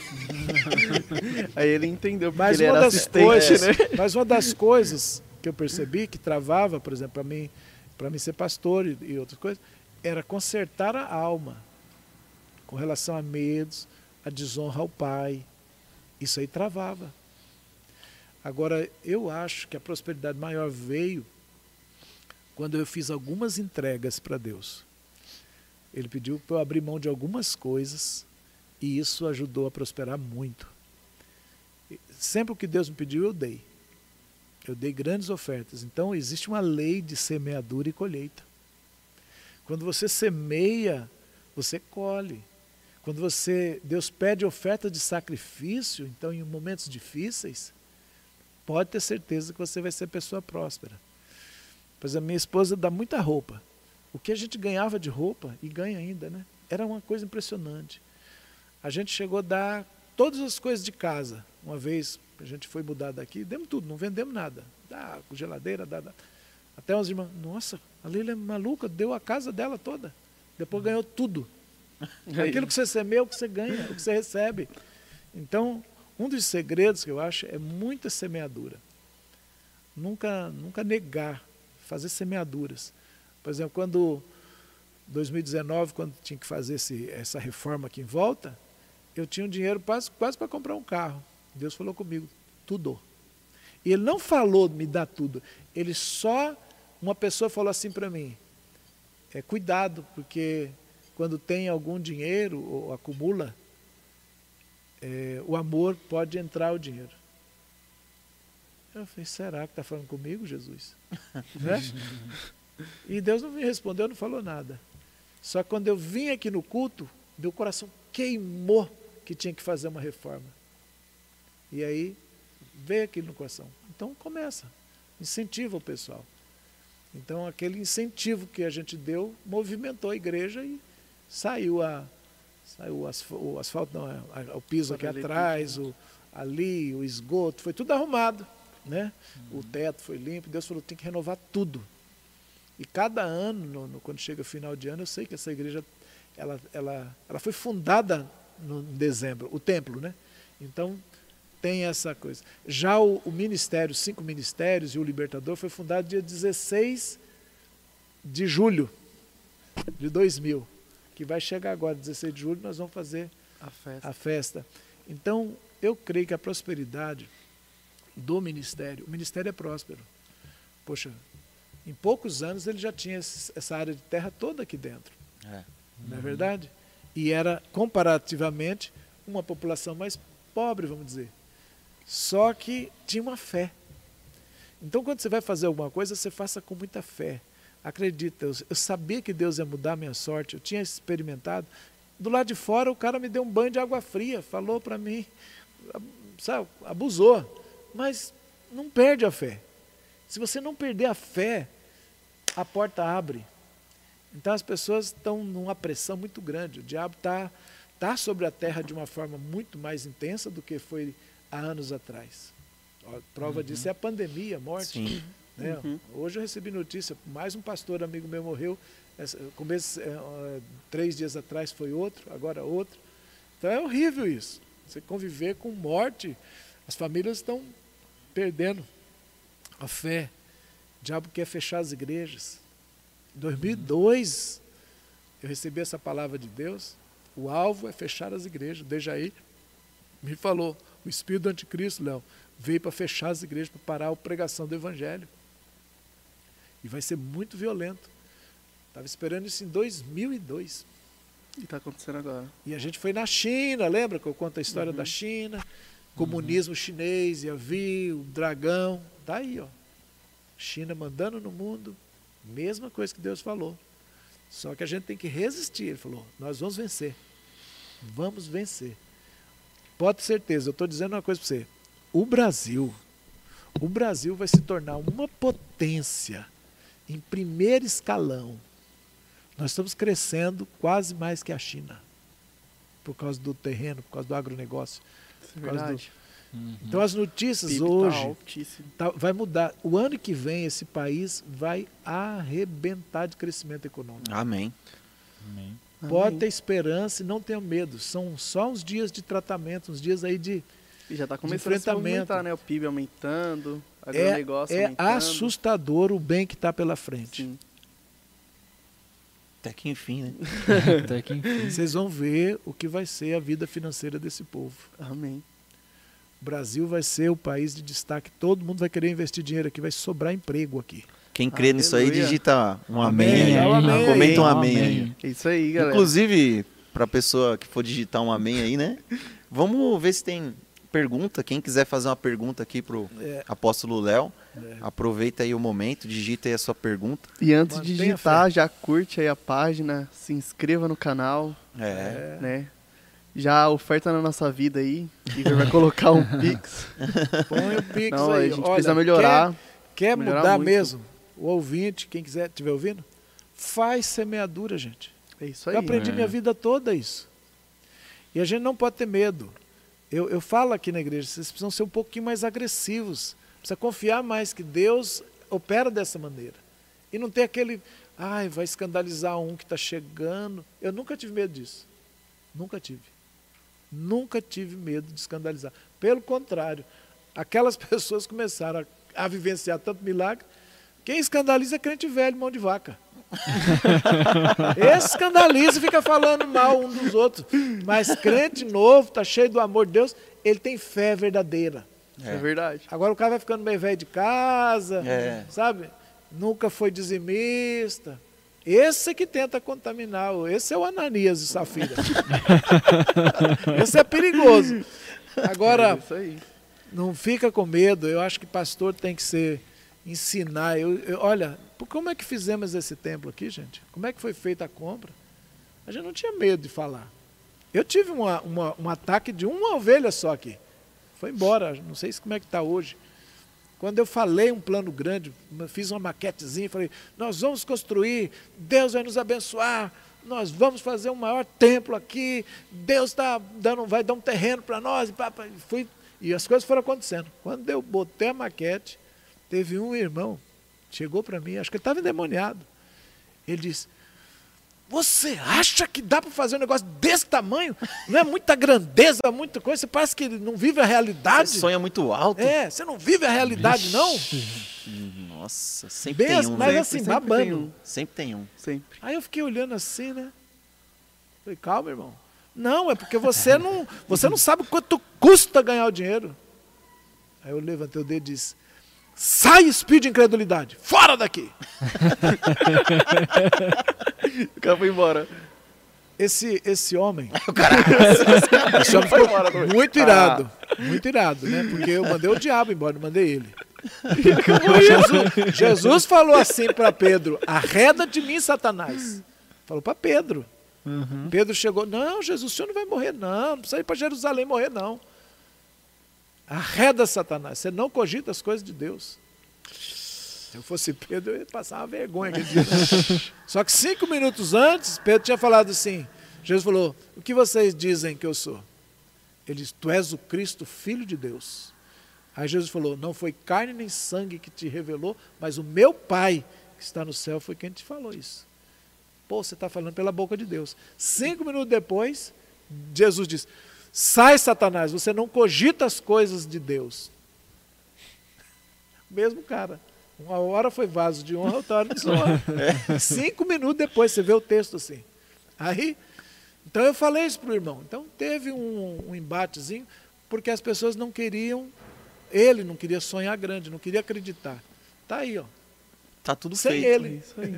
Aí ele entendeu porque mas ele uma, era das assistente, coisas, né? mas uma das coisas que eu percebi que travava, por exemplo, para mim, para mim ser pastor e, e outras coisas, era consertar a alma com relação a medos, a desonra ao pai. Isso aí travava. Agora, eu acho que a prosperidade maior veio quando eu fiz algumas entregas para Deus. Ele pediu para eu abrir mão de algumas coisas e isso ajudou a prosperar muito. Sempre o que Deus me pediu, eu dei. Eu dei grandes ofertas. Então, existe uma lei de semeadura e colheita. Quando você semeia, você colhe. Quando você Deus pede oferta de sacrifício, então em momentos difíceis, pode ter certeza que você vai ser pessoa próspera. Pois a minha esposa dá muita roupa. O que a gente ganhava de roupa, e ganha ainda, né? Era uma coisa impressionante. A gente chegou a dar todas as coisas de casa. Uma vez a gente foi mudar daqui, demos tudo, não vendemos nada. Dá geladeira, dá, dá. Até uns irmãos, nossa, a Lila é maluca, deu a casa dela toda. Depois ganhou tudo. Aquilo que você semeia é o que você ganha, o que você recebe. Então, um dos segredos que eu acho é muita semeadura. Nunca, nunca negar, fazer semeaduras. Por exemplo, quando 2019, quando tinha que fazer esse, essa reforma aqui em volta, eu tinha um dinheiro quase, quase para comprar um carro. Deus falou comigo, tudo. E ele não falou me dá tudo. Ele só, uma pessoa falou assim para mim, é, cuidado, porque quando tem algum dinheiro ou acumula, é, o amor pode entrar o dinheiro. Eu falei, será que está falando comigo, Jesus? né? E Deus não me respondeu, não falou nada. Só que quando eu vim aqui no culto, meu coração queimou que tinha que fazer uma reforma. E aí veio aquilo no coração. Então começa, incentiva o pessoal. Então aquele incentivo que a gente deu movimentou a igreja e saiu a saiu o asfalto, o, asfalto não, a- a- o piso aqui atrás, o, ali, o esgoto, foi tudo arrumado, né? O teto foi limpo, Deus falou, tem que renovar tudo. E cada ano, no- no- quando chega o final de ano, eu sei que essa igreja ela, ela, ela foi fundada no, em dezembro, o templo, né? Então tem essa coisa. Já o, o Ministério, cinco ministérios e o Libertador foi fundado dia 16 de julho de 2000, que vai chegar agora, 16 de julho, nós vamos fazer A festa. a festa. Então, eu creio que a prosperidade do ministério, o ministério é próspero. Poxa, em poucos anos ele já tinha esse- essa área de terra toda aqui dentro, É. não é verdade? E era, comparativamente, uma população mais pobre, vamos dizer. Só que tinha uma fé. Então, quando você vai fazer alguma coisa, você faça com muita fé. Acredita, eu, sabia que Deus ia mudar a minha sorte, eu tinha experimentado. Do lado de fora, o cara me deu um banho de água fria, falou para mim, ab- sabe, abusou. Mas não perde a fé. Se você não perder a fé, a porta abre. Então as pessoas estão numa pressão muito grande. O diabo está tá sobre a terra de uma forma muito mais intensa do que foi há anos atrás. Ó, prova disso é a pandemia, a morte. Sim. né? Uhum. Hoje eu recebi notícia, mais um pastor amigo meu morreu. Essa- Começo, é, três dias atrás foi outro, agora outro. Então é horrível isso. Você conviver com morte, as famílias estão perdendo a fé. O diabo quer fechar as igrejas. Em 2002, eu recebi essa palavra de Deus. O alvo é fechar as igrejas. Desde aí, me falou, o espírito do anticristo, Léo, veio para fechar as igrejas, para parar a pregação do evangelho. E vai ser muito violento. Estava esperando isso em 2002. E tá acontecendo agora. E a gente foi na China, lembra que eu conto a história da China? Comunismo chinês, ia vir, o dragão. Tá aí, ó. China mandando no mundo, mesma coisa que Deus falou. Só que a gente tem que resistir. Ele falou: nós vamos vencer. Vamos vencer. Pode ter certeza, eu estou dizendo uma coisa para você. O Brasil, o Brasil vai se tornar uma potência em primeiro escalão. Nós estamos crescendo quase mais que a China. Por causa do terreno, por causa do agronegócio. É Por causa do- verdade. Então as notícias PIB tá hoje altíssimo. tá- vai mudar. O ano que vem esse país vai arrebentar de crescimento econômico. Amém. Amém. Pode Amém. ter esperança e não tenha medo. São só uns dias de tratamento, uns dias aí de. E já tá começando a se enfrentamento. movimentar, né? O PIB aumentando, É, agronegócio é aumentando. assustador o bem que está pela frente. Sim. Até que enfim, né? Até que enfim. Vocês vão ver o que vai ser a vida financeira desse povo. Amém. O Brasil vai ser o país de destaque. Todo mundo vai querer investir dinheiro aqui, vai sobrar emprego aqui. Quem crê nisso aí, Aleluia. digita um amém. Amém, um amém Comenta um amém, aí. Amém. É isso aí, galera. Inclusive, pra pessoa que for digitar um amém aí, né? Vamos ver se tem pergunta. Quem quiser fazer uma pergunta aqui pro É. apóstolo Léo, É. aproveita aí o momento, digita aí a sua pergunta. E antes de Mantenha digitar, já curte aí a página, se inscreva no canal, É. né? Já oferta na nossa vida aí. Igor vai colocar um Pix. Põe o Pix Não, aí. a gente Olha, precisa melhorar. Quer, quer melhorar mudar muito. mesmo? O ouvinte, quem quiser, estiver ouvindo, faz semeadura, gente. É isso aí. Eu aprendi É. minha vida toda isso. E a gente não pode ter medo. Eu, eu falo aqui na igreja, vocês precisam ser um pouquinho mais agressivos. Precisa confiar mais que Deus opera dessa maneira. E não ter aquele, ai, vai escandalizar um que está chegando. Eu nunca tive medo disso. Nunca tive. Nunca tive medo de escandalizar. Pelo contrário, aquelas pessoas começaram a, a vivenciar tanto milagre. Quem escandaliza é crente velho, mão de vaca. Esse escandaliza e fica falando mal um dos outros. Mas crente novo, tá cheio do amor de Deus, ele tem fé verdadeira. É. verdade. Agora o cara vai ficando meio velho de casa, É. sabe? Nunca foi dizimista. Esse é que tenta contaminar. Esse é o Ananias e Safira. Esse é perigoso. Agora, É não fica com medo. Eu acho que pastor tem que ser ensinar. Eu, eu- olha, como é que fizemos esse templo aqui, gente? Como é que foi feita a compra? A gente não tinha medo de falar. Eu tive uma- uma- um ataque de uma ovelha só aqui. Foi embora. Não sei se como é que está hoje. Quando eu falei um plano grande, fiz uma maquetezinha, falei: nós vamos construir, Deus vai nos abençoar, nós vamos fazer um maior templo aqui, Deus tá dando, vai dar um terreno para nós. E fui, e as coisas foram acontecendo. Quando eu botei a maquete, teve um irmão, chegou para mim, acho que ele estava endemoniado. Ele disse: Você acha que dá para fazer um negócio desse tamanho? Não é muita grandeza, muita coisa. Você parece que não vive a realidade. Você sonha muito alto. É, você não vive a realidade, não? Nossa, sempre Bem tem um, mas né? assim, Sempre babando. tem um. Sempre tem um. Sempre. Aí eu fiquei olhando assim, né? Falei, calma, irmão. Não, é porque você não, você não sabe quanto custa ganhar o dinheiro. Aí eu levantei o dedo e disse: Sai, espírito de incredulidade, fora daqui. O cara foi embora. Esse, esse homem, O cara, esse homem ficou muito irado. Muito irado, né? Porque eu mandei o diabo embora, não mandei ele. Jesus, Jesus falou assim para Pedro: Arreda de mim, Satanás. Falou para Pedro. Pedro chegou: Não, Jesus, o senhor não vai morrer, não. Não precisa ir para Jerusalém morrer, não. Arreda, Satanás. Você não cogita as coisas de Deus. Se eu fosse Pedro, eu ia passar uma vergonha. Só que cinco minutos antes, Pedro tinha falado assim: Jesus falou: O que vocês dizem que eu sou? Ele disse: Tu és o Cristo, filho de Deus. Aí Jesus falou: Não foi carne nem sangue que te revelou, mas o meu Pai que está no céu foi quem te falou isso. Pô, você está falando pela boca de Deus. Cinco minutos depois, Jesus diz: Sai, Satanás, você não cogita as coisas de Deus. Mesmo cara. Uma hora foi vaso de honra, outra hora de desonra. Cinco minutos depois, você vê o texto assim. Aí, então eu falei isso para o irmão. Então teve um, um embatezinho, porque as pessoas não queriam, ele não queria sonhar grande, não queria acreditar. Tá aí, ó. Tá tudo Sem feito. ele. Isso aí.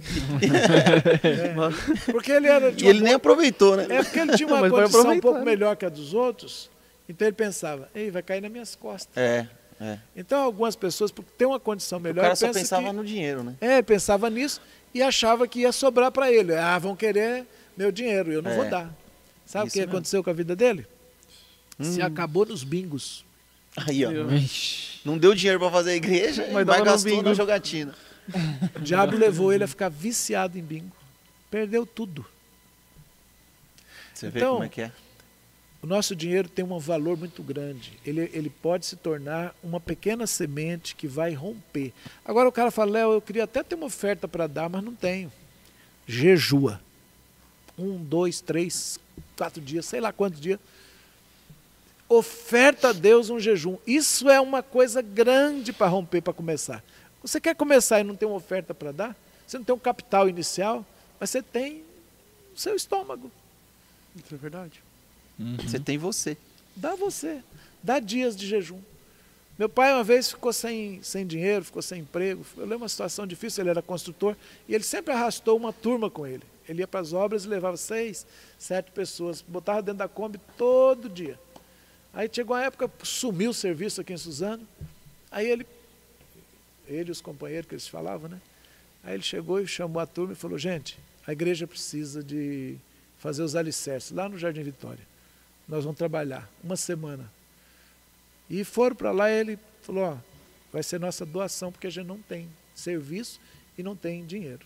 É. Porque ele era de E ele nem aproveitou, né? É porque ele tinha uma Mas condição um pouco né? melhor que a dos outros, então ele pensava, ei, vai cair nas minhas costas. É, é. Então algumas pessoas, porque tem uma condição O melhor, cara só pensa pensava que, no dinheiro, né? É, pensava nisso e achava que ia sobrar para ele. Ah, vão querer meu dinheiro, eu não É. vou dar. Sabe o que mesmo. aconteceu com a vida dele? Se Hum. acabou nos bingos. Aí, ó. Não deu dinheiro pra fazer a igreja, Mas mas, gastou bingo. na jogatina. O diabo levou ele a ficar viciado em bingo. Perdeu tudo. Você vê Então, como é que é? O nosso dinheiro tem um valor muito grande. Ele, ele pode se tornar uma pequena semente que vai romper. Agora o cara fala, Léo, eu queria até ter uma oferta para dar, mas não tenho. Jejua. Um, dois, três, quatro dias, sei lá quantos dias. Oferta a Deus um jejum. Isso é uma coisa grande para romper, para começar. Você quer começar e não tem uma oferta para dar? Você não tem um capital inicial, mas você tem o seu estômago. Isso é verdade. Você tem você. Dá você. Dá dias de jejum. Meu pai uma vez ficou sem, sem dinheiro, ficou sem emprego. Eu lembro uma situação difícil, ele era construtor e ele sempre arrastou uma turma com ele. Ele ia para as obras e levava seis, sete pessoas, botava dentro da Kombi todo dia. Aí chegou uma época, sumiu o serviço aqui em Suzano. Aí ele, ele e os companheiros que eles falavam, né? Aí ele chegou e chamou a turma e falou: gente, a igreja precisa de fazer os alicerces lá no Jardim Vitória nós vamos trabalhar uma semana. E foram para lá e ele falou, ó, vai ser nossa doação, porque a gente não tem serviço e não tem dinheiro.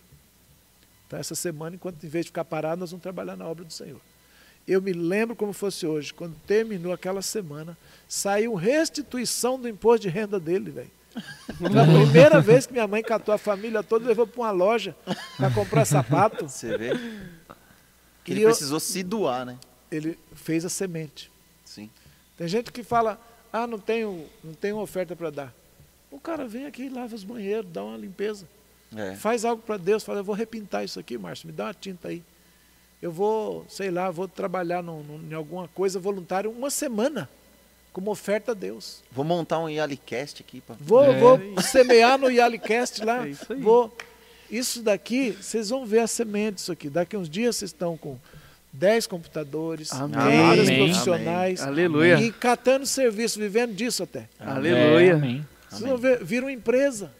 Então essa semana, enquanto em vez de ficar parado, nós vamos trabalhar na obra do Senhor. Eu me lembro como fosse hoje, quando terminou aquela semana, saiu restituição do imposto de renda dele, velho. Foi a primeira vez que minha mãe catou a família toda levou para uma loja para comprar sapato. Você vê? Que ele eu- precisou se doar, né? Ele fez a semente. Sim. Tem gente que fala, ah, não tenho, não tenho oferta para dar. O cara vem aqui, lava os banheiros, dá uma limpeza. É. Faz algo para Deus, fala, eu vou repintar isso aqui, Márcio, me dá uma tinta aí. Eu vou, sei lá, vou trabalhar num- num- em alguma coisa voluntária uma semana, como oferta a Deus. Vou montar um Yalicast aqui. Pra... Vou, É. vou semear no Yalicast lá. É isso aí. Vou. Isso daqui, vocês vão ver a semente disso aqui. Daqui uns dias vocês estão com 10 computadores, Amém. vários Amém. profissionais, Aleluia. e catando serviço, vivendo disso até. Aleluia. Amém. Vocês vão ver, vira uma empresa.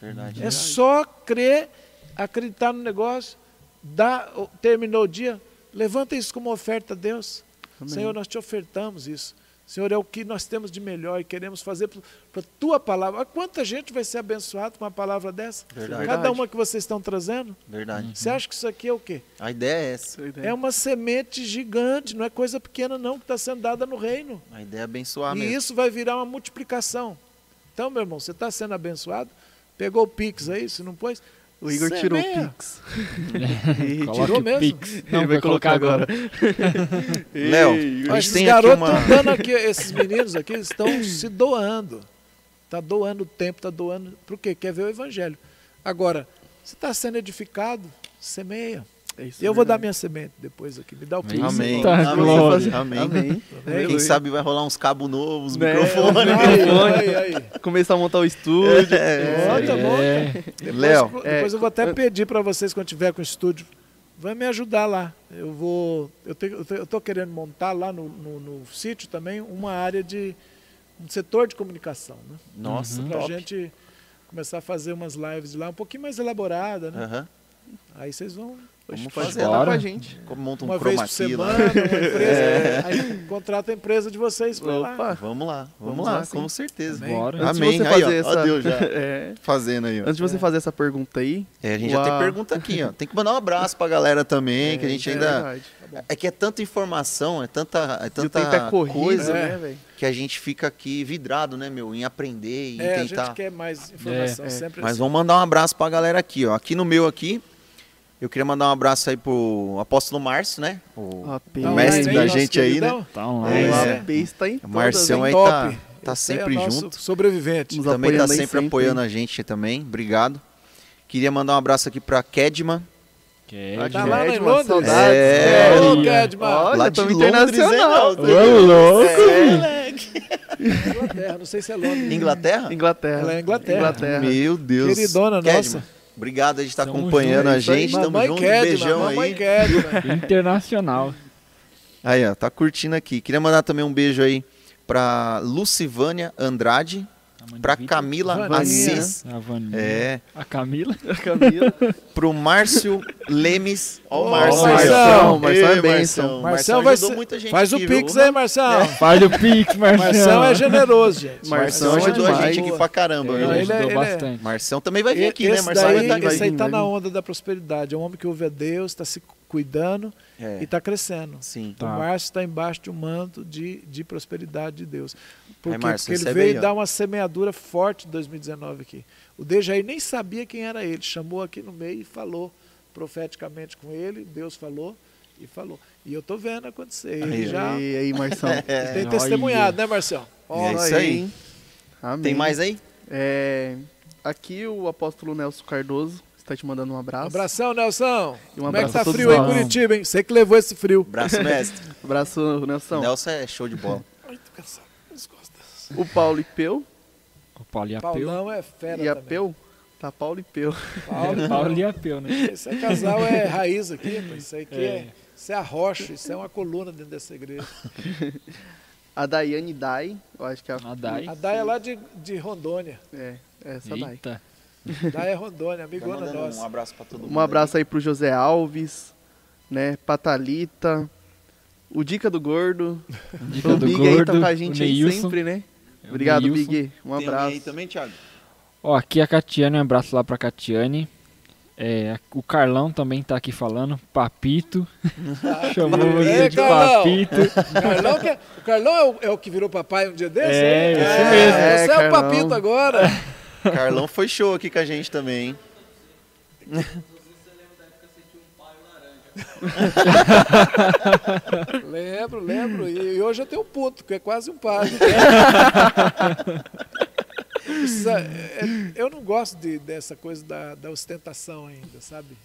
Verdade. É só crer, acreditar no negócio, dá, terminou o dia, levanta isso como oferta a Deus. Amém. Senhor, nós te ofertamos isso. Senhor, é o que nós temos de melhor e queremos fazer para a tua palavra. Olha Quanta gente vai ser abençoada com uma palavra dessa? Verdade. Cada uma que vocês estão trazendo. Verdade. Você acha que isso aqui é o quê? A ideia é essa. Ideia. É uma semente gigante, não é coisa pequena não que está sendo dada no reino. A ideia é abençoar E mesmo. isso vai virar uma multiplicação. Então, meu irmão, você está sendo abençoado, pegou o Pix aí, se não pôs, O Igor Cê é tirou o meia. Pix. Coloca tirou o mesmo? Pix. Não, Ele vai colocar agora. Léo, Mas gente esses garotos uma- estão dando aqui, esses meninos aqui estão se doando. Tá doando tempo, tá doando. Por quê? Quer ver o evangelho. Agora, se está sendo edificado, semeia. É isso, Eu vou dar minha semente depois aqui. Me dá o Pix. Amém. Eita, Amém. Amém. Amém. Quem sabe vai rolar uns cabos novos, Né? microfone. Aí, aí, aí. Começar a montar o estúdio. É. Bota, bota. É, Depois, Léo. depois É, eu vou até pedir para vocês, quando tiver com o estúdio, vai me ajudar lá. Eu vou. Eu, tenho, eu, querendo montar lá no, no, no sítio também uma área de. um setor de comunicação, né? Nossa, Uhum. Pra top. gente começar a fazer umas lives lá um pouquinho mais elaborada, né? Aham. Aí vocês vão Vamos fazer. contar com a gente. Como monta um uma vez por lá. semana, uma empresa. É. Aí contrata a empresa de vocês pra lá. Opa. Vamos lá, vamos, Vamos lá, lá, com certeza. Amém. bora. Antes de Amém. você Aí, fazer ó, ó essa... Deus já. É. Fazendo aí, ó. Antes de você fazer essa pergunta aí... É, a gente já Uau. tem pergunta aqui, ó. Tem que mandar um abraço pra galera também, que a gente É ainda. verdade. É que é tanta informação, é tanta, é E o tanta tempo é corrido, coisa É. né, velho? que a gente fica aqui vidrado, né, meu, em aprender e É, a tentar. gente quer mais informação É, é. sempre Mas assim. vamos mandar um abraço pra galera aqui, ó. Aqui no meu aqui, eu queria mandar um abraço aí pro apóstolo Márcio, né? O, O AP. o mestre Tá da gente aí, né? Tá É, online. o É. AP está em O todas, Marcião aí Top. tá, tá aí sempre é junto. Sobrevivente. Nos Também tá aí sempre, sempre. apoiando a gente também. Obrigado. Queria mandar um abraço aqui pra Kedman. É, Tá que lá em Kedman, Londres? saudades. É. Ô, Olha. Kedman. Olha, lá de internacional. hein, Ô, Léo? louco, É, Inglaterra, não sei se é Londres. Inglaterra? Inglaterra. Ela é Inglaterra. Inglaterra. Meu Deus. Queridona Kedman, nossa. Obrigado a gente estar Tamo acompanhando junto, a aí. gente. Tamo junto. Kedman, Beijão aí. Internacional. Aí, ó, tá curtindo aqui. Queria mandar também um beijo aí pra Lucivânia Andrade, A Vitor. Camila Vaninha. Assis, A Vaninha. é, A Camila. Camila. pro Márcio Lemes. Ó, Ô, o Márcio. Marção, Ei, Marção é Marção. bênção. Marcelo vai ser- muita gente Faz o aqui, pix viu? aí, Marcelo. Faz o Pix, Marcelo. Marcelo é generoso, gente. Marção Marção é ajudou a demais. gente aqui pra caramba. Ele ele é- ajudou ele é- bastante. Marção também vai vir aqui, esse né? Marção daí, vai estar vai esse aí vir, tá vai na vir. onda da prosperidade. É um homem que ouve a Deus, está se cuidando É, e está crescendo. sim. Tá. O Márcio está embaixo de um manto de, de prosperidade de Deus. Porque, Márcio, porque ele veio aí, dar uma semeadura forte em 2019 aqui. O Dejaí nem sabia quem era ele, chamou aqui no meio e falou profeticamente com ele, Deus falou e falou. E eu estou vendo acontecer. Ele Aí, já E aí, Marção? ele tem Olha. testemunhado, né, Marcelo? É isso aí. Amém. Tem mais aí? É, aqui o apóstolo Nelson Cardoso está te mandando um Um abraço. abração, Nelson. E um Como é que abraço tá frio aí em. Curitiba, hein? Você que levou esse frio. Braço mestre. Abraço, Nelson. Nelson é show de bola. Ai, tô cansado. das costas. O Paulo e Peu. O Paulo e a Peu. Paulão é fera E a também. Peu? Tá Paulo e Peu. Paulo, Paulo e a Peu, né? Esse é casal é raiz aqui, pô. isso aqui é. É. isso é a rocha, isso é uma coluna dentro dessa igreja. A Daiane Dai. Eu acho que é a... A Dai. A Dai é lá de, de Rondônia. É, essa Dai. Eita. Dai é Rondônia, Tá amigona um nossa. abraço pra todo mundo. Um abraço aí pro José Alves, né? Patalita. O Dica do Gordo. Dica o do Big aí tá Gordo, com a o gente aí sempre, né? Obrigado, Neilson. Big. Um Tem abraço. aí também, Thiago? Ó, aqui a Catiane, um abraço lá pra Catiane. É, o Carlão também tá aqui falando. Papito. Chamou você de Carlão. Papito. Carlão que é- o Carlão é o, é o que virou papai um dia desse? É, hein? esse mesmo. Você É, é, o Carlão. papito agora. Carlão foi show aqui com a gente também, hein? lembro, lembro. E, e hoje eu tenho um puto, que é quase um pai. Precisa- é- eu não gosto de- dessa coisa da, da ostentação ainda, sabe?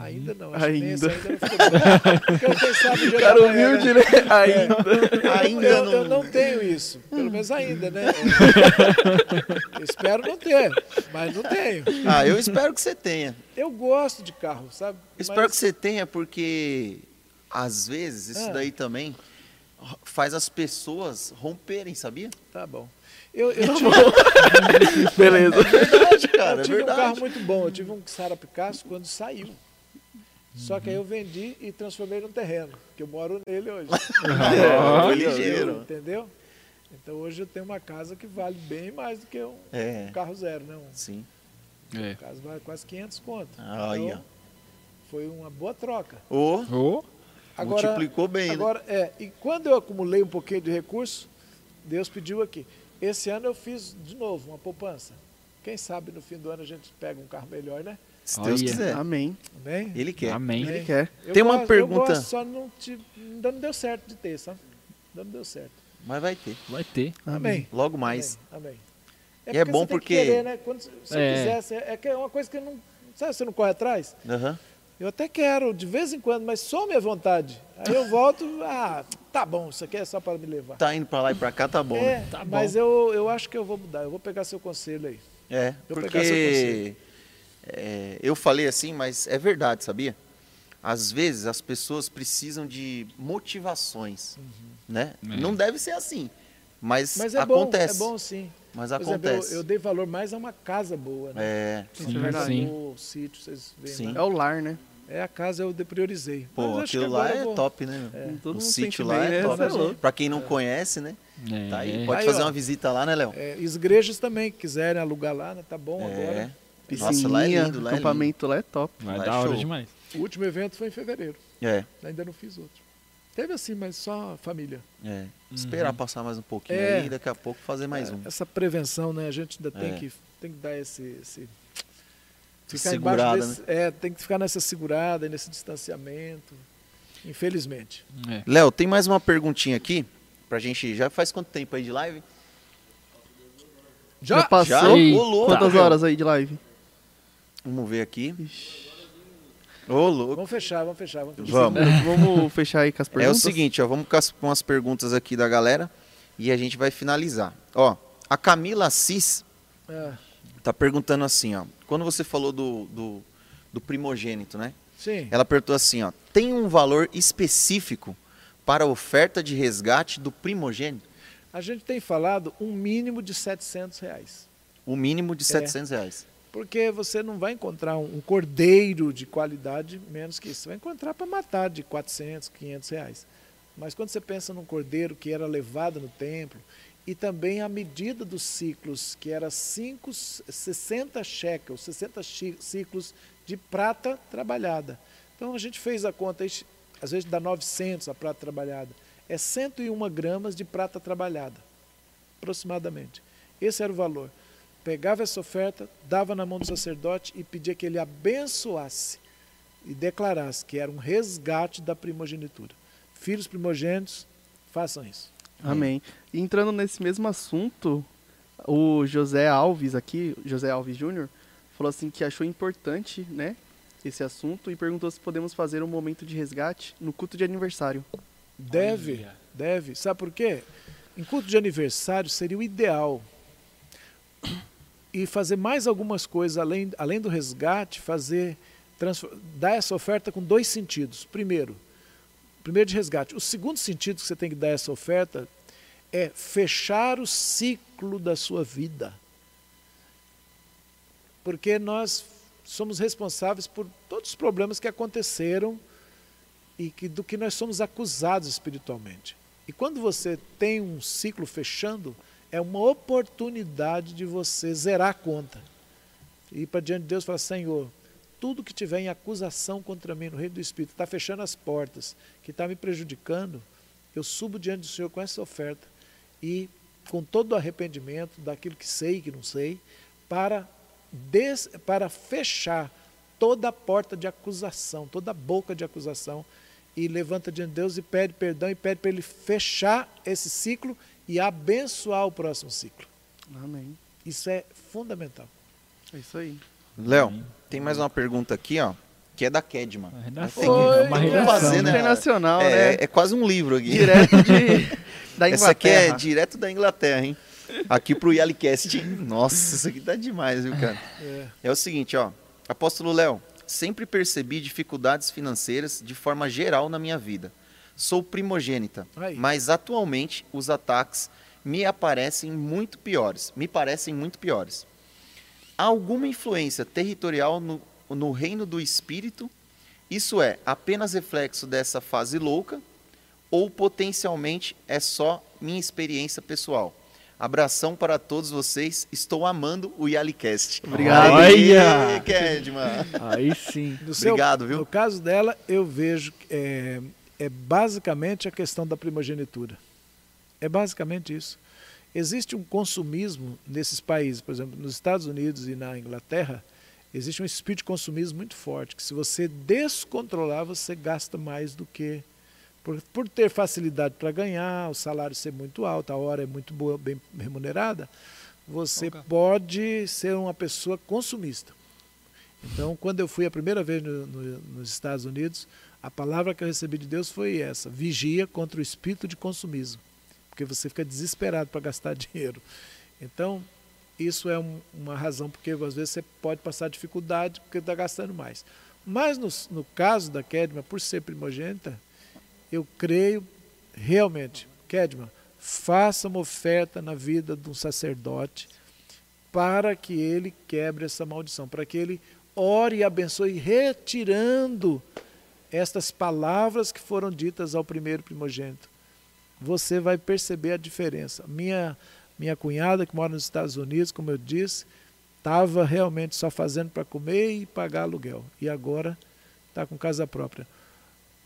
Ainda não. Acho que nem Ainda. esse ainda não ficou bom. Porque sabe o dia Cara humilde, né? né? Ainda. Ainda Eu, não. eu não tenho isso. Pelo menos ainda, né? Eu espero não ter, mas não tenho. Ah, eu espero que você tenha. Eu gosto de carro, sabe? Eu espero Mas- que você tenha, porque às vezes isso Ah. daí também faz as pessoas romperem, sabia? Tá bom. Eu, eu tive, Beleza. É verdade, cara, eu é tive um verdade. carro muito bom. Eu tive um Sara Picasso quando saiu. Só que aí eu vendi e transformei num terreno, que eu moro nele hoje. É, foi ligeiro. Entendeu? Então hoje eu tenho uma casa que vale bem mais do que um, É, um carro zero, né? Um sim. É. carro vale quase 500 conto. Aí, ó. Então, foi uma boa troca. Ô, Ô, Agora, multiplicou bem, né? Agora, é, e quando eu acumulei um pouquinho de recurso, Deus pediu aqui. Esse ano eu fiz de novo uma poupança. Quem sabe no fim do ano a gente pega um carro melhor, né? Se Deus Olha. quiser. Amém. Amém? Ele quer. Amém. Ele quer. Eu Tem uma gosto- pergunta- Eu gosto, só não, te, ainda não deu certo de ter, sabe? Ainda não deu certo. Mas vai ter. Vai ter. Amém. Logo mais. Amém. Amém. E é bom porque- querer, né? Quando você É. quisesse, é, é que é uma coisa que não. Sabe, você não corre atrás? Aham. Eu até quero, de vez em quando, mas só minha vontade. Aí eu volto, ah, tá bom, isso aqui é só para me levar. Tá indo pra lá e pra cá, tá bom, é, né? Tá bom. mas eu, eu acho que eu vou mudar, eu vou pegar seu conselho aí. É, Vou pegar seu porque é, eu falei assim, mas é verdade, sabia? Às vezes as pessoas precisam de motivações, né? É. Não deve ser assim, mas, Mas é acontece. bom, é bom sim. Mas Por exemplo, acontece. eu, eu dei valor mais a uma casa boa, né? É, Isso é verdade. sim. O sítio, vocês veem Sim. É lá. o lar, né? É a casa eu de- priorizei. pô, Mas acho que aquilo lá é vou- top, né? É. Todo O mundo sente sítio lá é né? top. É. Pra quem não conhece, né? É. Tá aí, pode Aí, fazer ó. uma visita lá, né, Léo? É, as igrejas também, quiserem alugar lá, né? Tá bom É. agora. Piscininha, Nossa, lá é lindo, lá é lindo. acampamento lá é top. Lá é dar hora show. demais. O último evento foi em fevereiro. É, Ainda não fiz outro. Teve assim, mas só família. é. Esperar Uhum. passar mais um pouquinho É. aí, daqui a pouco fazer mais É, um. Essa prevenção, né? A gente ainda tem, É. que, tem que dar esse. esse Essa segurada, desse, É, tem que ficar nessa segurada, nesse distanciamento. Infelizmente. É. Léo, tem mais uma perguntinha aqui pra gente. Já faz quanto tempo aí de live? Já, Já? passou? Já? Quantas horas aí de live? Vamos ver aqui. Ô, louco. Vamos fechar, vamos fechar. Vamos fechar. Vamos. Vamos fechar aí com as É o perguntas? seguinte, ó, vamos com as, com as perguntas aqui da galera e a gente vai finalizar. Ó, a Camila Assis É, tá perguntando assim, ó. Quando você falou do, do, do primogênito, né? sim. Ela perguntou assim, ó. Tem um valor específico para a oferta de resgate do primogênito? A gente tem falado um mínimo de 700 reais. O mínimo de É. 700 reais. Porque você não vai encontrar um, cordeiro de qualidade menos que isso. Você vai encontrar para matar de 400, 500 reais. Mas quando você pensa num cordeiro que era levado no templo, e também a medida dos ciclos, que era cinco, 60 shekels, 60 chi- ciclos de prata trabalhada. Então a gente fez a conta, às vezes dá 900 a prata trabalhada. É 101 gramas de prata trabalhada, aproximadamente. Esse era o valor. Pegava essa oferta, dava na mão do sacerdote e pedia que ele abençoasse e declarasse que era um resgate da primogenitura. Filhos primogênitos, façam isso. Amém. E entrando nesse mesmo assunto, o José Alves aqui, José Alves Júnior, falou assim que achou importante, né, esse assunto e perguntou se podemos fazer um momento de resgate no culto de aniversário. Deve, Olha. deve. Sabe por quê? Em culto de aniversário seria o ideal. E fazer mais algumas coisas além, além do resgate, fazer dar essa oferta com dois sentidos. Primeiro, primeiro de resgate. O segundo sentido que você tem que dar essa oferta é fechar o ciclo da sua vida. Porque nós somos responsáveis por todos os problemas que aconteceram e que, do que nós somos acusados espiritualmente. E quando você tem um ciclo fechando, é uma oportunidade de você zerar a conta. E ir para diante de Deus e falar, Senhor, tudo que tiver em acusação contra mim no reino do Espírito, está fechando as portas, que está me prejudicando, eu subo diante do Senhor com essa oferta e com todo o arrependimento daquilo que sei e que não sei, para, des, para fechar toda a porta de acusação, toda a boca de acusação, e levanta diante de Deus e pede perdão e pede para Ele fechar esse ciclo e abençoar o próximo ciclo. Amém. Isso é fundamental. É isso aí. Léo, tem mais uma pergunta aqui, ó, que é da Kedman. Redação, Tem é uma tem que redação, fazer, né? Internacional, É, né? é quase um livro aqui. Direto de, da Essa aqui é Inglaterra. direto da Inglaterra, hein? Aqui pro Yalicast. Nossa, isso aqui tá demais, viu, cara? É. É o seguinte, ó. Apóstolo Léo, sempre percebi dificuldades financeiras de forma geral na minha vida. Sou primogênita, Aí. mas atualmente os ataques me aparecem muito piores. Me parecem muito piores. Há alguma influência territorial no, no reino do espírito? Isso é apenas reflexo dessa fase louca? Ou potencialmente é só minha experiência pessoal? Abração para todos vocês. Estou amando o Yalicast. Obrigado. Olha! Kedman. Aí sim. No seu- Obrigado, viu? No caso dela, eu vejo é, é basicamente a questão da primogenitura. É basicamente isso. Existe um consumismo nesses países, por exemplo, nos Estados Unidos e na Inglaterra, existe um espírito de consumismo muito forte, que se você descontrolar, você gasta mais do que. Por, por ter facilidade para ganhar, o salário ser muito alto, a hora é muito boa, bem remunerada, você Ok. pode ser uma pessoa consumista. Então, quando eu fui a primeira vez no- no- nos Estados Unidos, a palavra que eu recebi de Deus foi essa: vigia contra o espírito de consumismo, porque você fica desesperado para gastar dinheiro. Então, isso é um- uma razão porque às vezes você pode passar dificuldade porque está gastando mais. Mas no, no caso da Kedma, por ser primogênita, eu creio realmente, Kedma, faça uma oferta na vida de um sacerdote para que ele quebre essa maldição, para que ele ore e abençoe, retirando estas palavras que foram ditas ao primeiro primogênito. Você vai perceber a diferença. Minha, minha cunhada, que mora nos Estados Unidos, como eu disse, estava realmente só fazendo para comer e pagar aluguel. E agora está com casa própria.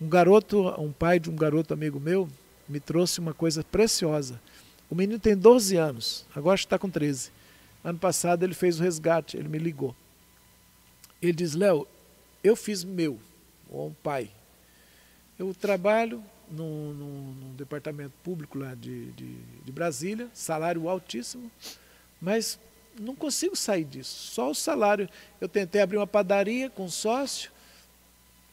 Um garoto, um pai de um garoto amigo meu, me trouxe uma coisa preciosa. O menino tem 12 anos, agora está com 13. Ano passado ele fez o resgate, ele me ligou. Ele diz: Léo, eu fiz meu, ou um pai. Eu trabalho num, num- num departamento público lá de, de, de Brasília, salário altíssimo, mas não consigo sair disso. Só o salário. Eu tentei abrir uma padaria com um sócio,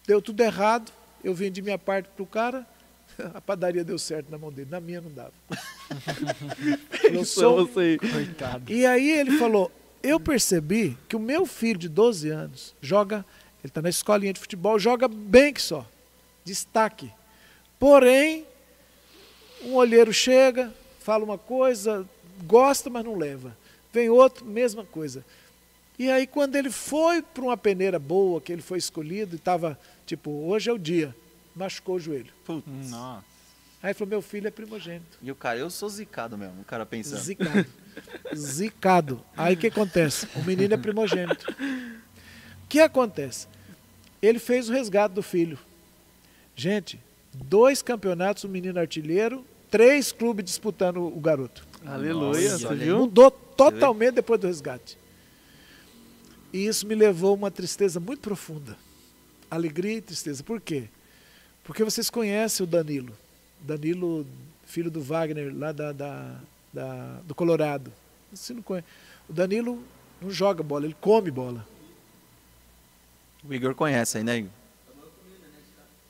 deu tudo errado. Eu vendi minha parte para o cara, a padaria deu certo na mão dele, na minha não dava. É sou, você. Coitado. e aí ele falou: Eu percebi que o meu filho de 12 anos joga, ele está na escolinha de futebol, joga bem que só, destaque. Porém, um olheiro chega, fala uma coisa, gosta, mas não leva. Vem outro, mesma coisa. E aí, quando ele foi para uma peneira boa, que ele foi escolhido e estava, tipo, hoje é o dia, machucou o joelho. Putz. Nossa. Aí ele falou: Meu filho é primogênito. E o cara, eu sou zicado mesmo, o cara pensando. Zicado. Zicado. Aí o que acontece? O menino é primogênito. O que acontece? Ele fez o resgate do filho. Gente, dois campeonatos, o menino artilheiro, três clubes disputando o garoto. Aleluia, Nossa, viu? Mudou totalmente depois do resgate. E isso me levou a uma tristeza muito profunda. Alegria e tristeza. Por quê? Porque vocês conhecem o Danilo. Danilo, filho do Wagner, lá da, da- da- do Colorado. Você não conhece. O Danilo não joga bola, ele come bola. O Igor conhece aí, né, Igor?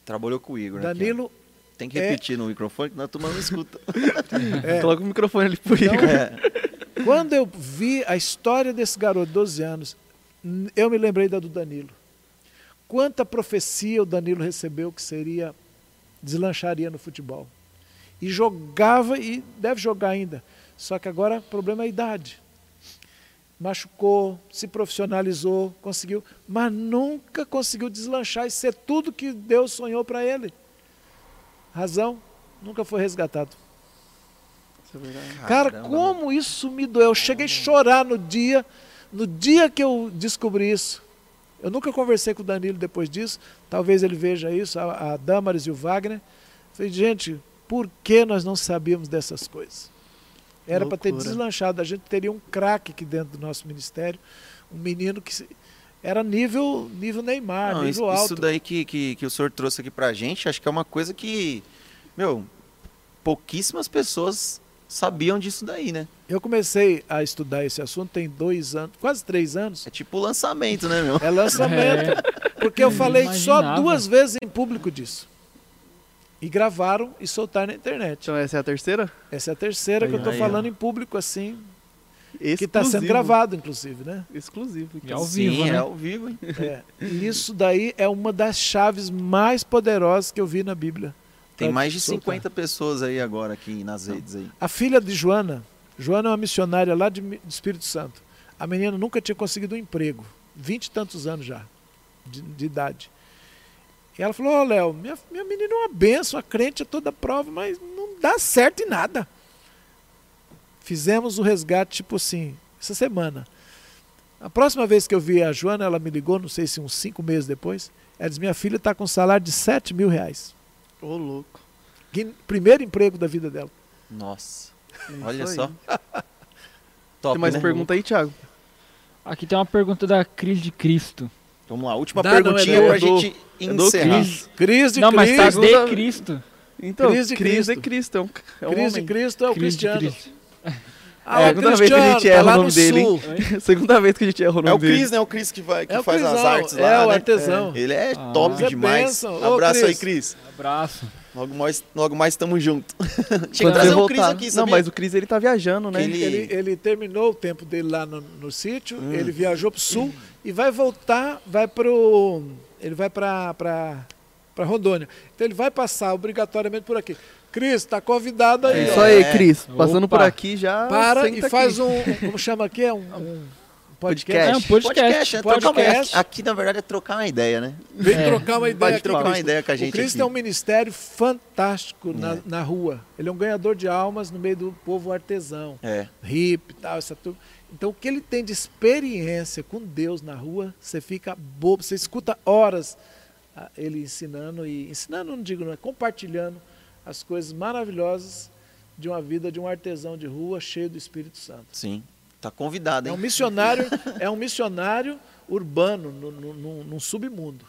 Trabalhou com o Igor, né? Danilo Tem que é- repetir no microfone, que a turma não escuta. é, Coloca o microfone ali pro Então, Igor. É. Quando eu vi a história desse garoto de 12 anos, eu me lembrei da do Danilo. Quanta profecia o Danilo recebeu que seria deslancharia no futebol. E jogava e deve jogar ainda. Só que agora o problema é a idade. Machucou, se profissionalizou, conseguiu, mas nunca conseguiu deslanchar e ser tudo que Deus sonhou para ele. Razão, nunca foi resgatado. É. Cara, como isso me doeu. Eu cheguei a chorar no dia, no dia que eu descobri isso. Eu nunca conversei com o Danilo depois disso. Talvez ele veja isso, a, a Damaris e o Wagner. Falei, gente, por que nós não sabíamos dessas coisas? Era para ter deslanchado. A gente teria um craque aqui dentro do nosso ministério. Um menino que se- era nível, nível Neymar, Não, nível isso, alto. isso daí que, que, que o senhor trouxe aqui pra gente, acho que é uma coisa que, meu, pouquíssimas pessoas sabiam disso daí, né? Eu comecei a estudar esse assunto tem dois anos, quase três anos. É tipo lançamento, né, meu? É lançamento. Porque eu falei só duas vezes em público disso. E gravaram e soltaram na internet. Então essa é a terceira? Essa é a terceira que eu estou Aí, falando ó. em público assim, Exclusivo. que está sendo gravado, inclusive, né? Exclusivo. E então. ao Sim, vivo, né? é ao vivo, hein? É. E isso daí é uma das chaves mais poderosas que eu vi na Bíblia. Tem mais de soltar. 50 pessoas aí agora aqui nas redes aí. A filha de Joana, Joana é uma missionária lá de, do Espírito Santo. A menina nunca tinha conseguido um emprego, vinte e tantos anos já, de, de idade. E ela falou, ô Léo, minha, minha menina é uma benção, a crente é toda prova, mas não dá certo em nada. Fizemos o resgate, tipo assim, essa semana. A próxima vez que eu vi a Joana, ela me ligou, não sei se uns cinco meses depois, ela disse, minha filha está com um salário de 7 mil reais. Ô, louco. Que- Primeiro emprego da vida dela. Nossa. Olha Isso só. Top, Tem mais né? pergunta aí, Thiago? Aqui tem uma pergunta da Cris de Cristo. Vamos lá, última Dá, não, é perguntinha pra do- gente é encerrar. Cris. Cris de Não, mas tá Cristo. Cristo. de Cristo. Então, Cris de Cris é Cristo. Cristo, é um, é um Cris de homem. Cristo é o Cris de Cristiano. Cristo. Ah, É, a segunda vez que a gente erra tá o nome no dele, sul. Segunda vez que a gente erra o nome É o dele. Cris, né? O Cris que, vai, que É o faz as artes é lá, o né? artesão. Ele é Ah. top é demais. Ô, Abraço aí, Cris. Abraço. Logo mais, logo mais tamo junto. Tinha que trazer o Cris voltar- aqui, Não, sabia? mas o Cris ele tá viajando, né? Ele- Ele, ele terminou o tempo dele lá no, no sítio, Hum. ele viajou pro sul e vai voltar, vai pro. Ele vai pra, pra, pra Rondônia. Então ele vai passar obrigatoriamente por aqui. Cris, tá convidado aí. É ó. isso aí, É. Cris. Passando Opa. por aqui já. Para senta e faz aqui. um. Como chama aqui? É um, um podcast. É um podcast. é trocar uma- Podcast. Aqui, na verdade, é trocar uma ideia, né? Vem É. trocar uma ideia Pode aqui. trocar uma ideia com a gente O Cristo aqui. é um ministério fantástico na, É. na rua. Ele é um ganhador de almas no meio do povo artesão. É. hip e tal, essa turma. Então, o que ele tem de experiência com Deus na rua, você fica bobo, você escuta horas ah, ele ensinando e ensinando, não digo, não é compartilhando as coisas maravilhosas de uma vida de um artesão de rua cheio do Espírito Santo. Sim. Tá convidado, É hein? um missionário, é um missionário urbano no, no, no- num submundo.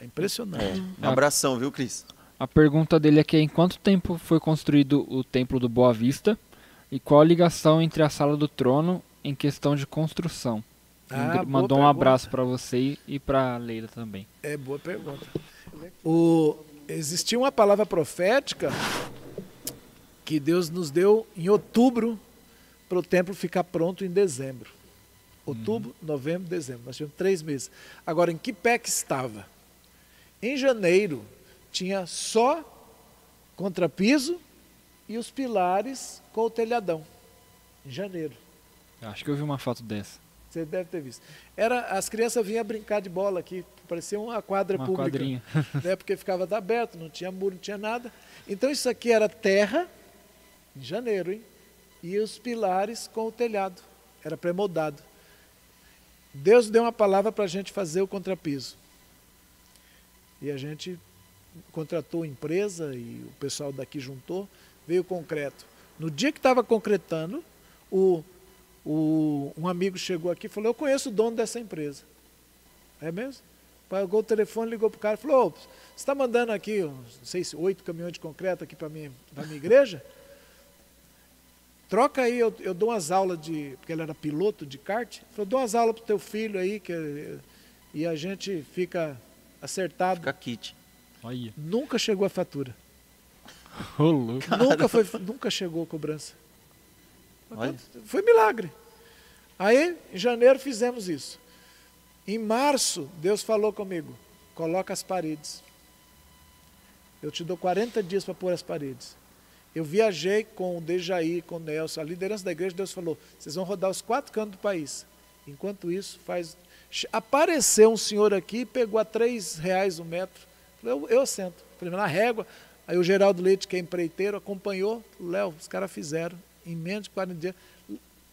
É impressionante. É. Um abração, viu, Cris? A pergunta dele aqui é em quanto tempo foi construído o Templo do Boa Vista e qual a ligação entre a Sala do Trono em questão de construção. Ah, Mandou um abraço para você e para Leila também. É boa pergunta. O, existia uma palavra profética que Deus nos deu em outubro para o templo ficar pronto em dezembro. Outubro, novembro, dezembro. Nós tivemos três meses. Agora, em que pé que estava? Em janeiro, tinha só contrapiso e os pilares com o telhadão. Em janeiro. Acho que eu vi uma foto dessa. Você deve ter visto. Era, as crianças vinham brincar de bola aqui, parecia uma quadra Uma pública. quadrinha. né, porque ficava aberto, não tinha muro, não tinha nada. Então isso aqui era terra, em janeiro, hein? E os pilares com o telhado. Era pré-moldado. Deus deu uma palavra para a gente fazer o contrapiso. E a gente contratou empresa e o pessoal daqui juntou, veio o concreto. No dia que estava concretando, o, o, um amigo chegou aqui e falou, eu conheço o dono dessa empresa. É mesmo? Pagou o telefone, ligou para o cara e falou, "Ô, você está mandando aqui, não sei se oito caminhões de concreto aqui para minha, pra minha igreja? Troca aí, eu, eu dou umas aulas de. Porque ele era piloto de kart. Ele Falou, dou umas aulas pro teu filho aí, que, e a gente fica acertado. Fica kit. Olha. Nunca chegou a fatura. Ô, louco. Nunca, foi, nunca chegou a cobrança. Foi milagre. Aí, em janeiro, fizemos isso. Em março, Deus falou comigo: coloca as paredes. Eu te dou 40 dias para pôr as paredes. Eu viajei com o Dejaí, com o Nelson, a liderança da igreja. Deus falou: vocês vão rodar os quatro cantos do país. Enquanto isso, faz. Apareceu um senhor aqui, pegou a três reais o metro. Eu, eu sento. Primeiro na régua. Aí o Geraldo Leite, que é empreiteiro, acompanhou. Léo, os caras fizeram. Em menos de 40 dias,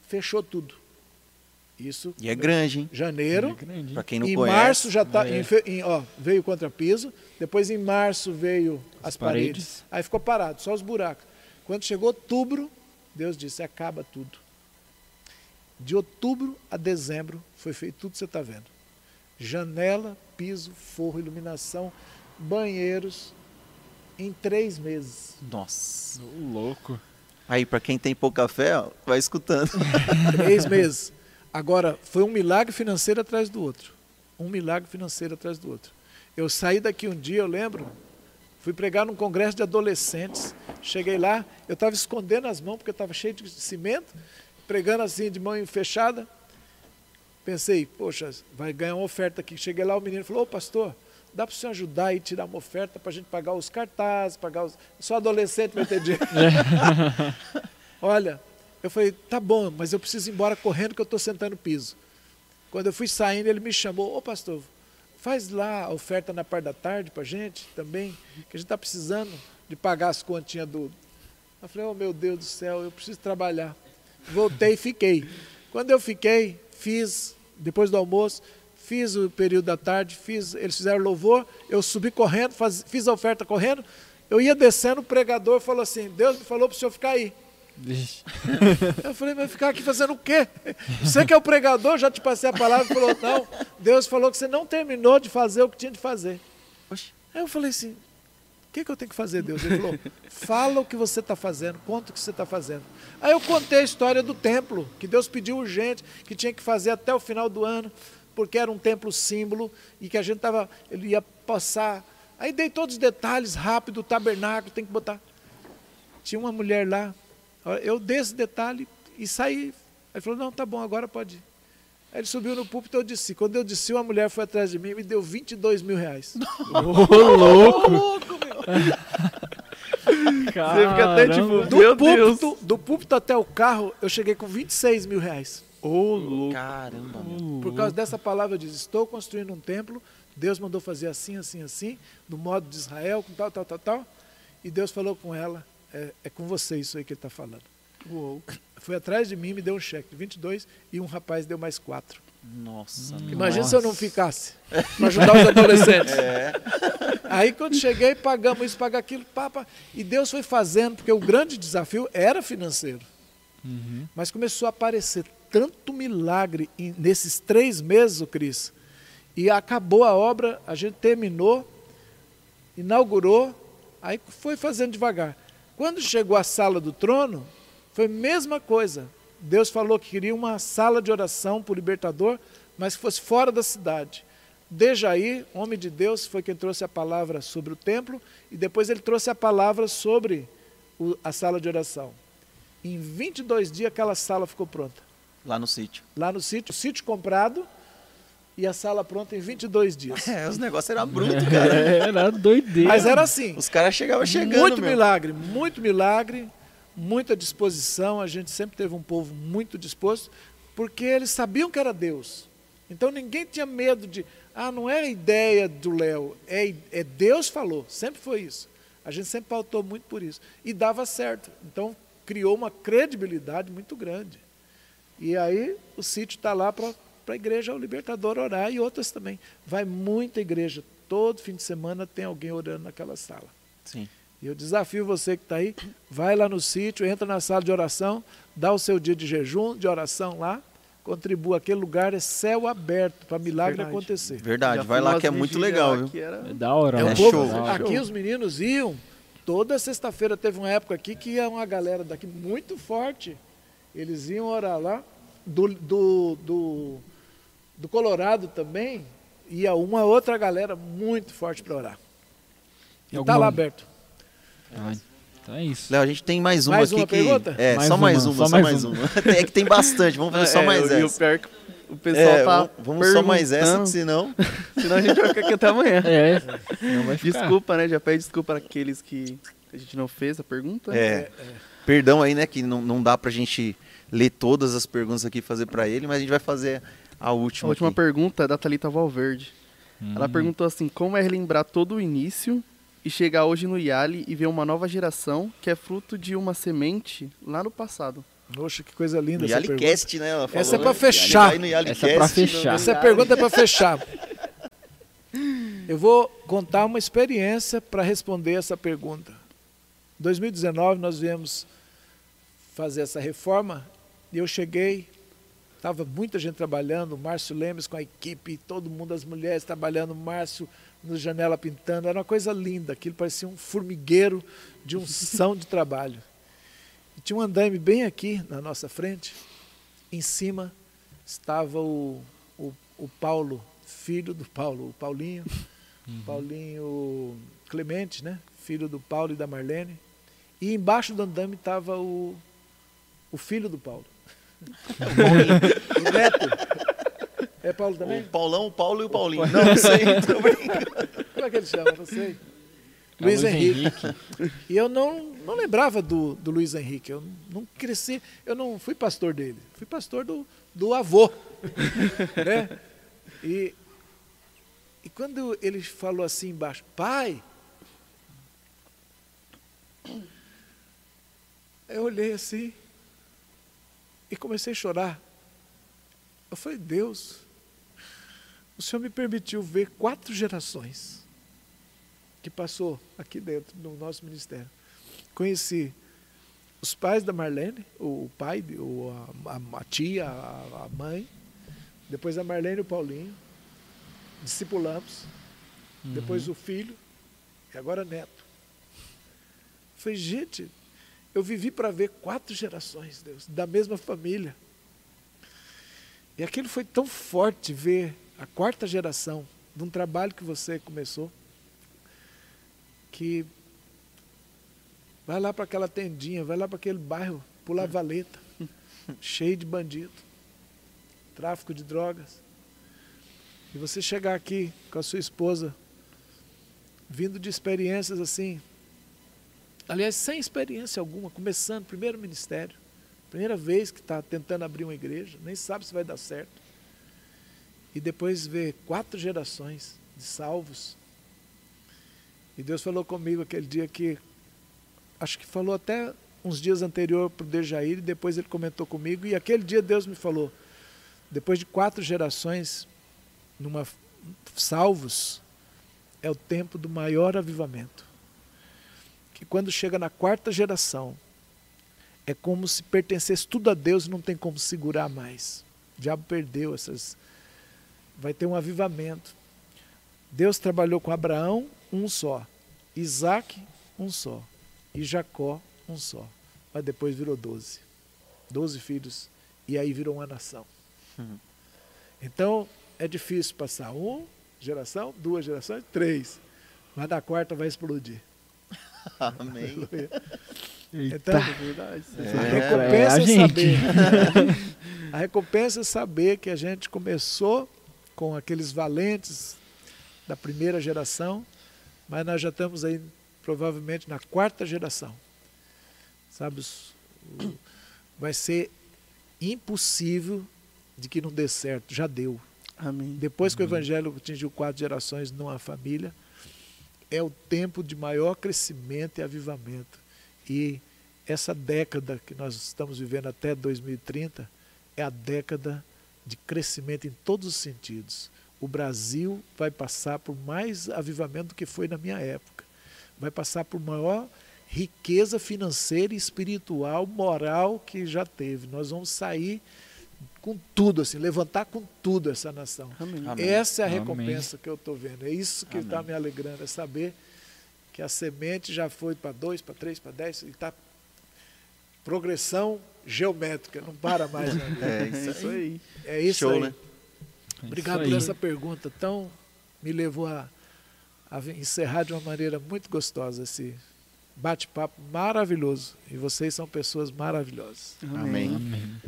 fechou tudo. Isso. E é grande, hein? Janeiro. É? Pra quem não em conhece. março já tá, É. em em- ó, veio o contrapiso, depois em março veio as, As paredes. paredes. aí ficou parado, só os buracos. Quando chegou outubro, Deus disse: acaba tudo. De outubro a dezembro foi feito tudo que você está vendo: janela, piso, forro, iluminação, banheiros, em três meses. Nossa. Ô, louco. Aí, pra quem tem pouca fé, ó, vai escutando. Três meses. Agora, foi um milagre financeiro atrás do outro. Um milagre financeiro atrás do outro. Eu saí daqui um dia, eu lembro, fui pregar num congresso de adolescentes. Cheguei lá, eu estava escondendo as mãos, porque estava cheio de cimento, pregando assim, de mão fechada. Pensei, poxa, vai ganhar uma oferta aqui. Cheguei lá, o menino falou, ô pastor, dá para o senhor ajudar e tirar uma oferta para a gente pagar os cartazes, pagar os... Só adolescente vai ter dinheiro. Olha, eu falei, tá bom, mas eu preciso ir embora correndo que eu estou sentando piso. Quando eu fui saindo, ele me chamou, ô pastor, faz lá a oferta na parte da tarde para gente também, que a gente está precisando de pagar as continhas do. Eu falei, oh meu Deus do céu, eu preciso trabalhar. Voltei e fiquei. Quando eu fiquei, fiz, depois do almoço, fiz o período da tarde, fiz, eles fizeram louvor, eu subi correndo, faz- fiz a oferta correndo, eu ia descendo, o pregador falou assim, Deus me falou para o senhor ficar aí. Eu falei, mas ficar aqui fazendo o quê? Você que é o pregador, já te passei a palavra e falou, não, Deus falou que você não terminou de fazer o que tinha de fazer. Aí eu falei assim, o que, que eu tenho que fazer, Deus? Ele falou, fala o que você está fazendo, conta o que você está fazendo. Aí eu contei a história do templo, que Deus pediu urgente, que tinha que fazer até o final do ano, porque era um templo símbolo e que a gente tava, ele ia passar. Aí dei todos os detalhes rápido, o tabernáculo, tem que botar. Tinha uma mulher lá, eu dei esse detalhe e saí. Ele falou, não, tá bom, agora pode ir. Aí ele subiu no púlpito e eu disse. Quando eu disse, uma mulher foi atrás de mim e me deu 22 mil reais. Ô, louco! Você fica até tipo, Do meu Deus. púlpito, do púlpito até o carro, eu cheguei com 26 mil reais. Ô, louco. Caramba, meu. Por causa dessa palavra, eu disse: Estou construindo um templo. Deus mandou fazer assim, assim, assim, no modo de Israel, com tal, tal, tal, tal. E Deus falou com ela: É, é com você isso aí que ele está falando. Uou. Foi atrás de mim, me deu um cheque de 22 e um rapaz deu mais quatro. Nossa, Hum. Imagina Nossa. se eu não ficasse para ajudar os adolescentes. É. Aí quando cheguei, pagamos isso, pagamos aquilo, papa. E Deus foi fazendo, porque o grande desafio era financeiro. Uhum. Mas começou a aparecer tanto milagre nesses três meses, o Cris. E acabou a obra, a gente terminou, inaugurou, aí foi fazendo devagar. Quando chegou a sala do trono, foi a mesma coisa. Deus falou que queria uma sala de oração para o libertador, mas que fosse fora da cidade. Dejaí, homem de Deus, foi quem trouxe a palavra sobre o templo e depois ele trouxe a palavra sobre o- a sala de oração. Em 22 dias aquela sala ficou pronta. Lá no sítio. Lá no sítio, sítio comprado e a sala pronta em 22 dias. É, os negócios eram brutos, cara. É, Era doideira. Mas era assim, Os caras chegavam chegando, muito meu. milagre, muito milagre, muita disposição. A gente sempre teve um povo muito disposto, porque eles sabiam que era Deus. Então ninguém tinha medo de, ah, não é a ideia do Léo, é, é Deus falou. Sempre foi isso. A gente sempre pautou muito por isso. E dava certo. Então criou uma credibilidade muito grande. E aí o sítio está lá para a igreja, o Libertador orar e outras também. Vai muita igreja. Todo fim de semana tem alguém orando naquela sala. Sim. E eu desafio você que está aí, vai lá no sítio, entra na sala de oração, dá o seu dia de jejum, de oração lá, contribua. Aquele lugar é céu aberto para milagre Verdade. acontecer. Verdade, Já vai lá que é muito legal, viu? que era- É da hora, É né? o povo, show, Da hora. aqui os meninos iam, toda sexta-feira teve uma época aqui que ia uma galera daqui muito forte. Eles iam orar lá. Do, do, do, do Colorado também, ia uma outra galera muito forte para orar. E está Alguma- lá aberto. Ah, Então é isso. Léo, a gente tem mais uma Mais aqui uma que. pergunta? É, Mais só mais uma, uma, só só mais mais uma. uma. é que tem bastante, vamos fazer só É, mais e o essa. pior que o pessoal É, tá vamos- só mais essa, senão. senão a gente vai ficar aqui até amanhã. É, ficar. Desculpa, né? Já pede desculpa para aqueles que a gente não fez a pergunta. É, perdão aí, né, que não, não dá pra gente ler todas as perguntas aqui e fazer pra ele, mas a gente vai fazer a A última. última aqui. pergunta é da Thalita Valverde. Hum. Ela perguntou assim: como é relembrar todo o início e chegar hoje no Yali e ver uma nova geração que é fruto de uma semente lá no passado? Poxa, que coisa linda No essa pergunta. Yalicast, né? Ela falou, Essa é pra né? fechar. Essa é pra no- fechar. Essa pergunta é para fechar. Eu vou contar uma experiência para responder essa pergunta. Em 2019 nós viemos fazer essa reforma e eu cheguei, estava muita gente trabalhando, Márcio Lemes com a equipe, todo mundo, as mulheres trabalhando, Márcio no janela pintando, era uma coisa linda, aquilo parecia um formigueiro de unção de trabalho. E tinha um andaime bem aqui na nossa frente, em cima estava o, o, o Paulo, filho do Paulo, o Paulinho, Paulinho Clemente, né? Filho do Paulo e da Marlene. E embaixo do andame estava o, o filho do Paulo. O neto. É Paulo também? O Paulão, o Paulo e o Paulinho. Não, não sei. Como é que ele chama? Não sei. É o Luiz Henrique. E eu não, não lembrava do, do Luiz Henrique. Eu não cresci, eu não fui pastor dele. Fui pastor do, do avô. né? E, e quando ele falou assim embaixo, pai, eu olhei assim e comecei a chorar. Eu falei, Deus, o Senhor me permitiu ver quatro gerações que passou aqui dentro no nosso ministério. Conheci os pais da Marlene, o pai, o, a, a tia, a, a mãe, depois a Marlene e o Paulinho, discipulamos, Uhum. depois o filho e agora neto. Falei, gente, eu vivi para ver quatro gerações, Deus, da mesma família. E aquilo foi tão forte ver a quarta geração de um trabalho que você começou, que vai lá para aquela tendinha, vai lá para aquele bairro, pular valeta, cheio de bandido, tráfico de drogas. E você chegar aqui com a sua esposa, vindo de experiências assim, aliás, sem experiência alguma, começando, primeiro ministério, primeira vez que está tentando abrir uma igreja, nem sabe se vai dar certo. E depois ver quatro gerações de salvos. E Deus falou comigo aquele dia que, acho que falou até uns dias anterior para o Dejair, e depois ele comentou comigo, e aquele dia Deus me falou, depois de quatro gerações, numa salvos, é o tempo do maior avivamento. Que quando chega na quarta geração, é como se pertencesse tudo a Deus e não tem como segurar mais. O diabo perdeu essas. Vai ter um avivamento. Deus trabalhou com Abraão, um só. Isaac, um só. E Jacó, um só. Mas depois virou doze. Doze filhos. E aí virou uma nação. Uhum. Então, é difícil passar uma geração, duas gerações, três. Mas da quarta vai explodir. Amém. Então, É verdade. a É, recompensa é é, a gente. saber. a recompensa é saber que a gente começou com aqueles valentes da primeira geração, mas nós já estamos aí provavelmente na quarta geração. Sabe, vai ser impossível de que não dê certo. Já deu. Amém. Depois que o evangelho atingiu quatro gerações numa família, é o tempo de maior crescimento e avivamento. E essa década que nós estamos vivendo até 2030 é a década de crescimento em todos os sentidos. O Brasil vai passar por mais avivamento do que foi na minha época. Vai passar por maior riqueza financeira, espiritual, moral que já teve. Nós vamos sair com tudo, assim, levantar com tudo essa nação. Amém. Amém. Essa é a Amém. recompensa que eu estou vendo. É isso que Amém. está me alegrando, é saber que a semente já foi para dois, para três, para dez, e está progressão geométrica, não para mais. na vida. É isso isso aí. É isso Show, aí. né? Obrigado isso por aí. essa pergunta. Tão me levou a, a encerrar de uma maneira muito gostosa esse bate-papo maravilhoso. E vocês são pessoas maravilhosas. Amém. Amém.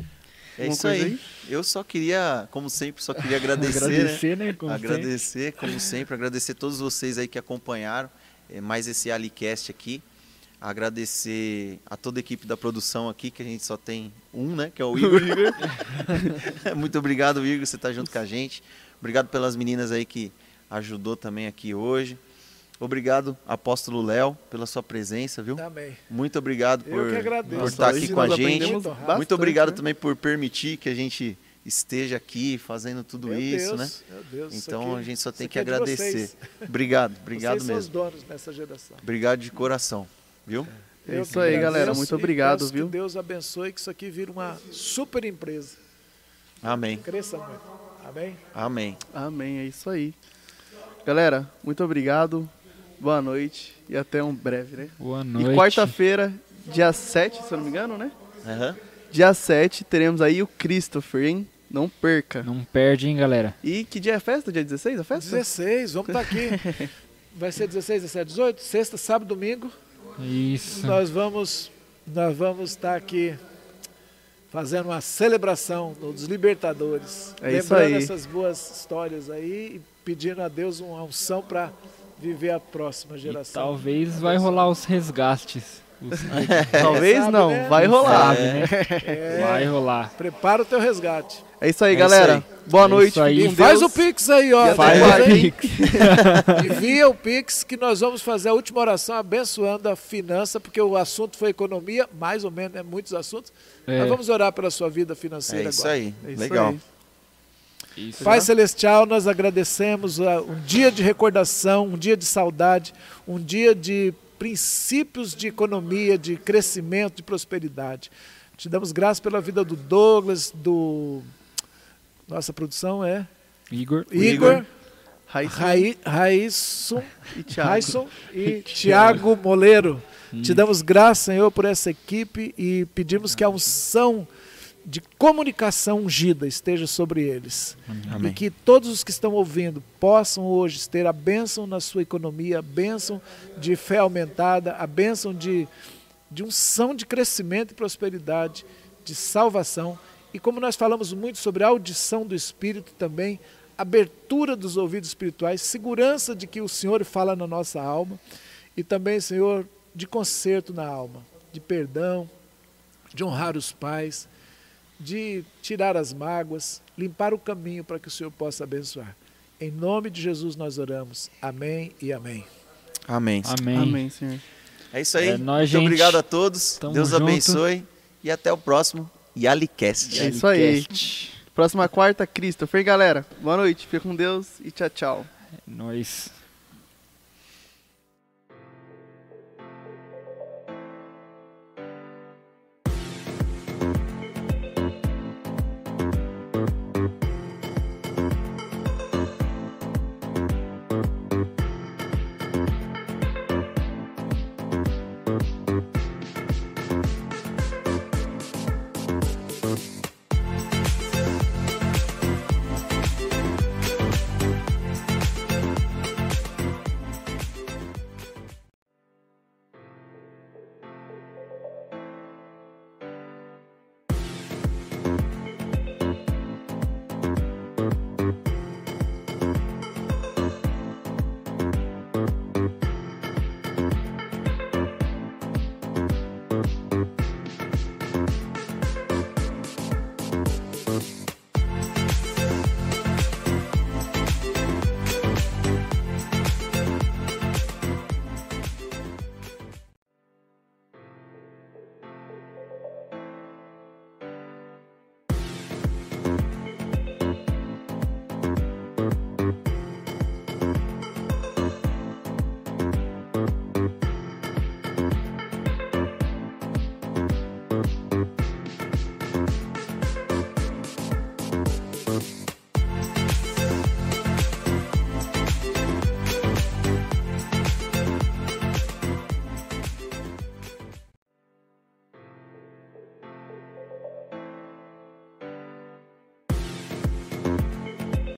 É isso coisa aí. Eu só queria, como sempre, só queria agradecer, né? Agradecer, né? como sempre. agradecer, como sempre, agradecer todos vocês aí que acompanharam eh, mais esse Alicast aqui. Agradecer a toda a equipe da produção aqui, que a gente só tem um, né? Que é o Igor. Muito obrigado, Igor, você tá junto com a gente. Obrigado pelas meninas aí que ajudou também aqui hoje. Obrigado, Apóstolo Léo, pela sua presença, viu? Amém. Muito obrigado por, por estar hoje aqui com a gente. Muito bastante, Muito obrigado né? também por permitir que a gente esteja aqui fazendo tudo Meu isso, Deus, né? Meu Deus, isso Então aqui- a gente só tem que é de agradecer. Obrigado, obrigado vocês são os mesmo. donos nessa geração. Obrigado de coração, viu? É Eu isso aí, agradeço galera. Muito obrigado, viu? Que Deus abençoe que isso aqui vira uma super empresa. Amém. Cresça muito. Amém? Amém. Amém. É isso aí. Galera, muito obrigado. Boa noite e até um breve, né? Boa E noite. quarta-feira, dia 7, se eu não me engano, né? Aham. Dia 7, teremos aí o Christopher, hein? Não perca. Não perde, hein, galera? E que dia é a festa? Dia 16 a festa? 16, vamos estar aqui. Vai ser 16, 17, 18, sexta, sábado, domingo. Isso. Nós vamos nós vamos estar aqui fazendo uma celebração dos Libertadores. É isso lembrando aí. essas boas histórias aí e pedindo a Deus uma unção para viver a próxima E geração. talvez vai rolar os resgates. Os- Talvez Sabe, não, né? vai rolar. sabe, né? É, Vai rolar. Prepara o teu resgate. É isso aí, É galera. isso Boa É noite. aí. E faz Deus. o Pix aí, ó. E Faz o? Pix. Envia o Pix que nós vamos fazer a última oração abençoando a finança, porque o assunto foi economia, mais ou menos, né? Muitos assuntos. É, Nós vamos orar pela sua vida É financeira isso agora. aí. É isso Legal. aí. Isso. Pai Celestial, nós agradecemos ah, um dia de recordação, um dia de saudade, um dia de princípios de economia, de crescimento, de prosperidade. Te damos graças pela vida do Douglas, do. Nossa produção é Igor. Igor, Raísson e Thiago. E Tiago Moleiro. Te damos graças, Senhor, por essa equipe e pedimos que a unção de comunicação ungida esteja sobre eles. Amém. E que todos os que estão ouvindo possam hoje ter a bênção na sua economia, a bênção de fé aumentada, a bênção de, de unção de crescimento e prosperidade, de salvação. E como nós falamos muito sobre a audição do Espírito também, abertura dos ouvidos espirituais, segurança de que o Senhor fala na nossa alma e também, Senhor, de conserto na alma, de perdão, de honrar os pais, de tirar as mágoas, limpar o caminho para que o Senhor possa abençoar. Em nome de Jesus nós oramos. Amém e amém. Amém. Amém. Amém, Senhor. É isso aí. É nóis, Muito gente. obrigado a todos. Tamo Deus junto. abençoe. E até o próximo Yalicast. É isso aí. Próxima quarta, Christopher. Galera, boa noite. Fica com Deus e tchau, tchau. É nóis.